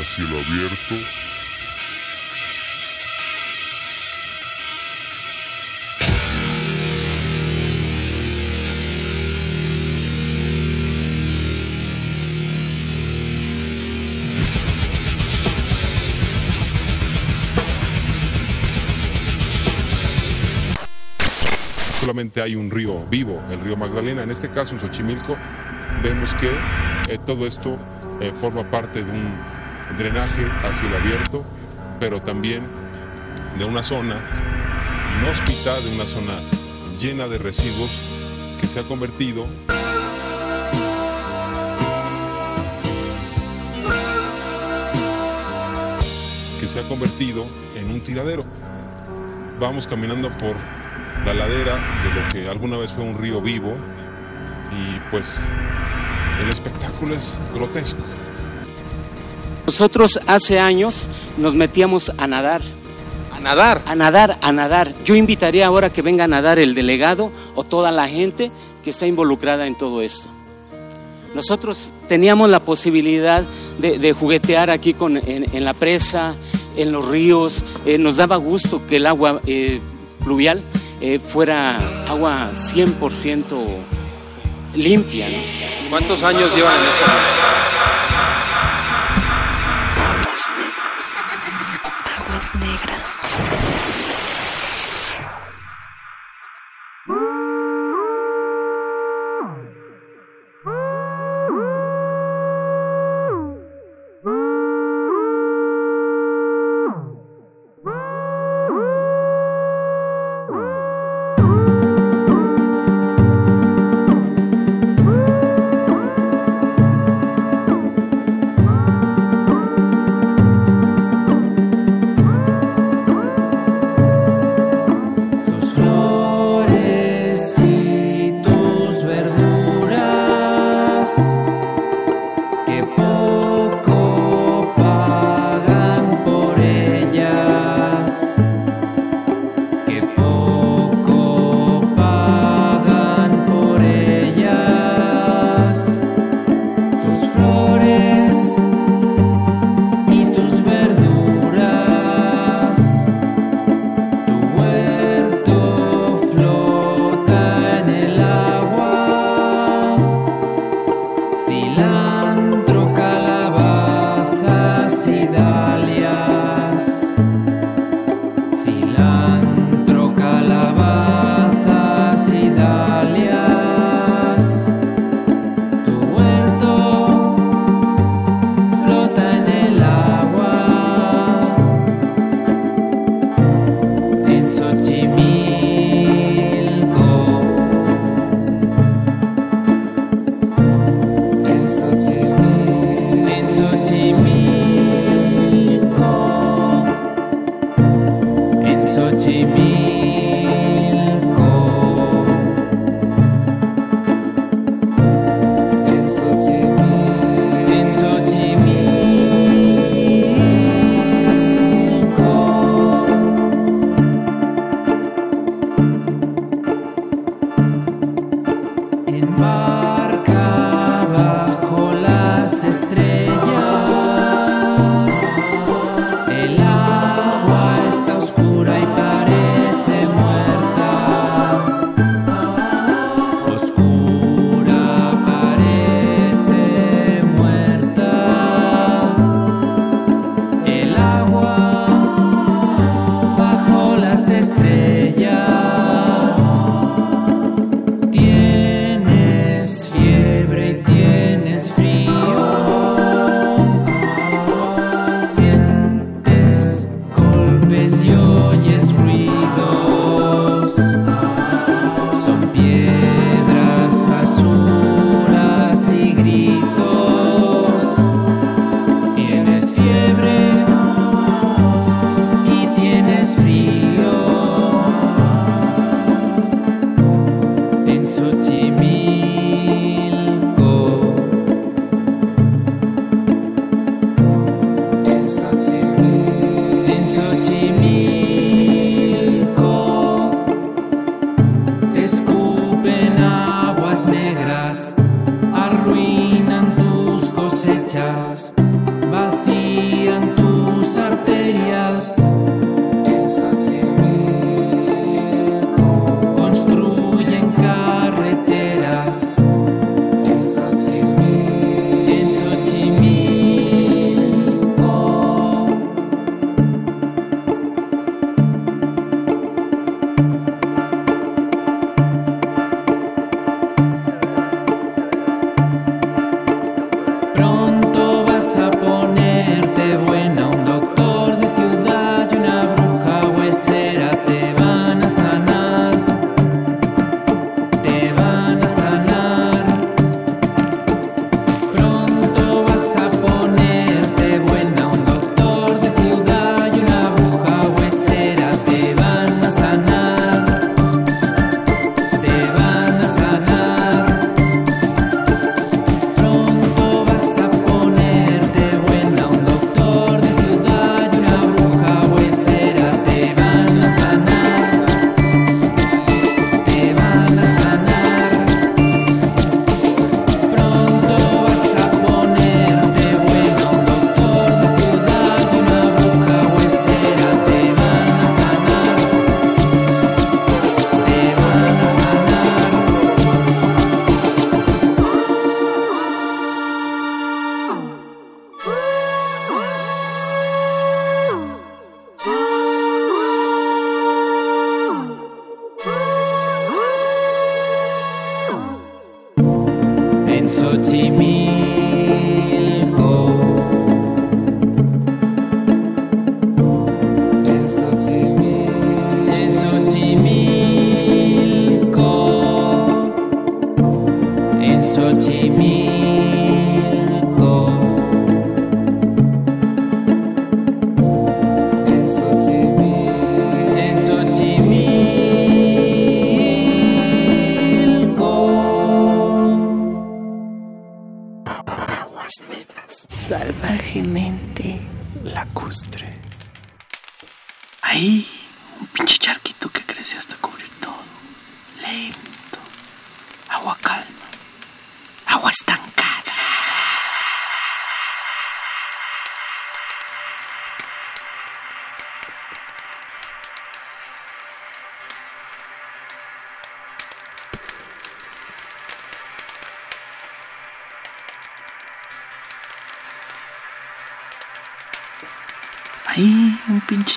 Hacia el abierto.
solamente hay un río vivo, el río Magdalena. En este caso, en Xochimilco, vemos que eh, todo esto eh, forma parte de un drenaje hacia el abierto, pero también de una zona inhóspita, de una zona llena de residuos que se ha convertido que se ha convertido en un tiradero. Vamos caminando por la ladera de lo que alguna vez fue un río vivo y pues el espectáculo es grotesco.
Nosotros hace años nos metíamos a nadar.
¿A nadar?
A nadar, a nadar. Yo invitaría ahora que venga a nadar el delegado o toda la gente que está involucrada en todo esto. Nosotros teníamos la posibilidad de, de juguetear aquí con, en, en, la presa, en los ríos. Eh, nos daba gusto que el agua eh, pluvial eh, fuera agua 100% limpia. ¿no?
¿Cuántos años llevan en esto?
Negras.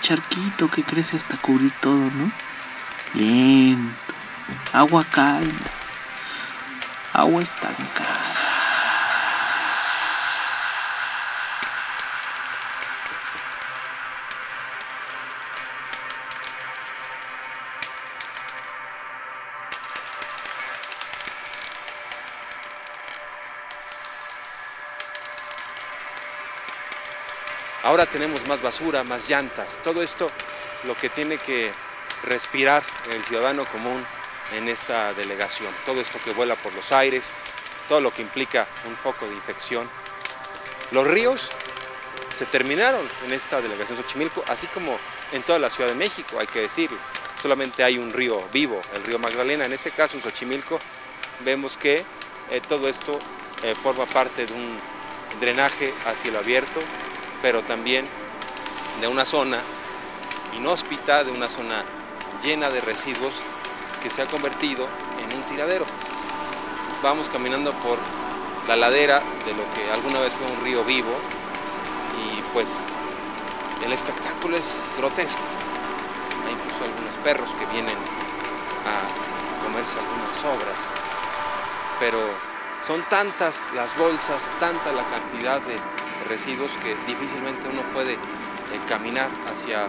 Charquito que crece hasta cubrir todo, ¿no? Lento. Agua calma. Agua estancada.
Ahora tenemos más basura, más llantas. Todo esto lo que tiene que respirar el ciudadano común en esta delegación. Todo esto que vuela por los aires, todo lo que implica un poco de infección. Los ríos se terminaron en esta delegación Xochimilco, así como en toda la Ciudad de México, hay que decirlo. Solamente hay un río vivo, el río Magdalena. En este caso, en Xochimilco, vemos que eh, todo esto eh, forma parte de un drenaje a cielo abierto, pero también de una zona inhóspita, de una zona llena de residuos que se ha convertido en un tiradero. Vamos caminando por la ladera de lo que alguna vez fue un río vivo y pues el espectáculo es grotesco. Hay incluso algunos perros que vienen a comerse algunas sobras, pero son tantas las bolsas, tanta la cantidad de residuos que difícilmente uno puede eh, caminar hacia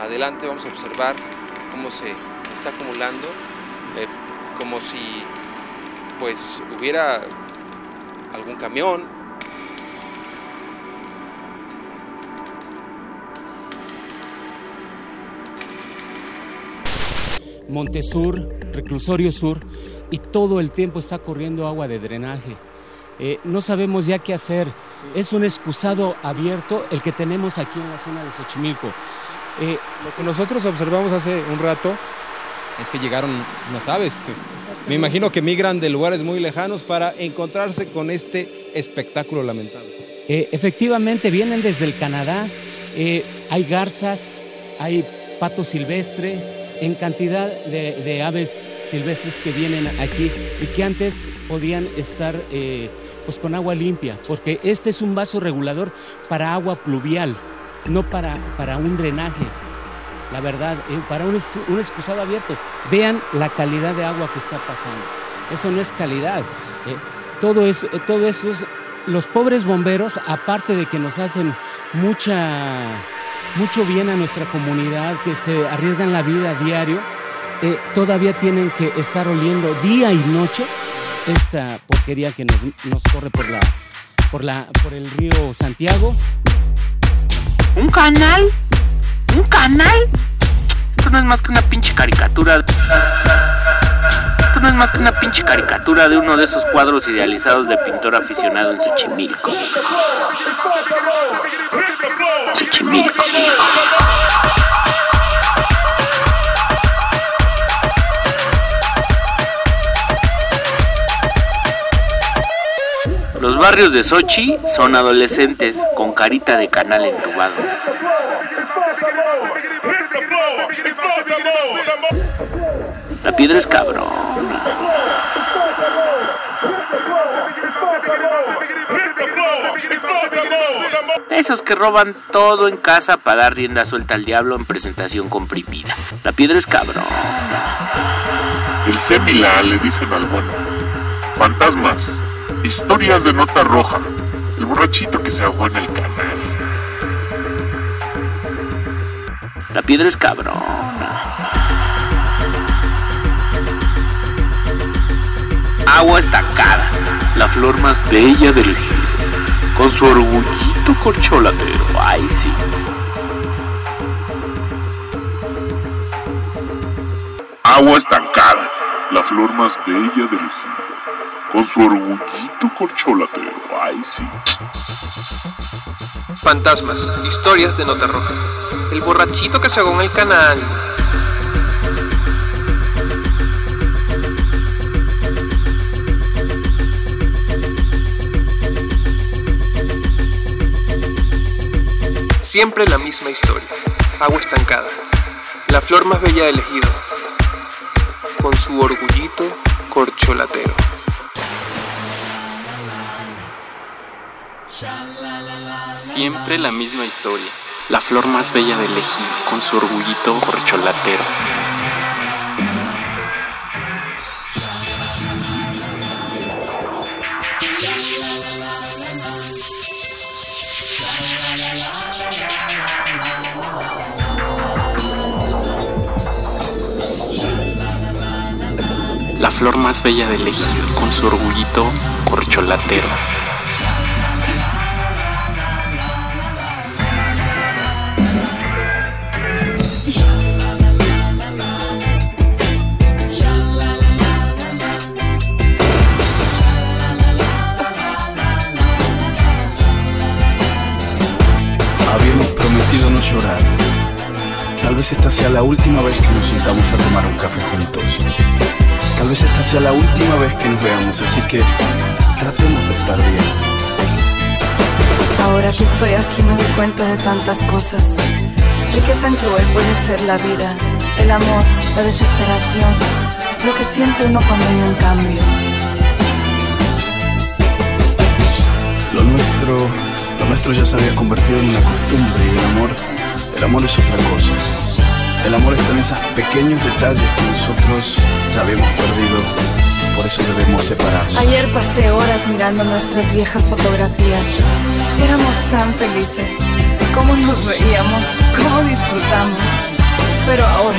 adelante. Vamos a observar cómo se está acumulando, eh, como si pues hubiera algún camión.
Montesur, Reclusorio Sur, y todo el tiempo está corriendo agua de drenaje. Eh, no sabemos ya qué hacer. Es un excusado abierto el que tenemos aquí en la zona de Xochimilco. Eh,
Lo que nosotros observamos hace un rato es que llegaron unas aves. Me imagino que migran de lugares muy lejanos para encontrarse con este espectáculo lamentable.
Eh, efectivamente, vienen desde el Canadá. Eh, hay garzas, hay pato silvestre, en cantidad de, de aves silvestres que vienen aquí y que antes podían estar eh, pues con agua limpia, porque este es un vaso regulador para agua pluvial, no para, para un drenaje. La verdad, eh, para un, un excusado abierto. Vean la calidad de agua que está pasando. Eso no es calidad. eh, eh, todo eso es- los pobres bomberos, aparte de que nos hacen mucha, mucho bien a nuestra comunidad, que se arriesgan la vida a diario, todavía tienen que estar oliendo día y noche esta porquería que nos, corre por la, por la, por el río Santiago.
¿Un canal? ¿Un canal? Esto no es más que una pinche caricatura. Esto no es más que una pinche caricatura de uno de esos cuadros idealizados de pintor aficionado en Xochimilco. Xochimilco. Los barrios de Sochi son adolescentes con carita de canal entubado. La piedra es cabrón. Esos que roban todo en casa para dar rienda suelta al diablo en presentación comprimida. La piedra es cabrón.
El Semila le dicen al bueno. Fantasmas. Historias de nota roja. El borrachito que se ahogó en el canal.
La piedra es cabrón. Agua estancada, la flor más bella del ejido, con su orgullito corcholatero. Ay, sí.
Agua estancada. La flor más bella del ejido. Con su orgullito corcholatero. Ay, sí.
Fantasmas, historias de nota roja. El borrachito que se en el canal. Siempre la misma historia. Agua estancada. La flor más bella del ejido. Con su orgullito corcholatero.
Siempre la misma historia. La flor más bella del ejido, con su orgullito corcholatero. La flor más bella del ejido, con su orgullito corcholatero.
Llorar. Tal vez esta sea la última vez que nos sentamos a tomar un café juntos. Tal vez esta sea la última vez que nos veamos, así que tratemos de estar bien.
Ahora que estoy aquí me doy cuenta de tantas cosas. De qué tan cruel puede ser la vida, el amor, la desesperación, lo que siente uno cuando hay un cambio.
Lo nuestro, lo nuestro ya se había convertido en una costumbre y el amor, el amor es otra cosa. El amor está en esos pequeños detalles que nosotros ya habíamos perdido, por eso debemos separarnos.
Ayer pasé horas mirando nuestras viejas fotografías. Éramos tan felices. Cómo nos veíamos, cómo disfrutamos. Pero ahora,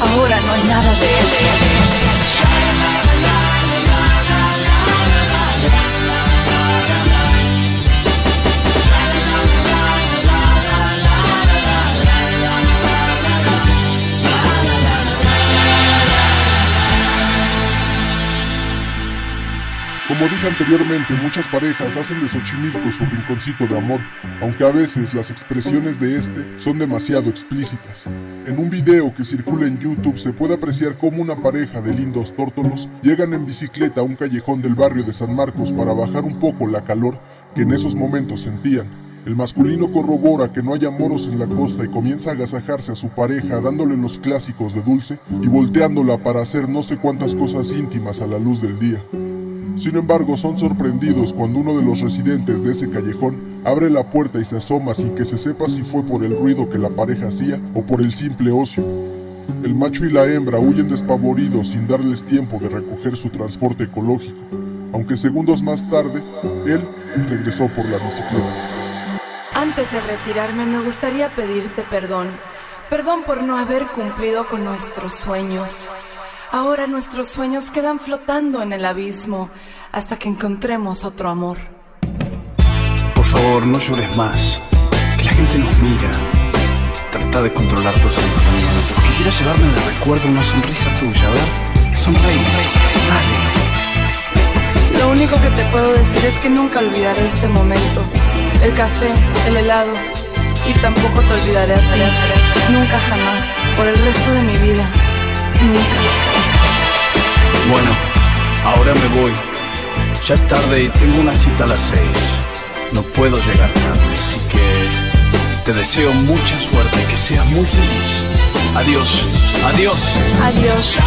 ahora no hay nada de eso.
Como dije anteriormente, muchas parejas hacen de Xochimilco su rinconcito de amor, aunque a veces las expresiones de este son demasiado explícitas. En un video que circula en YouTube se puede apreciar cómo una pareja de lindos tórtolos llegan en bicicleta a un callejón del barrio de San Marcos para bajar un poco la calor que en esos momentos sentían. El masculino corrobora que no haya moros en la costa y comienza a agasajarse a su pareja dándole los clásicos de dulce y volteándola para hacer no sé cuántas cosas íntimas a la luz del día. Sin embargo, son sorprendidos cuando uno de los residentes de ese callejón abre la puerta y se asoma sin que se sepa si fue por el ruido que la pareja hacía o por el simple ocio. El macho y la hembra huyen despavoridos sin darles tiempo de recoger su transporte ecológico, aunque segundos más tarde, él regresó por la bicicleta.
Antes de retirarme me gustaría pedirte perdón. Perdón por no haber cumplido con nuestros sueños. Ahora nuestros sueños quedan flotando en el abismo hasta que encontremos otro amor.
Por favor, no llores más. Que la gente nos mira. Trata de controlar tus sentimientos. Quisiera llevarme de recuerdo una sonrisa tuya, ¿ver? Sonreí. Dale.
Lo único que te puedo decir es que nunca olvidaré este momento. El café, el helado. Y tampoco te olvidaré a ti. Nunca jamás. Por el resto de mi vida. Nunca.
Bueno, ahora me voy. Ya es tarde y tengo una cita a las seis. No puedo llegar tarde, así que te deseo mucha suerte y que seas muy feliz. Adiós, adiós.
Adiós.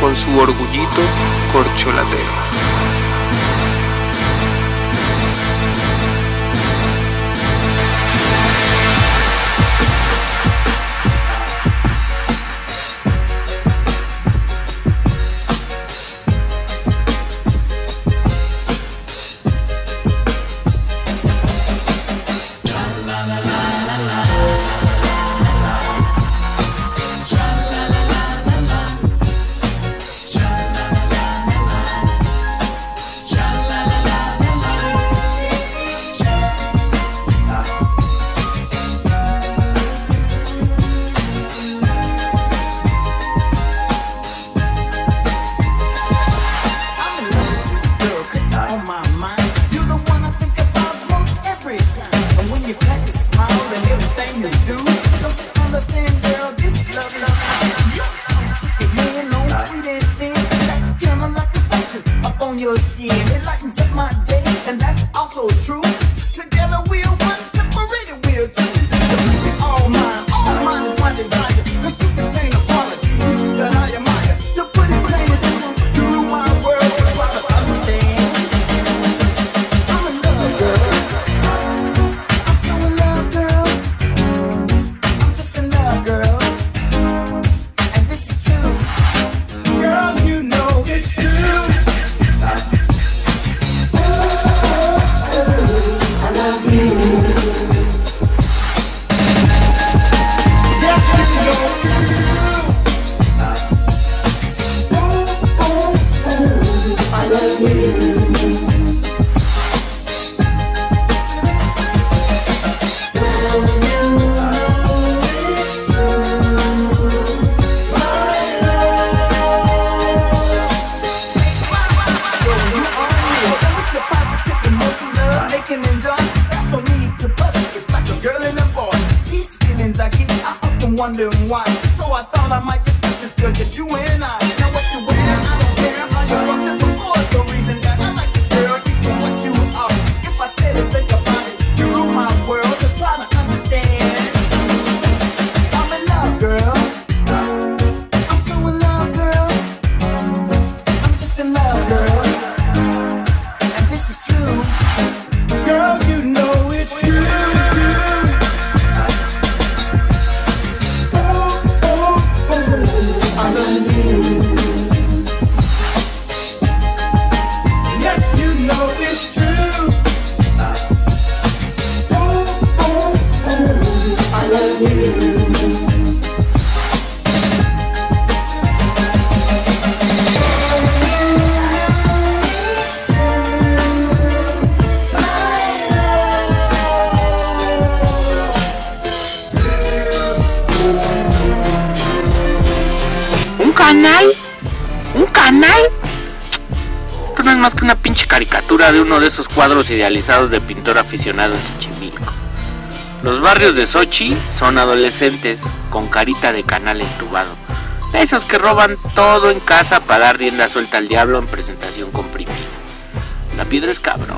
Con su orgullito corcholatero.
de uno de esos cuadros idealizados de pintor aficionado en Xochimilco. Los barrios de Sochi son adolescentes con carita de canal entubado. Esos que roban todo en casa para dar rienda suelta al diablo en presentación comprimida. La piedra es
cabrón.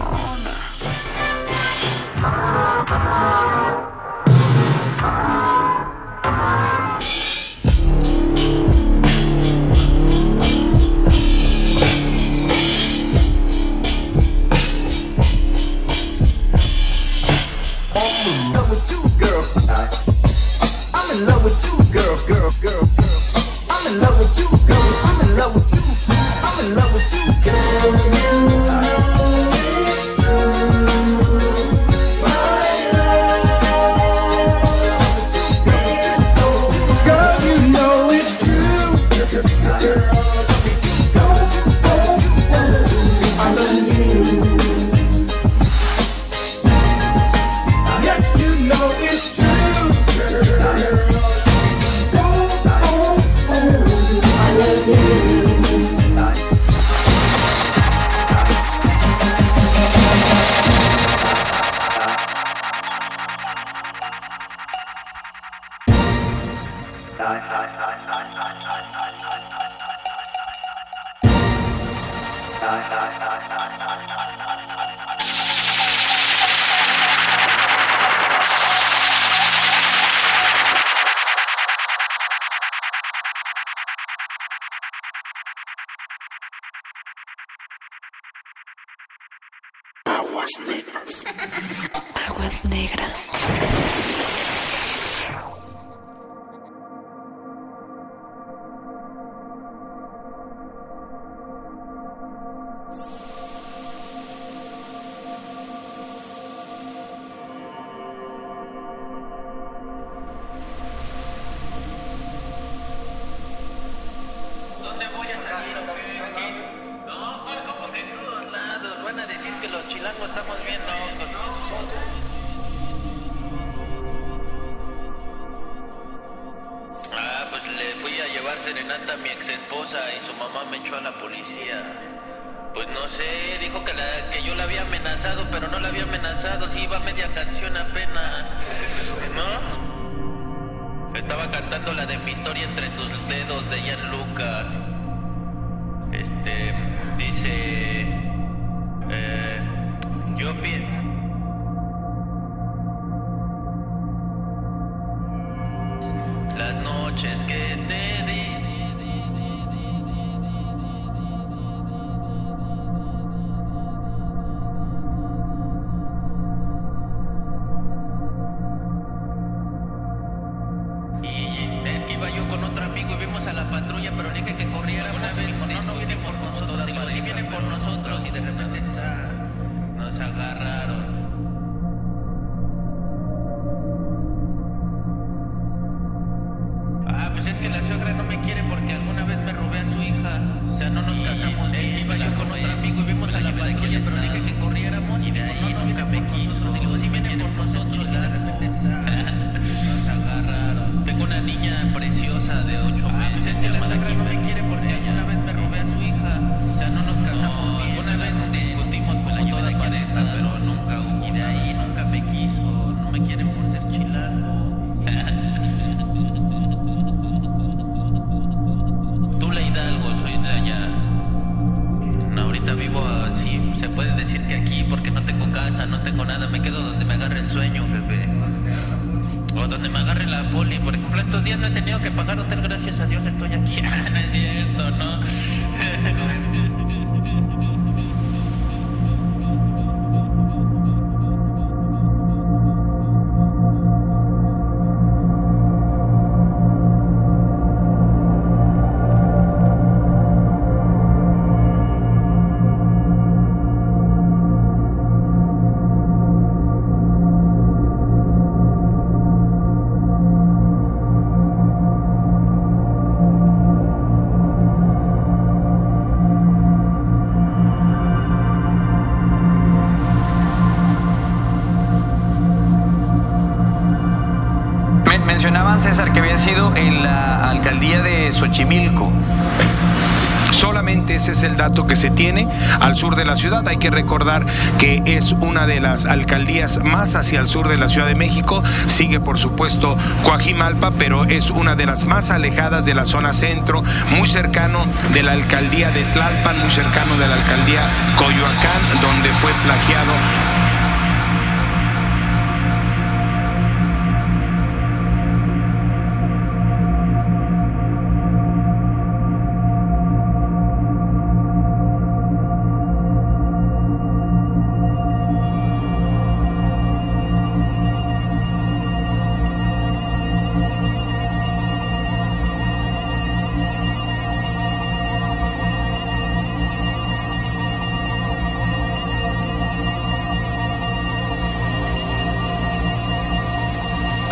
Solamente ese es el dato que se tiene al sur de la ciudad. Hay que recordar que es una de las alcaldías más hacia el sur de la Ciudad de México. Sigue, por supuesto, Coajimalpa, pero es una de las más alejadas de la zona centro, muy cercano de la alcaldía de Tlalpan, muy cercano de la alcaldía Coyoacán, donde fue plagiado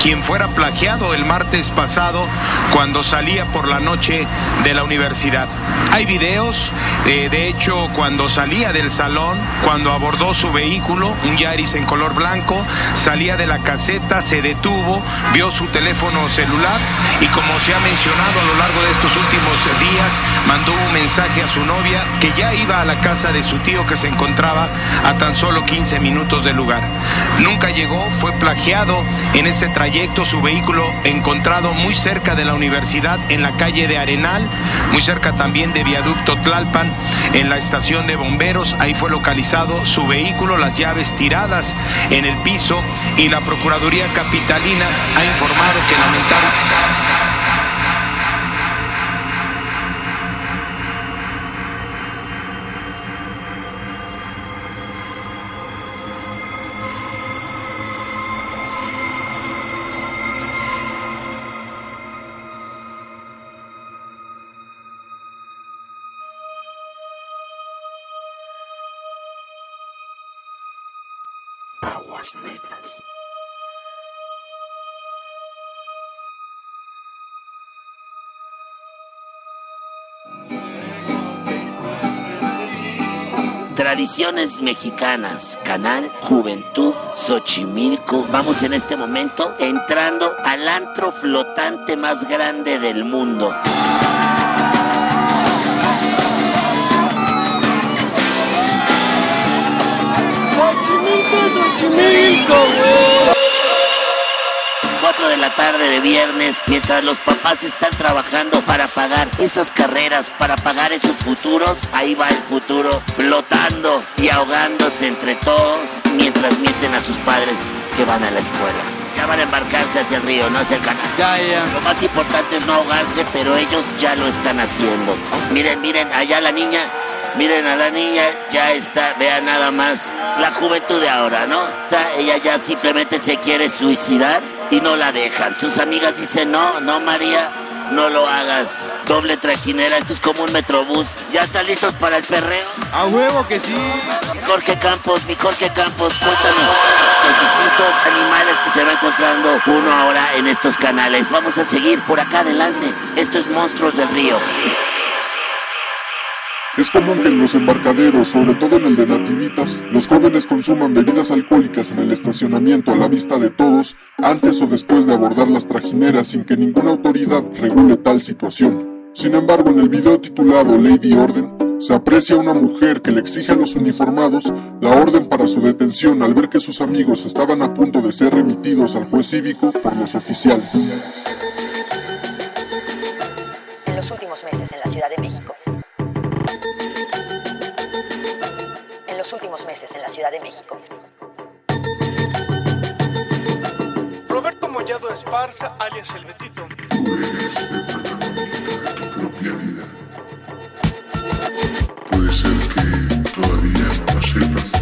quien plagiado el martes pasado cuando salía por la noche de la universidad. Hay videos, eh, de hecho, cuando salía del salón, cuando abordó su vehículo, un Yaris en color blanco, salía de la caseta, se detuvo, vio su teléfono celular y como se ha mencionado a lo largo de estos últimos días, mandó un mensaje a su novia que ya iba a la casa de su tío que se encontraba a tan solo 15 minutos del lugar. Nunca llegó, fue plagiado en ese trayecto su vehículo encontrado muy cerca de la universidad en la calle de Arenal, muy cerca también de Viaducto Tlalpan, en la estación de bomberos, ahí fue localizado su vehículo, las llaves tiradas en el piso y la Procuraduría Capitalina ha informado que lamentablemente
Mexicanas, canal Juventud Xochimilco. Vamos en este momento entrando al antro flotante más grande del mundo.
Xochimilco, güey.
4 de la tarde de viernes, mientras los papás están trabajando para pagar esas carreras, para pagar esos futuros, ahí va el futuro flotando y ahogándose entre todos mientras mienten a sus padres que van a la escuela. Ya van a embarcarse hacia el río, no hacia el canal.
Ya, ya.
Lo más importante es no ahogarse, pero ellos ya lo están haciendo. Miren, miren, allá la niña, miren a la niña, ya está, vean nada más la juventud de ahora, ¿no? O sea, ella ya simplemente se quiere suicidar y no la dejan. Sus amigas dicen, no, no, María, no lo hagas. Doble trajinera, esto es como un metrobús. ¿Ya están listos para el perreo?
A huevo que sí.
Jorge Campos, mi Jorge Campos, cuéntanos los distintos animales que se va encontrando uno ahora en estos canales. Vamos a seguir por acá adelante. Esto es Monstruos del Río.
Es común que en los embarcaderos, sobre todo en el de Nativitas, los jóvenes consuman bebidas alcohólicas en el estacionamiento a la vista de todos, antes o después de abordar las trajineras sin que ninguna autoridad regule tal situación. Sin embargo, en el video titulado Lady Orden, se aprecia una mujer que le exige a los uniformados la orden para su detención al ver que sus amigos estaban a punto de ser remitidos al juez cívico por los oficiales.
Esparza, alias El Betito.
propia vida. Puede ser que todavía no lo sepas,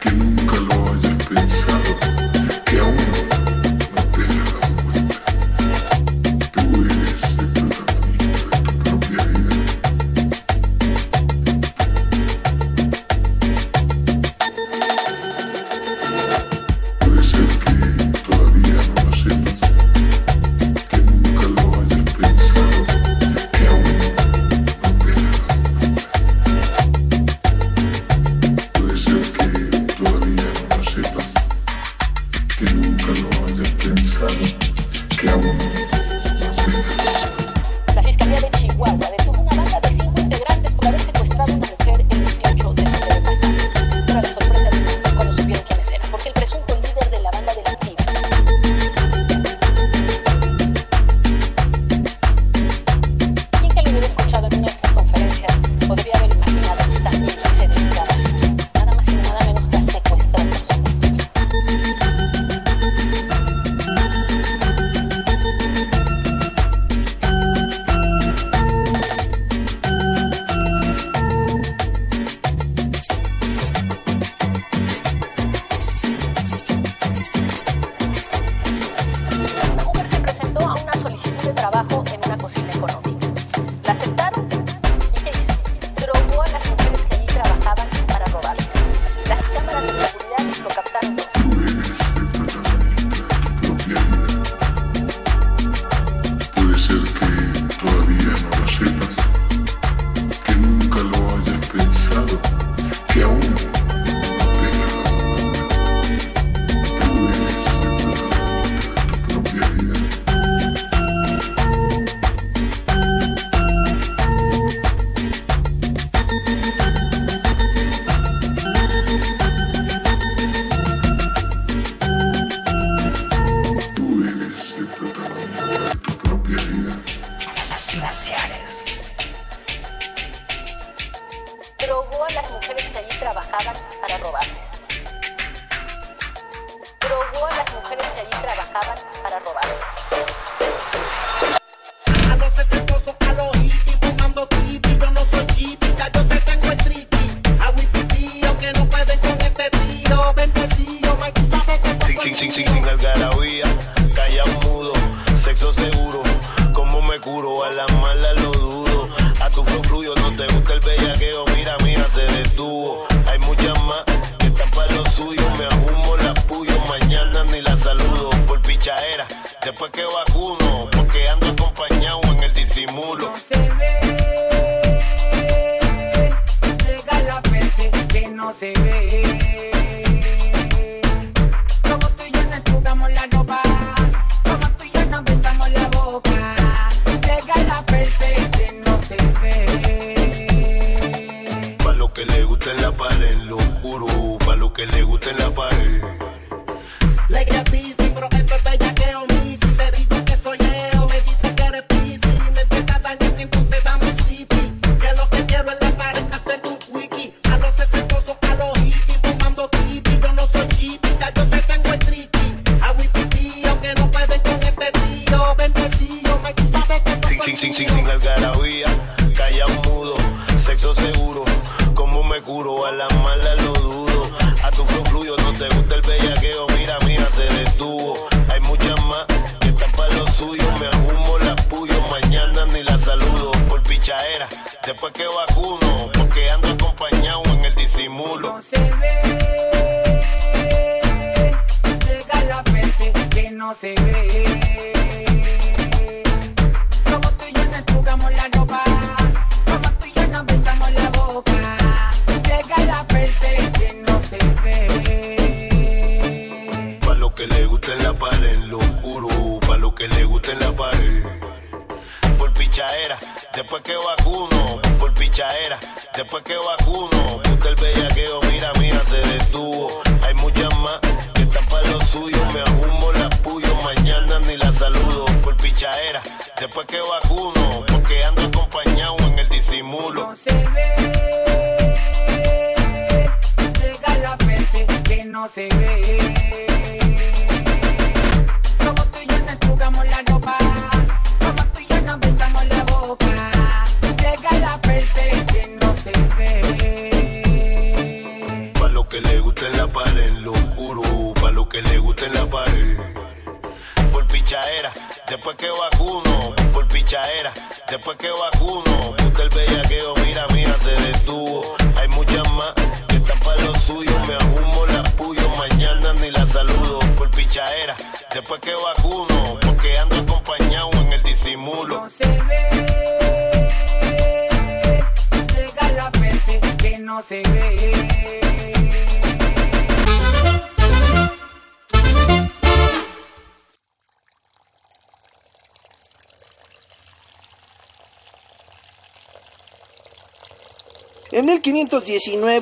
que nunca lo hayas pensado,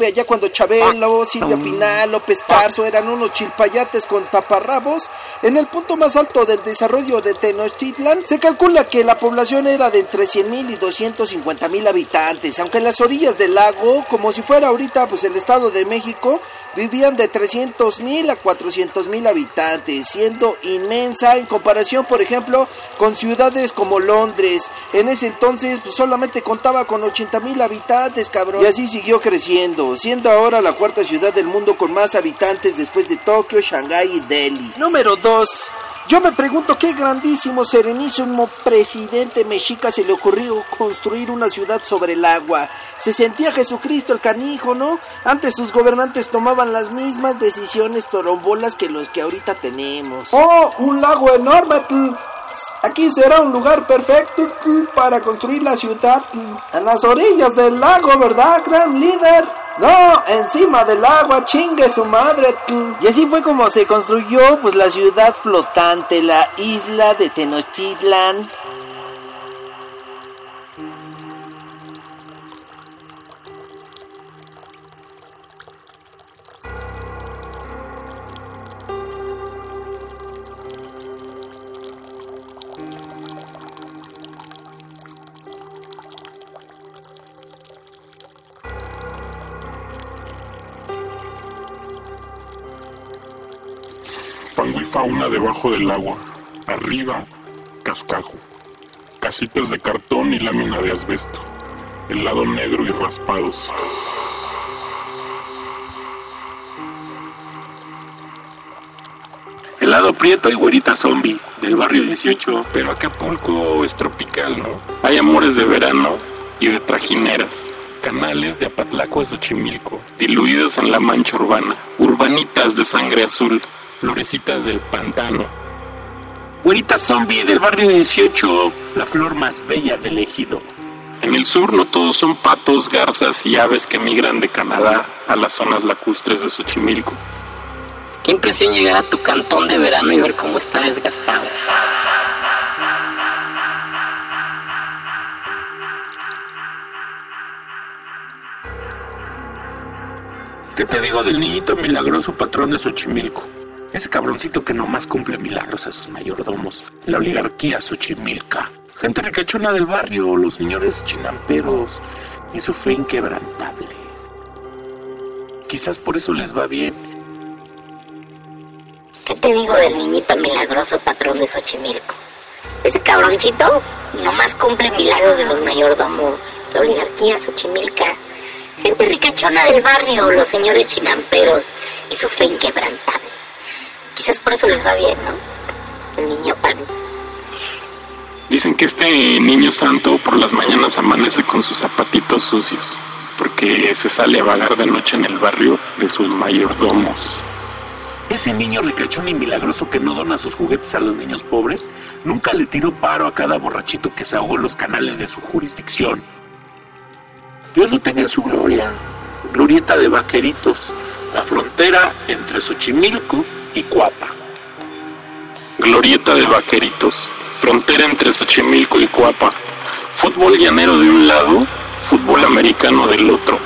Allá cuando Chabelo, ah. Silvia mm. Pinal, López Tarso eran unos chilpayates con taparrabos, en el punto más alto del desarrollo de Tenochtitlan se calcula que la población era de entre 100.000 y 250.000 habitantes, aunque en las orillas del lago, como si fuera ahorita pues el Estado de México, vivían de 300.000 a 400.000 habitantes, siendo inmensa en comparación, por ejemplo, con ciudades como Londres. En ese entonces pues, solamente contaba con 80 mil habitantes, cabrón. Y así siguió creciendo, siendo ahora la cuarta ciudad del mundo con más habitantes después de Tokio, Shanghái y Delhi. Número 2. Yo me pregunto qué grandísimo, serenísimo presidente mexica se le ocurrió construir una ciudad sobre el agua. Se sentía Jesucristo el canijo, ¿no? Antes sus gobernantes tomaban las mismas decisiones torombolas que los que ahorita tenemos. ¡Oh, un lago enorme! Aquí será un lugar perfecto para construir la ciudad en las orillas del lago, ¿verdad, gran líder? No, encima del agua, chingue su madre. Y así fue como se construyó pues la ciudad flotante, la isla de Tenochtitlan.
Debajo del agua. Arriba, cascajo. Casitas de cartón y lámina de asbesto. El lado negro y raspados.
Helado Prieto y Güerita Zombie, del barrio 18. Pero Acapulco es tropical, ¿no? Hay amores de verano y de trajineras. Canales de Apatlaco a Xochimilco, diluidos en la mancha urbana. Urbanitas de sangre azul, florecitas del pantano. Güerita Zombie del barrio 18, la flor más bella del ejido. En el sur no todos son patos, garzas y aves que migran de Canadá a las zonas lacustres de Xochimilco.
Qué impresión llegar a tu cantón de verano y ver cómo está desgastado.
¿Qué te digo del niñito milagroso patrón de Xochimilco? Ese cabroncito que nomás cumple milagros a sus mayordomos. La oligarquía Xochimilca. Gente ricachona del barrio, los señores chinamperos y su fe inquebrantable. Quizás por eso les va bien.
¿Qué te digo del niñito milagroso patrón de Xochimilco? Ese cabroncito nomás cumple milagros de los mayordomos, la oligarquía Xochimilca, gente ricachona del barrio, los señores chinamperos y su fe inquebrantable. Quizás por eso les va bien, ¿no? El niño pan.
Dicen que este niño santo por las mañanas amanece con sus zapatitos sucios, porque se sale a vagar de noche en el barrio de sus mayordomos. Ese niño ricachón y milagroso que no dona sus juguetes a los niños pobres, nunca le tiró paro a cada borrachito que se ahogó en los canales de su jurisdicción. Dios lo tenía en su gloria, glorieta de vaqueritos, la frontera entre Xochimilco y Cuapa. Glorieta de vaqueritos, frontera entre Xochimilco y Cuapa. Fútbol llanero de un lado, fútbol americano del otro.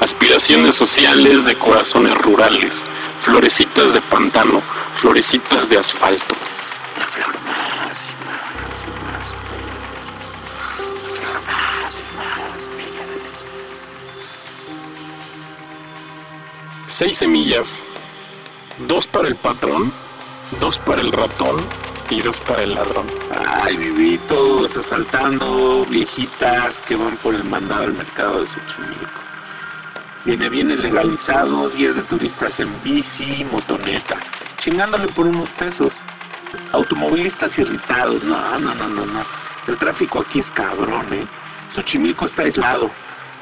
Aspiraciones sociales de corazones rurales, florecitas de pantano, florecitas de asfalto. La flor más y más y más bella. La flor más y más bella del Seis semillas, dos para el patrón, dos para el ratón y dos para el ladrón. Ay, vivitos asaltando viejitas que van por el mandado al mercado de Xochimilco. Viene bienes legalizados, guías de turistas en bici, motoneta, chingándole por unos pesos. Automovilistas irritados, no, no, no, no, no. El tráfico aquí es cabrón, ¿eh? Xochimilco está aislado,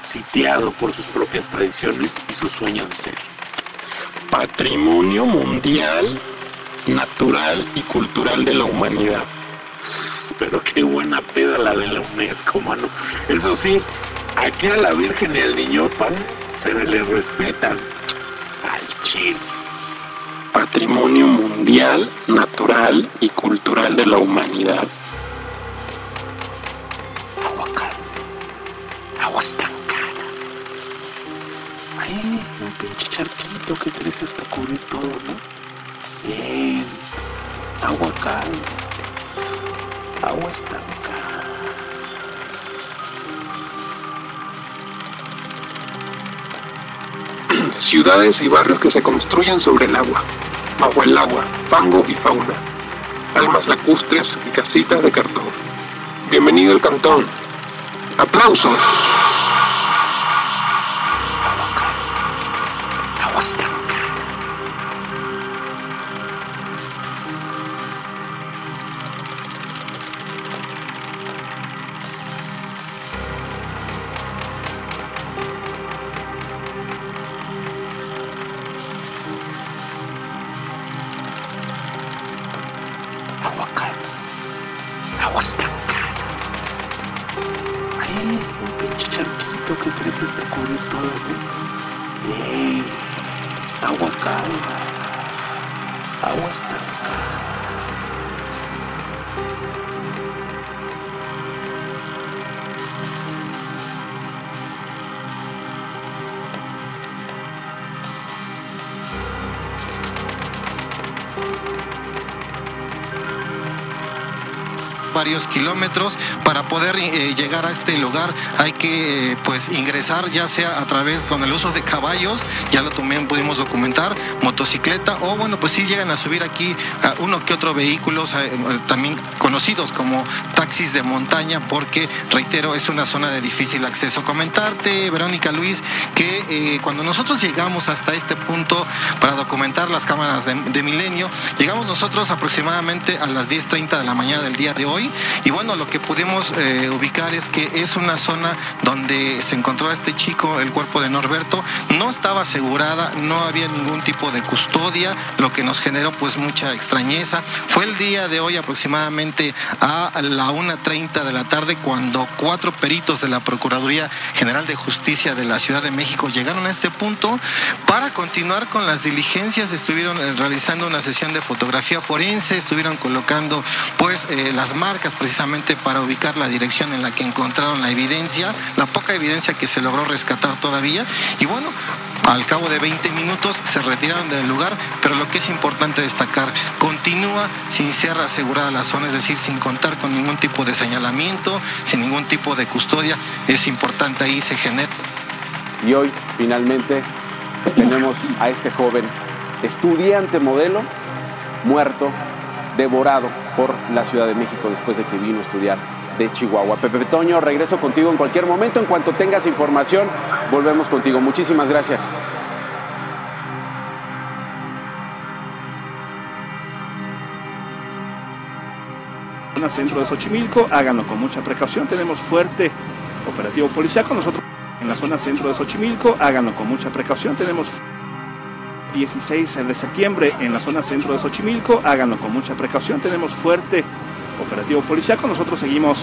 sitiado por sus propias tradiciones y su sueño de ser. Patrimonio mundial, natural y cultural de la humanidad. Pero qué buena peda la de la UNESCO, mano. Eso sí, aquí a la Virgen y al Niño Pan se le respetan. Al chile. Patrimonio mundial, natural y cultural de la humanidad. Agua calma. Agua estancada. Ahí, un pinche charquito que crece hasta cubrir todo, ¿no? Bien. Agua calma. Agua estancada.
Ciudades y barrios que se construyen sobre el agua. Bajo el agua, fango y fauna. Almas lacustres y casitas de cartón. Bienvenido al cantón. ¡Aplausos!
Kilómetros. Para poder eh, llegar a este lugar hay que eh, pues ingresar ya sea a través con el uso de caballos, ya lo también pudimos documentar, motocicleta o bueno pues sí llegan a subir aquí a uno que otro vehículos eh, también conocidos como taxis de montaña porque reitero es una zona de difícil acceso. Comentarte Verónica Luis que cuando nosotros llegamos hasta este punto para documentar las cámaras de, de Milenio, llegamos nosotros aproximadamente a las 10.30 de la mañana del día de hoy y bueno lo que pudimos eh, ubicar es que es una zona donde se encontró a este chico, el cuerpo de Norberto, no estaba asegurada, no había ningún tipo de custodia, lo que nos generó pues mucha extrañeza. Fue el día de hoy aproximadamente a la 1.30 de la tarde cuando cuatro peritos de la Procuraduría General de Justicia de la Ciudad de México llegaron a este punto para continuar con las diligencias, estuvieron eh, realizando una sesión de fotografía forense, estuvieron colocando pues eh, las marcas precisamente para ubicar la dirección en la que encontraron la evidencia, la poca evidencia que se logró rescatar todavía y bueno, al cabo de 20 minutos se retiraron del lugar, pero lo que es importante destacar, continúa sin ser asegurada la zona, es decir, sin contar con ningún tipo de señalamiento, sin ningún tipo de custodia. Es importante ahí se genera.
Y hoy, finalmente, tenemos a este joven estudiante modelo muerto, devorado por la Ciudad de México después de que vino a estudiar de Chihuahua. Pepe Toño, regreso contigo en cualquier momento. En cuanto tengas información, volvemos contigo. Muchísimas gracias.
zona centro de Xochimilco, háganlo con mucha precaución, tenemos fuerte operativo policial con nosotros en la zona centro de Xochimilco, háganlo con mucha precaución, tenemos 16 de septiembre en la zona centro de Xochimilco, háganlo con mucha precaución, tenemos fuerte operativo policial con nosotros seguimos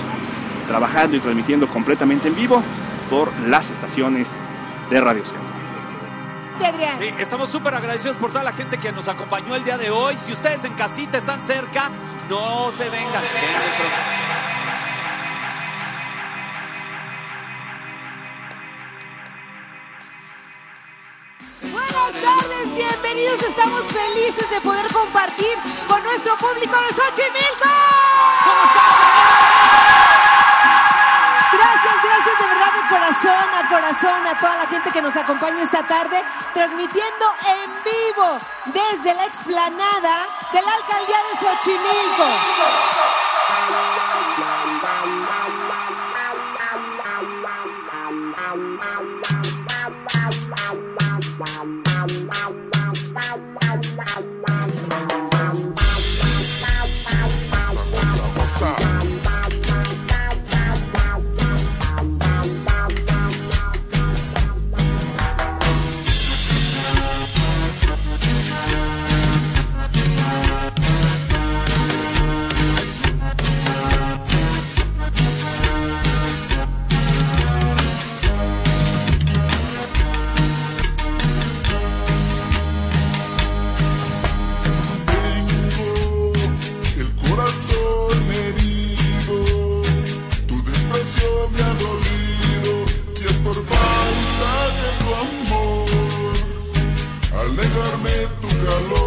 trabajando y transmitiendo completamente en vivo por las estaciones de Radio Centro.
Sí, estamos súper agradecidos por toda la gente que nos acompañó el día de hoy. Si ustedes en casita están cerca, no se vengan. vengan de pronto.
Buenas tardes, bienvenidos. Estamos felices de poder compartir con nuestro público de Xochimilco. Gracias, gracias de verdad de corazón a corazón a toda la gente que nos acompaña esta tarde, transmitiendo en vivo desde la explanada de la alcaldía de Xochimilco.
Negarme tu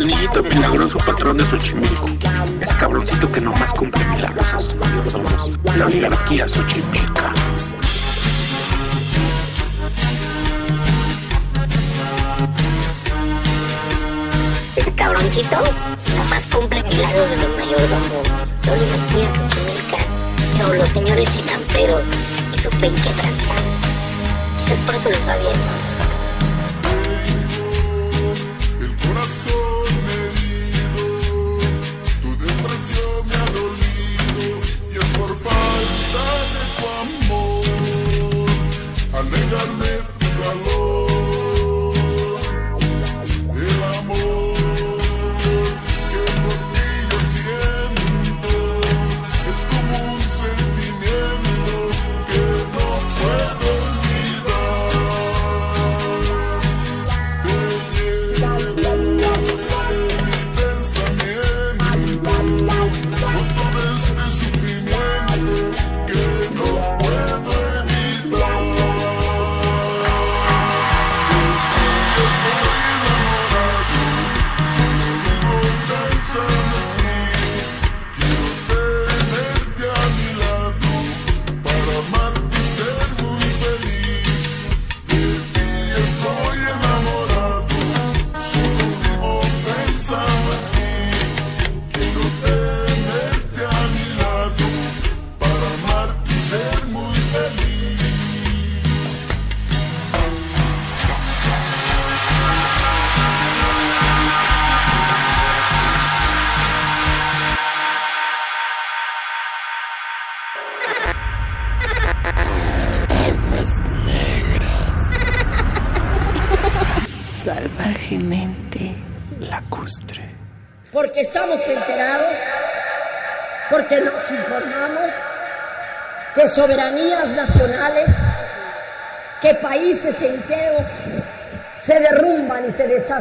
Del niñito milagroso patrón de Xochimilco. Ese cabroncito que nomás cumple milagros a sus mayordomos. La oligarquía Xochimilca.
Ese cabroncito nomás cumple milagros de los mayordomos, de oligarquía Xochimilca, o los señores chinamperos y su fe inquebrantable. Quizás por eso les va bien.
El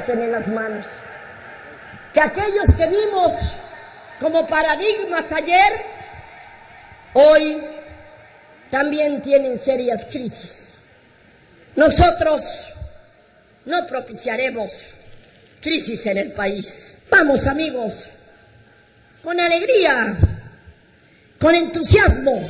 en
las manos, que aquellos que vimos como paradigmas ayer, hoy también tienen serias crisis. Nosotros no propiciaremos crisis en el país. Vamos amigos, con alegría, con entusiasmo.